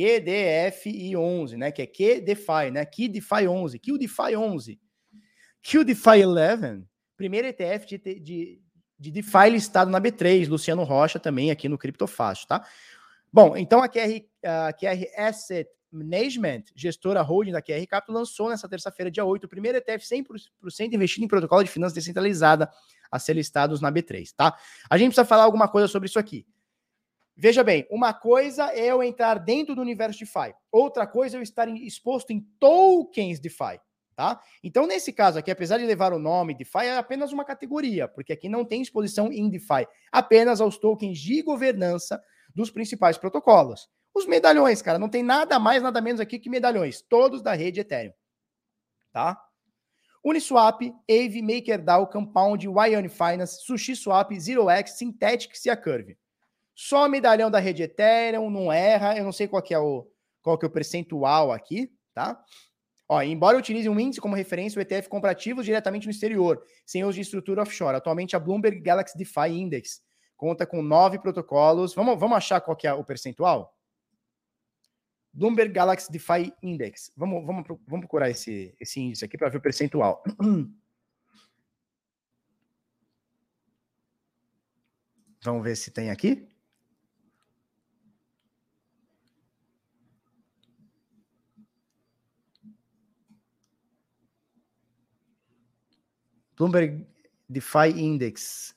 QDFI11, né? Que é QDeFi, né? QDeFi 11, QDeFi 11. QDeFi 11, primeiro ETF de, de, de DeFi listado na B3, Luciano Rocha também aqui no Criptofácil, tá? Bom, então a QR, a QR Asset Management, gestora holding da QR Capital, lançou nessa terça-feira, dia 8, o primeiro ETF 100% investido em protocolo de finanças descentralizada a ser listados na B3, tá? A gente precisa falar alguma coisa sobre isso aqui. Veja bem, uma coisa é eu entrar dentro do universo DeFi, outra coisa é eu estar exposto em tokens DeFi, tá? Então, nesse caso aqui, apesar de levar o nome DeFi, é apenas uma categoria, porque aqui não tem exposição em DeFi, apenas aos tokens de governança dos principais protocolos. Os medalhões, cara, não tem nada mais, nada menos aqui que medalhões, todos da rede Ethereum, tá? Uniswap, AVE, MakerDAO, Compound, Ion Finance, SushiSwap, ZeroX, Synthetics e a Curve. Só medalhão da rede Ethereum, não erra, eu não sei qual que é o, qual que é o percentual aqui, tá? Ó, embora utilize um índice como referência, o ETF compra ativos diretamente no exterior, sem uso de estrutura offshore. Atualmente, a Bloomberg Galaxy DeFi Index conta com nove protocolos. Vamos, vamos achar qual que é o percentual? Bloomberg Galaxy DeFi Index. Vamos, vamos, vamos procurar esse, esse índice aqui para ver o percentual. Vamos ver se tem aqui. Bloomberg DeFi Index.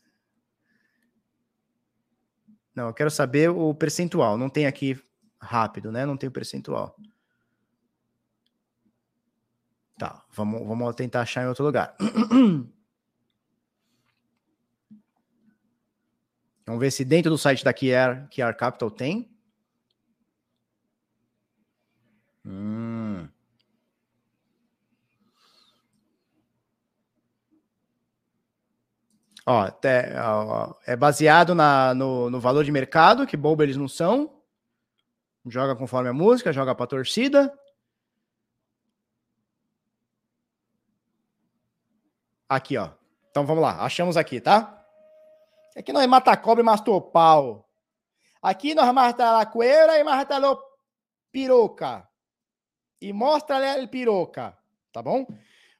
Não, eu quero saber o percentual. Não tem aqui rápido, né? Não tem o percentual. Tá, vamos, vamos tentar achar em outro lugar. Vamos ver se dentro do site da QR, QR Capital tem. Hum. Ó, é baseado na, no, no valor de mercado, que bobo eles não são. Joga conforme a música, joga pra torcida. Aqui, ó. Então vamos lá, achamos aqui, tá? Aqui nós mata cobre e mastou pau. Aqui nós mata la cueira e mata piroca. E mostra a piroca, tá bom?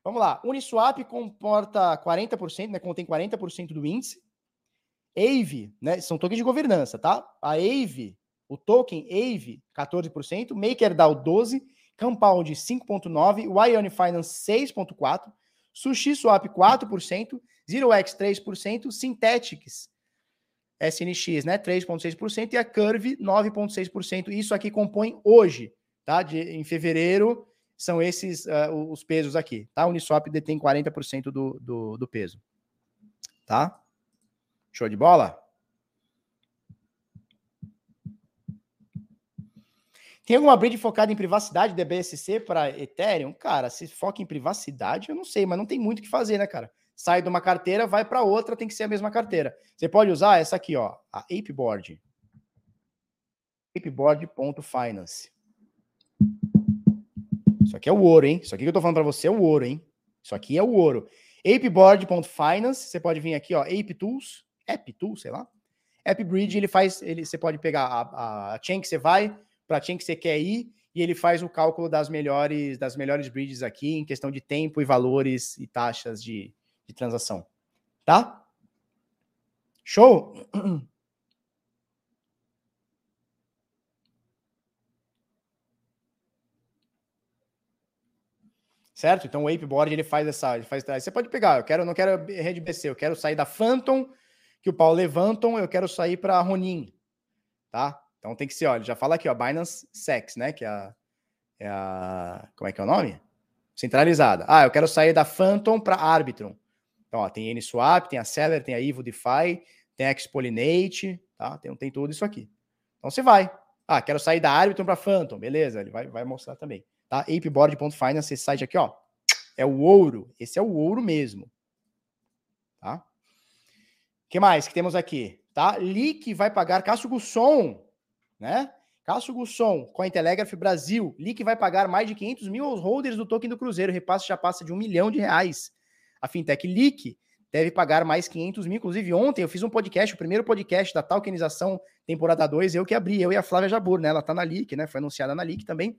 Vamos lá. Uniswap comporta 40%, né? Contém 40% do índice. AVE, né? São tokens de governança, tá? A AVE o token AVE, 14%, MakerDAO 12%, Compound 5,9%, Ion Finance 6,4%, SushiSwap 4%, ZeroX 3%, Synthetics SNX, né, 3,6% e a Curve 9,6%. Isso aqui compõe hoje, tá? De, em fevereiro são esses uh, os pesos aqui, tá? Uniswap detém 40% do, do, do peso, tá? Show de bola? Tem alguma bridge focada em privacidade da BSC para Ethereum? Cara, se foca em privacidade, eu não sei, mas não tem muito o que fazer, né, cara? Sai de uma carteira, vai para outra, tem que ser a mesma carteira. Você pode usar essa aqui, ó, a Apeboard. Apeboard.finance. Isso aqui é o ouro, hein? Isso aqui que eu tô falando para você é o ouro, hein? Isso aqui é o ouro. Apeboard.finance, você pode vir aqui, ó, Ape Tools, App Tools, sei lá. App Bridge, ele faz, ele, você pode pegar a, a chain que você vai, para quem que você quer ir e ele faz o cálculo das melhores das melhores bridges aqui em questão de tempo e valores e taxas de, de transação. Tá? Show? Certo? Então o Apeboard ele faz essa, ele faz, você pode pegar, eu quero, não quero rede BC, eu quero sair da Phantom que o Paulo levantam, eu quero sair para Ronin, tá? Então tem que ser, olha, já fala aqui, ó, Binance Sex, né? Que é a, é a. Como é que é o nome? Centralizada. Ah, eu quero sair da Phantom para Arbitrum. Então, ó, tem NSwap, tem a Seller, tem a Evo DeFi, tem a Expolinate, tá? Tem, tem tudo isso aqui. Então você vai. Ah, quero sair da Arbitrum para Phantom, beleza? Ele vai, vai mostrar também. Tá? Apeboard.finance, esse site aqui, ó. É o ouro. Esse é o ouro mesmo. Tá? que mais que temos aqui? Tá? Leak vai pagar Cássio Gusson né? Cássio Gusson, Cointelegraph Brasil, LIC vai pagar mais de 500 mil aos holders do token do Cruzeiro, repasse já passa de um milhão de reais. A fintech LIC deve pagar mais 500 mil, inclusive ontem eu fiz um podcast, o primeiro podcast da tokenização temporada 2, eu que abri, eu e a Flávia Jabur, né? Ela tá na LIC, né? Foi anunciada na LIC também.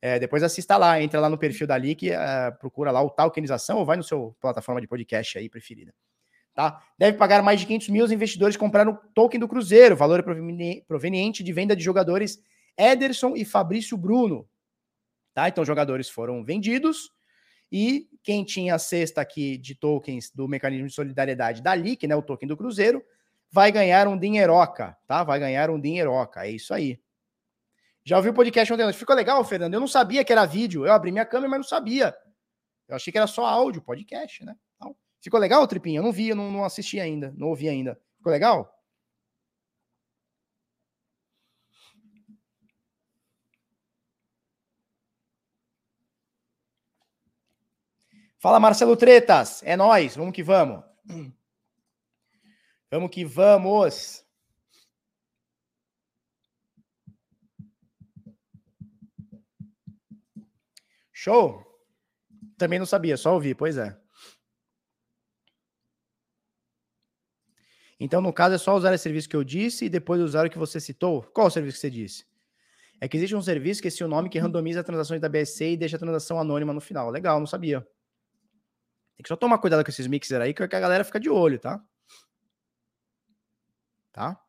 É, depois assista lá, entra lá no perfil da LIC, é, procura lá o tokenização ou vai no seu plataforma de podcast aí preferida. Tá? Deve pagar mais de 500 mil os investidores compraram o token do Cruzeiro, valor proveniente de venda de jogadores Ederson e Fabrício Bruno. Tá? Então, jogadores foram vendidos e quem tinha a cesta aqui de tokens do mecanismo de solidariedade da LIC, né, o token do Cruzeiro, vai ganhar um dinheiroca, tá? Vai ganhar um dinheiroca, é isso aí. Já ouviu o podcast ontem? Ficou legal, Fernando? Eu não sabia que era vídeo. Eu abri minha câmera, mas não sabia. Eu achei que era só áudio, podcast, né? Ficou legal, Tripinho? Eu não vi, eu não, não assisti ainda, não ouvi ainda. Ficou legal? Fala, Marcelo Tretas. É nós. Vamos que vamos. Vamos que vamos. Show. Também não sabia, só ouvi, pois é. Então, no caso, é só usar esse serviço que eu disse e depois usar o que você citou. Qual o serviço que você disse? É que existe um serviço que é o nome que randomiza transações da BSC e deixa a transação anônima no final. Legal, não sabia. Tem que só tomar cuidado com esses mixers aí, que a galera fica de olho, tá? Tá?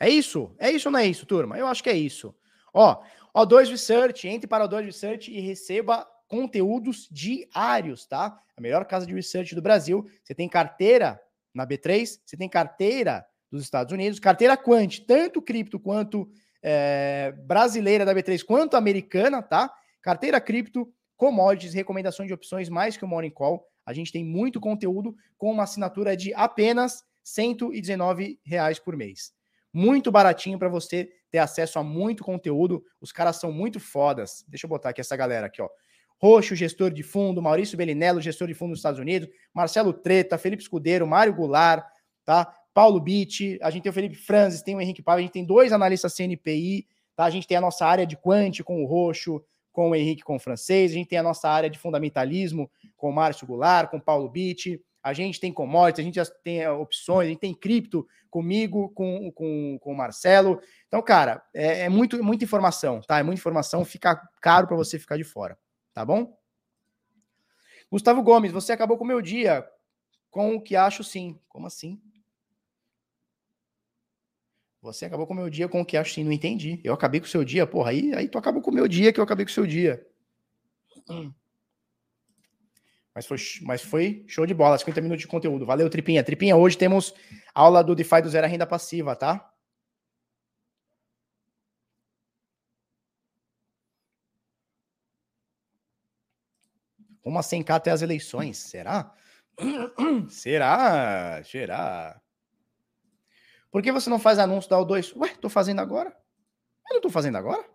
É isso? É isso ou não é isso, turma? Eu acho que é isso. Ó, O2 Research, entre para o O2 Research e receba conteúdos diários, tá? A melhor casa de research do Brasil. Você tem carteira na B3, você tem carteira dos Estados Unidos, carteira quant, tanto cripto quanto é, brasileira da B3, quanto americana, tá? Carteira cripto, commodities, recomendação de opções mais que o Morning Call. A gente tem muito conteúdo com uma assinatura de apenas R$ reais por mês. Muito baratinho para você ter acesso a muito conteúdo. Os caras são muito fodas. Deixa eu botar aqui essa galera aqui, ó. Roxo, gestor de fundo, Maurício Belinello, gestor de fundo dos Estados Unidos, Marcelo Treta, Felipe Escudeiro, Mário Goulart, tá? Paulo Bitt, a gente tem o Felipe Franzes, tem o Henrique Paiva, a gente tem dois analistas CNPI, tá? A gente tem a nossa área de quant com o Roxo, com o Henrique com o francês, a gente tem a nossa área de fundamentalismo com o Márcio Goulart, com o Paulo Bitt, a gente tem commodities, a gente tem eh, opções, a gente tem cripto comigo, com, com, com o Marcelo. Então, cara, é, é muito, muita informação, tá? É muita informação, fica caro para você ficar de fora tá bom? Gustavo Gomes, você acabou com o meu dia com o que acho sim. Como assim? Você acabou com o meu dia com o que acho sim. Não entendi. Eu acabei com o seu dia, porra. Aí, aí tu acabou com o meu dia que eu acabei com o seu dia. Mas foi, mas foi show de bola. 50 minutos de conteúdo. Valeu, Tripinha. Tripinha, hoje temos aula do DeFi do Zero Renda Passiva, tá? Uma 100k até as eleições. Será? Será? Será? Por que você não faz anúncio da O2? Ué, tô fazendo agora. Eu não tô fazendo agora?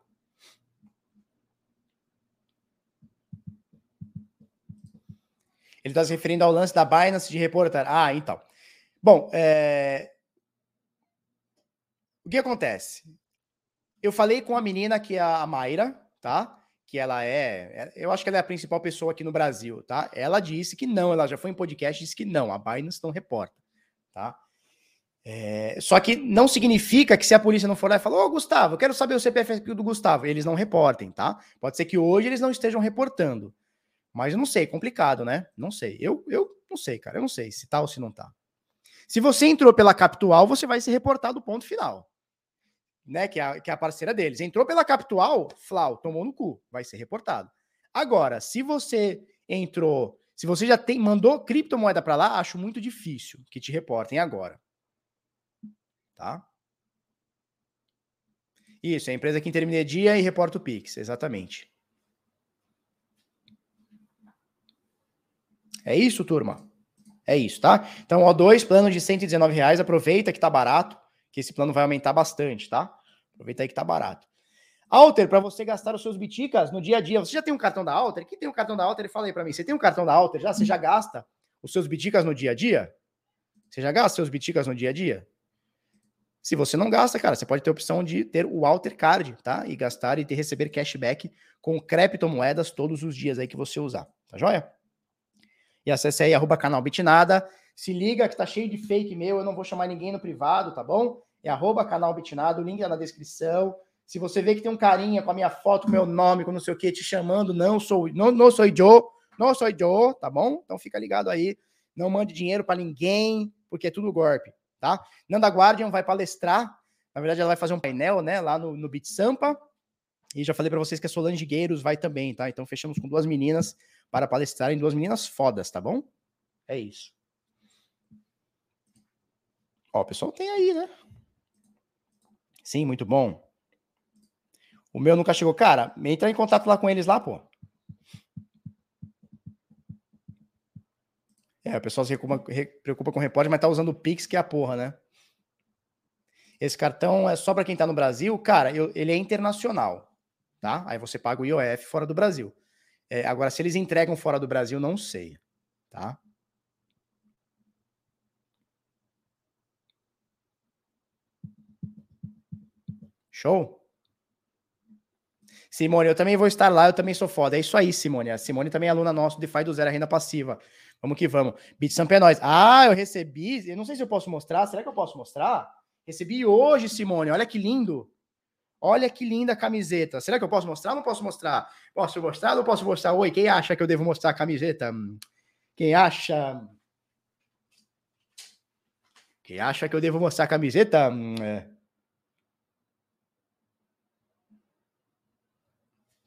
Ele está se referindo ao lance da Binance de reportar. Ah, então. Bom, é... o que acontece? Eu falei com a menina que é a Mayra, tá? que ela é, eu acho que ela é a principal pessoa aqui no Brasil, tá? Ela disse que não, ela já foi em podcast e disse que não, a Binance não reporta, tá? É, só que não significa que se a polícia não for lá e falar, ô Gustavo, eu quero saber o CPF do Gustavo, eles não reportem, tá? Pode ser que hoje eles não estejam reportando, mas não sei, complicado, né? Não sei, eu, eu não sei, cara, eu não sei se tá ou se não tá. Se você entrou pela Capital, você vai ser reportado ponto final né, que é, a, que é a parceira deles, entrou pela Capital, Flau, tomou no cu, vai ser reportado. Agora, se você entrou, se você já tem mandou criptomoeda para lá, acho muito difícil que te reportem agora. Tá? Isso, é a empresa que intermedia e reporta o Pix, exatamente. É isso, turma? É isso, tá? Então, O2, plano de 119 reais, aproveita que tá barato que esse plano vai aumentar bastante, tá? Aproveita aí que tá barato. Alter, para você gastar os seus biticas no dia a dia. Você já tem um cartão da Alter? Quem tem um cartão da Alter, fala aí para mim. Você tem um cartão da Alter já? Você já gasta os seus biticas no dia a dia? Você já gasta os seus biticas no dia a dia? Se você não gasta, cara, você pode ter a opção de ter o Alter Card, tá? E gastar e ter, receber cashback com criptomoedas todos os dias aí que você usar, tá joia? E acesse aí, arroba canal Bitnada. Se liga que tá cheio de fake meu, eu não vou chamar ninguém no privado, tá bom? É arroba canal Bitnado, o link tá na descrição. Se você vê que tem um carinha com a minha foto, com meu nome, com não sei o que, te chamando, não sou, não, não sou Joe, não sou Joe, tá bom? Então fica ligado aí. Não mande dinheiro para ninguém, porque é tudo golpe, tá? Nanda Guardian vai palestrar. Na verdade, ela vai fazer um painel, né, lá no, no Bit Sampa. E já falei para vocês que a Solange Gueiros vai também, tá? Então fechamos com duas meninas para palestrarem, duas meninas fodas, tá bom? É isso. Ó, o pessoal tem aí, né? Sim, muito bom. O meu nunca chegou. Cara, entra em contato lá com eles lá, pô. É, o pessoal se preocupa, preocupa com o repórter, mas tá usando o Pix, que é a porra, né? Esse cartão é só para quem tá no Brasil. Cara, eu, ele é internacional, tá? Aí você paga o IOF fora do Brasil. É, agora, se eles entregam fora do Brasil, não sei, tá? Show? Simone, eu também vou estar lá, eu também sou foda. É isso aí, Simone. A Simone também é aluna nossa do DeFi do Zero Renda Passiva. Vamos que vamos. Bitsamp é nóis. Ah, eu recebi. Eu não sei se eu posso mostrar. Será que eu posso mostrar? Recebi hoje, Simone. Olha que lindo. Olha que linda camiseta. Será que eu posso mostrar não posso mostrar? Posso mostrar não posso mostrar? Oi, quem acha que eu devo mostrar a camiseta? Quem acha? Quem acha que eu devo mostrar a camiseta?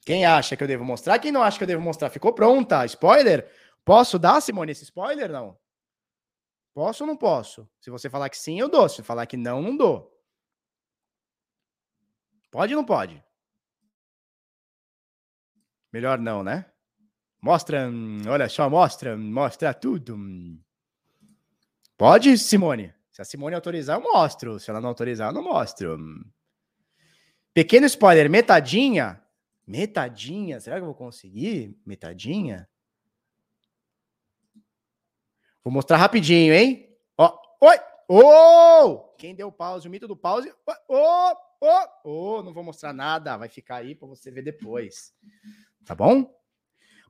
Quem acha que eu devo mostrar? Quem não acha que eu devo mostrar? Ficou pronta? Spoiler? Posso dar, Simone, esse spoiler? Não. Posso ou não posso? Se você falar que sim, eu dou. Se falar que não, não dou. Pode ou não pode? Melhor não, né? Mostra, olha só, mostra, mostra tudo. Pode, Simone? Se a Simone autorizar, eu mostro. Se ela não autorizar, eu não mostro. Pequeno spoiler, metadinha. Metadinha? Será que eu vou conseguir? Metadinha? Vou mostrar rapidinho, hein? Ó, oi! Oh! Quem deu pause? O mito do pause. Oh! Oh, oh, não vou mostrar nada, vai ficar aí para você ver depois. Tá bom?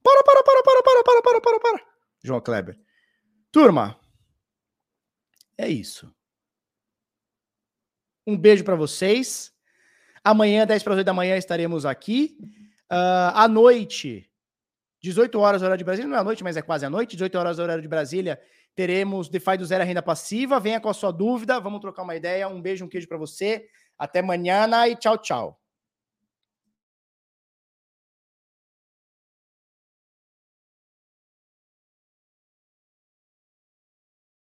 Para, para, para, para, para, para, para, para, para. João Kleber. Turma, é isso. Um beijo para vocês. Amanhã, 10 para as 8 da manhã, estaremos aqui. Uh, à noite, 18 horas, horário de Brasília. Não é à noite, mas é quase à noite. 18 horas, horário de Brasília. Teremos DeFi do Zero Renda Passiva. Venha com a sua dúvida. Vamos trocar uma ideia. Um beijo, um queijo para você. Até amanhã e tchau, tchau.